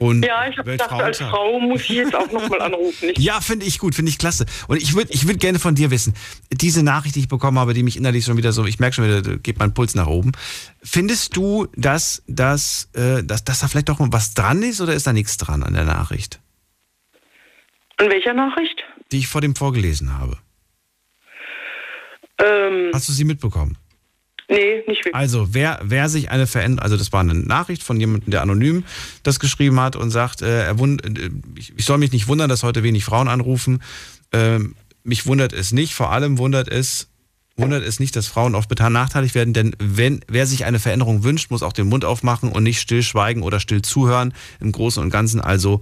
Frohen ja, ich habe gedacht, als Frau muss ich jetzt auch nochmal anrufen. Ja, finde ich gut, finde ich klasse. Und ich würde ich würd gerne von dir wissen, diese Nachricht, die ich bekommen habe, die mich innerlich schon wieder so, ich merke schon wieder, geht mein Puls nach oben. Findest du, dass, dass, äh, dass, dass da vielleicht doch was dran ist oder ist da nichts dran an der Nachricht? An welcher Nachricht? Die ich vor dem vorgelesen habe. Ähm, Hast du sie mitbekommen? Nee, nicht wirklich. Also, wer, wer sich eine Veränderung, also das war eine Nachricht von jemandem, der anonym das geschrieben hat und sagt, äh, er wund, äh, ich, ich soll mich nicht wundern, dass heute wenig Frauen anrufen. Ähm, mich wundert es nicht, vor allem wundert es, wundert es nicht, dass Frauen oft benachteiligt werden, denn wenn, wer sich eine Veränderung wünscht, muss auch den Mund aufmachen und nicht stillschweigen oder still zuhören. Im Großen und Ganzen also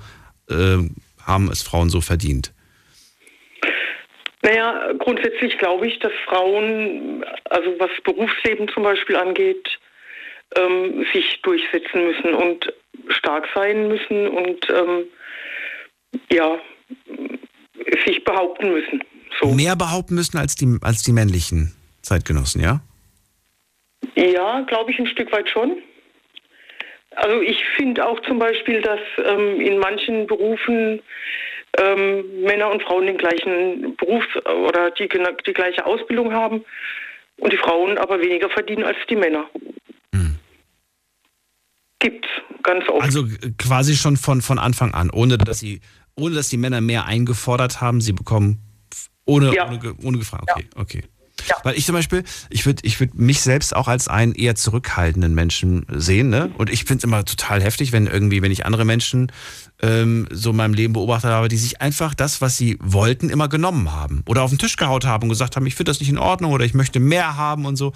äh, haben es Frauen so verdient. Naja, grundsätzlich glaube ich, dass Frauen, also was Berufsleben zum Beispiel angeht, ähm, sich durchsetzen müssen und stark sein müssen und ähm, ja, sich behaupten müssen. So. Mehr behaupten müssen als die, als die männlichen Zeitgenossen, ja? Ja, glaube ich ein Stück weit schon. Also ich finde auch zum Beispiel, dass ähm, in manchen Berufen ähm, Männer und Frauen den gleichen Beruf oder die, die gleiche Ausbildung haben und die Frauen aber weniger verdienen als die Männer. Hm. Gibt's ganz oft. Also quasi schon von, von Anfang an, ohne dass sie, ohne dass die Männer mehr eingefordert haben, sie bekommen ohne, ja. ohne, ohne gefragt. Okay, ja. okay. Weil ich zum Beispiel, ich würde ich würd mich selbst auch als einen eher zurückhaltenden Menschen sehen. Ne? Und ich finde es immer total heftig, wenn irgendwie, wenn ich andere Menschen ähm, so in meinem Leben beobachtet habe, die sich einfach das, was sie wollten, immer genommen haben. Oder auf den Tisch gehaut haben und gesagt haben, ich finde das nicht in Ordnung oder ich möchte mehr haben und so.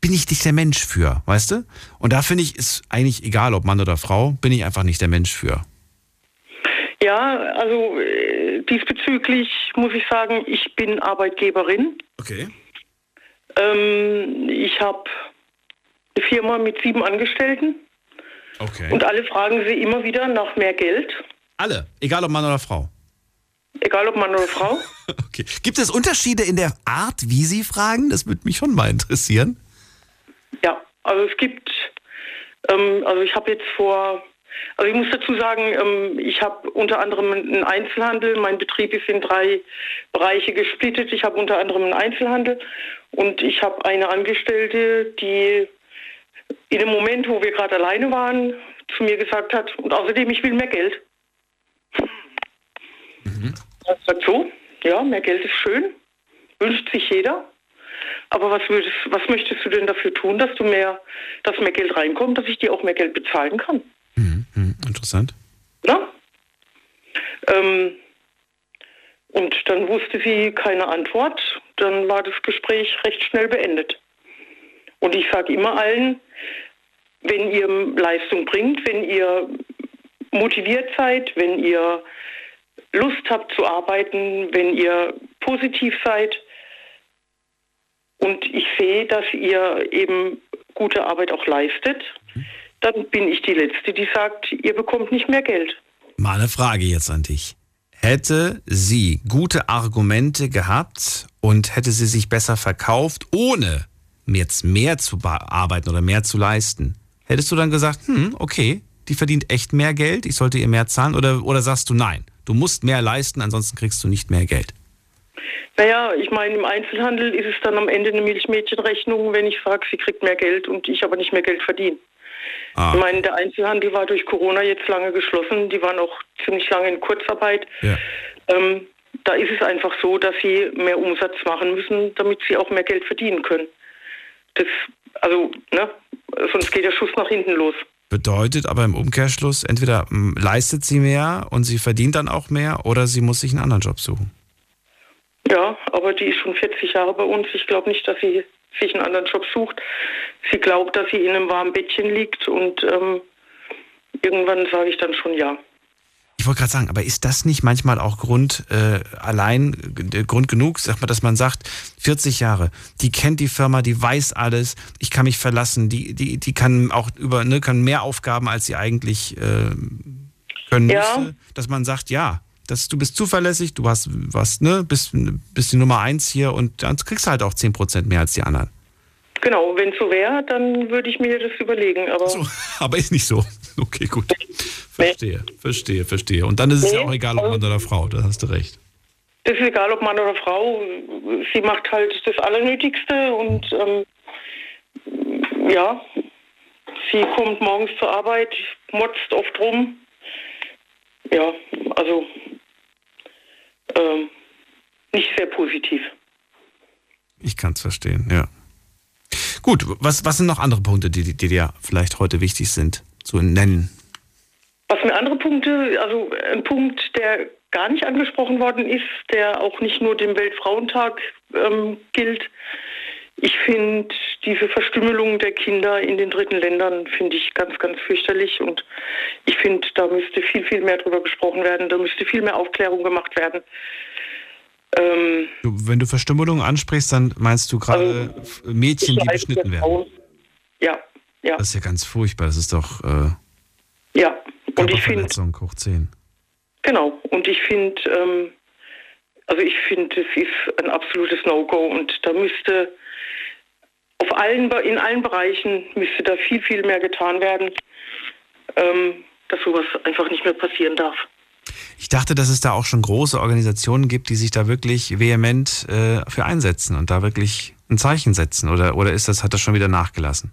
Bin ich nicht der Mensch für, weißt du? Und da finde ich, ist eigentlich egal, ob Mann oder Frau, bin ich einfach nicht der Mensch für. Ja, also äh, diesbezüglich muss ich sagen, ich bin Arbeitgeberin. Okay. Ähm, ich habe eine Firma mit sieben Angestellten. Okay. Und alle fragen sie immer wieder nach mehr Geld. Alle, egal ob Mann oder Frau. Egal ob Mann oder Frau. okay. Gibt es Unterschiede in der Art, wie sie fragen? Das würde mich schon mal interessieren. Ja, also es gibt, ähm, also ich habe jetzt vor, also ich muss dazu sagen, ähm, ich habe unter anderem einen Einzelhandel. Mein Betrieb ist in drei Bereiche gesplittet. Ich habe unter anderem einen Einzelhandel und ich habe eine Angestellte, die in dem Moment, wo wir gerade alleine waren, zu mir gesagt hat, und außerdem, ich will mehr Geld. Mhm. Das sagt so, ja, mehr Geld ist schön, wünscht sich jeder. Aber was, würdest, was möchtest du denn dafür tun, dass du mehr, dass mehr Geld reinkommt, dass ich dir auch mehr Geld bezahlen kann? Interessant. Ja? Ähm, und dann wusste sie keine Antwort. Dann war das Gespräch recht schnell beendet. Und ich sage immer allen, wenn ihr Leistung bringt, wenn ihr motiviert seid, wenn ihr Lust habt zu arbeiten, wenn ihr positiv seid und ich sehe, dass ihr eben gute Arbeit auch leistet, dann bin ich die Letzte, die sagt, ihr bekommt nicht mehr Geld. Mal eine Frage jetzt an dich. Hätte sie gute Argumente gehabt und hätte sie sich besser verkauft, ohne jetzt mehr zu arbeiten oder mehr zu leisten, hättest du dann gesagt, hm, okay, die verdient echt mehr Geld, ich sollte ihr mehr zahlen? Oder, oder sagst du, nein, du musst mehr leisten, ansonsten kriegst du nicht mehr Geld? Naja, ich meine, im Einzelhandel ist es dann am Ende eine Milchmädchenrechnung, wenn ich sage, sie kriegt mehr Geld und ich aber nicht mehr Geld verdiene. Ah. Ich meine, der Einzelhandel war durch Corona jetzt lange geschlossen, die waren auch ziemlich lange in Kurzarbeit. Ja. Ähm, da ist es einfach so, dass sie mehr Umsatz machen müssen, damit sie auch mehr Geld verdienen können. Das, also, ne, sonst geht der Schuss nach hinten los. Bedeutet aber im Umkehrschluss, entweder hm, leistet sie mehr und sie verdient dann auch mehr oder sie muss sich einen anderen Job suchen. Ja, aber die ist schon 40 Jahre bei uns. Ich glaube nicht, dass sie sich einen anderen Job sucht. Sie glaubt, dass sie in einem warmen Bettchen liegt und ähm, irgendwann sage ich dann schon ja. Ich wollte gerade sagen, aber ist das nicht manchmal auch Grund äh, allein, äh, Grund genug, sag mal, dass man sagt, 40 Jahre, die kennt die Firma, die weiß alles, ich kann mich verlassen, die, die, die kann auch über, ne, kann mehr Aufgaben, als sie eigentlich äh, können ja. müsste, dass man sagt, ja, das, du bist zuverlässig, du hast was, ne, bist, bist die Nummer eins hier und dann kriegst du halt auch 10% mehr als die anderen. Genau, wenn es so wäre, dann würde ich mir das überlegen. Aber, so, aber ist nicht so. Okay, gut. Verstehe, nee. verstehe, verstehe. Und dann ist es nee, ja auch egal, ob Mann oder Frau, da hast du recht. Es ist egal, ob Mann oder Frau. Sie macht halt das Allernötigste und ähm, ja, sie kommt morgens zur Arbeit, motzt oft rum. Ja, also ähm, nicht sehr positiv. Ich kann es verstehen, ja. Gut, was, was sind noch andere Punkte, die, die dir vielleicht heute wichtig sind zu nennen? Was mir andere Punkte, also ein Punkt, der gar nicht angesprochen worden ist, der auch nicht nur dem Weltfrauentag ähm, gilt. Ich finde diese Verstümmelung der Kinder in den dritten Ländern finde ich ganz, ganz fürchterlich und ich finde, da müsste viel, viel mehr drüber gesprochen werden, da müsste viel mehr Aufklärung gemacht werden. Ähm, Wenn du Verstümmelung ansprichst, dann meinst du gerade also, Mädchen, die beschnitten werden? Ja, ja. Das ist ja ganz furchtbar. Das ist doch. Äh, ja, und ich finde. hoch 10. Genau, und ich finde, ähm, also ich finde, es ist ein absolutes No-Go und da müsste auf allen, in allen Bereichen müsste da viel, viel mehr getan werden, ähm, dass sowas einfach nicht mehr passieren darf. Ich dachte, dass es da auch schon große Organisationen gibt, die sich da wirklich vehement äh, für einsetzen und da wirklich ein Zeichen setzen. Oder, oder ist das, hat das schon wieder nachgelassen?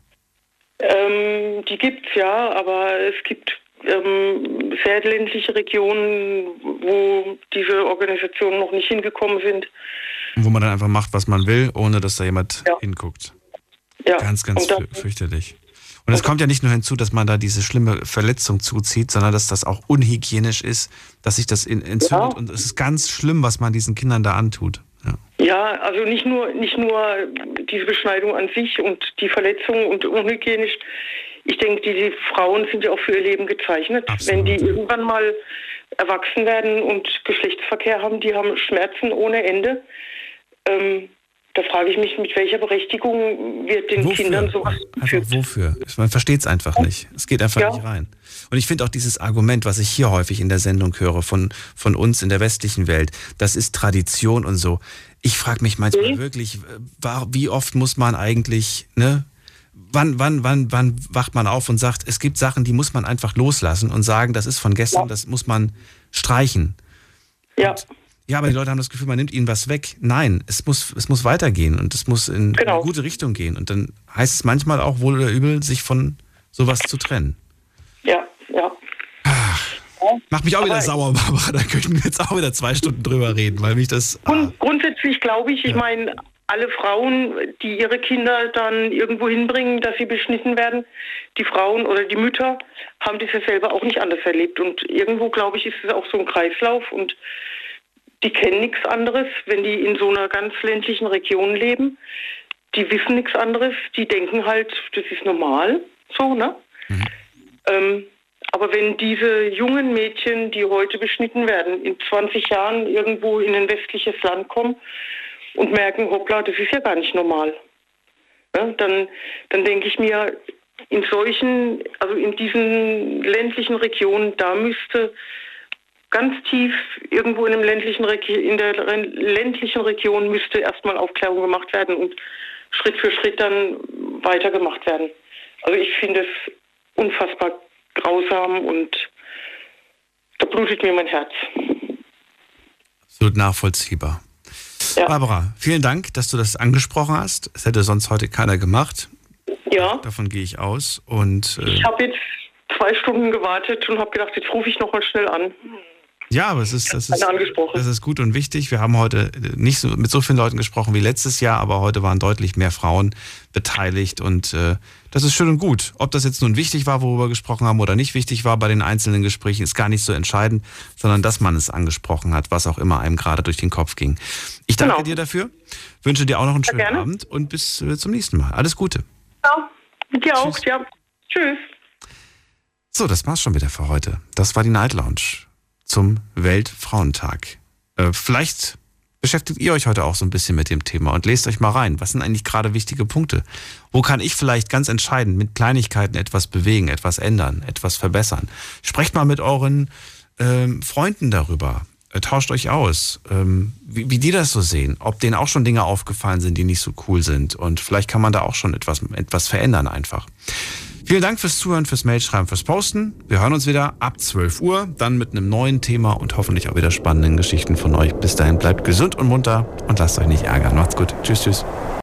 Ähm, die gibt es ja, aber es gibt ähm, sehr ländliche Regionen, wo diese Organisationen noch nicht hingekommen sind. Wo man dann einfach macht, was man will, ohne dass da jemand ja. hinguckt. Ja. Ganz, ganz fürchterlich. Und es kommt ja nicht nur hinzu, dass man da diese schlimme Verletzung zuzieht, sondern dass das auch unhygienisch ist, dass sich das entzündet. Ja. Und es ist ganz schlimm, was man diesen Kindern da antut. Ja. ja, also nicht nur, nicht nur diese Beschneidung an sich und die Verletzung und unhygienisch. Ich denke, die, Frauen sind ja auch für ihr Leben gezeichnet. Absolut. Wenn die irgendwann mal erwachsen werden und Geschlechtsverkehr haben, die haben Schmerzen ohne Ende. Ähm, da frage ich mich, mit welcher Berechtigung wird den wofür? Kindern sowas Einfach wofür? Man versteht es einfach nicht. Es geht einfach ja. nicht rein. Und ich finde auch dieses Argument, was ich hier häufig in der Sendung höre von, von uns in der westlichen Welt, das ist Tradition und so. Ich frage mich manchmal mhm. wirklich, wie oft muss man eigentlich, ne? Wann, wann, wann, wann wacht man auf und sagt, es gibt Sachen, die muss man einfach loslassen und sagen, das ist von gestern, ja. das muss man streichen. Ja. Und ja, aber die Leute haben das Gefühl, man nimmt ihnen was weg. Nein, es muss, es muss weitergehen und es muss in genau. eine gute Richtung gehen. Und dann heißt es manchmal auch wohl oder übel, sich von sowas zu trennen. Ja, ja. Ach, macht mich auch aber wieder sauer, Barbara. Da könnten wir jetzt auch wieder zwei Stunden drüber reden, weil mich das. Ah. Grundsätzlich glaube ich, ich ja. meine, alle Frauen, die ihre Kinder dann irgendwo hinbringen, dass sie beschnitten werden, die Frauen oder die Mütter haben das ja selber auch nicht anders erlebt. Und irgendwo, glaube ich, ist es auch so ein Kreislauf und die kennen nichts anderes, wenn die in so einer ganz ländlichen Region leben. Die wissen nichts anderes, die denken halt, das ist normal, so, ne? Mhm. Ähm, aber wenn diese jungen Mädchen, die heute beschnitten werden, in 20 Jahren irgendwo in ein westliches Land kommen und merken, hoppla, das ist ja gar nicht normal, ne? dann, dann denke ich mir, in solchen, also in diesen ländlichen Regionen, da müsste ganz tief irgendwo in, ländlichen in der ländlichen Region müsste erstmal Aufklärung gemacht werden und Schritt für Schritt dann weitergemacht werden. Also ich finde es unfassbar grausam und da blutet mir mein Herz. Absolut nachvollziehbar. Ja. Barbara, vielen Dank, dass du das angesprochen hast. Das hätte sonst heute keiner gemacht. Ja. Davon gehe ich aus. Und, äh, ich habe jetzt zwei Stunden gewartet und habe gedacht, jetzt rufe ich nochmal schnell an. Ja, aber es ist, das ist, das ist gut und wichtig. Wir haben heute nicht so, mit so vielen Leuten gesprochen wie letztes Jahr, aber heute waren deutlich mehr Frauen beteiligt und äh, das ist schön und gut. Ob das jetzt nun wichtig war, worüber wir gesprochen haben oder nicht wichtig war bei den einzelnen Gesprächen, ist gar nicht so entscheidend, sondern dass man es angesprochen hat, was auch immer einem gerade durch den Kopf ging. Ich danke genau. dir dafür, wünsche dir auch noch einen schönen ja, Abend und bis äh, zum nächsten Mal. Alles Gute. Ja, dir auch. Tschüss. Ja. Tschüss. So, das war's schon wieder für heute. Das war die Night Lounge zum Weltfrauentag. Äh, vielleicht beschäftigt ihr euch heute auch so ein bisschen mit dem Thema und lest euch mal rein. Was sind eigentlich gerade wichtige Punkte? Wo kann ich vielleicht ganz entscheidend mit Kleinigkeiten etwas bewegen, etwas ändern, etwas verbessern? Sprecht mal mit euren ähm, Freunden darüber. Äh, tauscht euch aus, ähm, wie, wie die das so sehen, ob denen auch schon Dinge aufgefallen sind, die nicht so cool sind. Und vielleicht kann man da auch schon etwas, etwas verändern einfach. Vielen Dank fürs Zuhören, fürs Mailschreiben, fürs Posten. Wir hören uns wieder ab 12 Uhr, dann mit einem neuen Thema und hoffentlich auch wieder spannenden Geschichten von euch. Bis dahin bleibt gesund und munter und lasst euch nicht ärgern. Macht's gut. Tschüss, tschüss.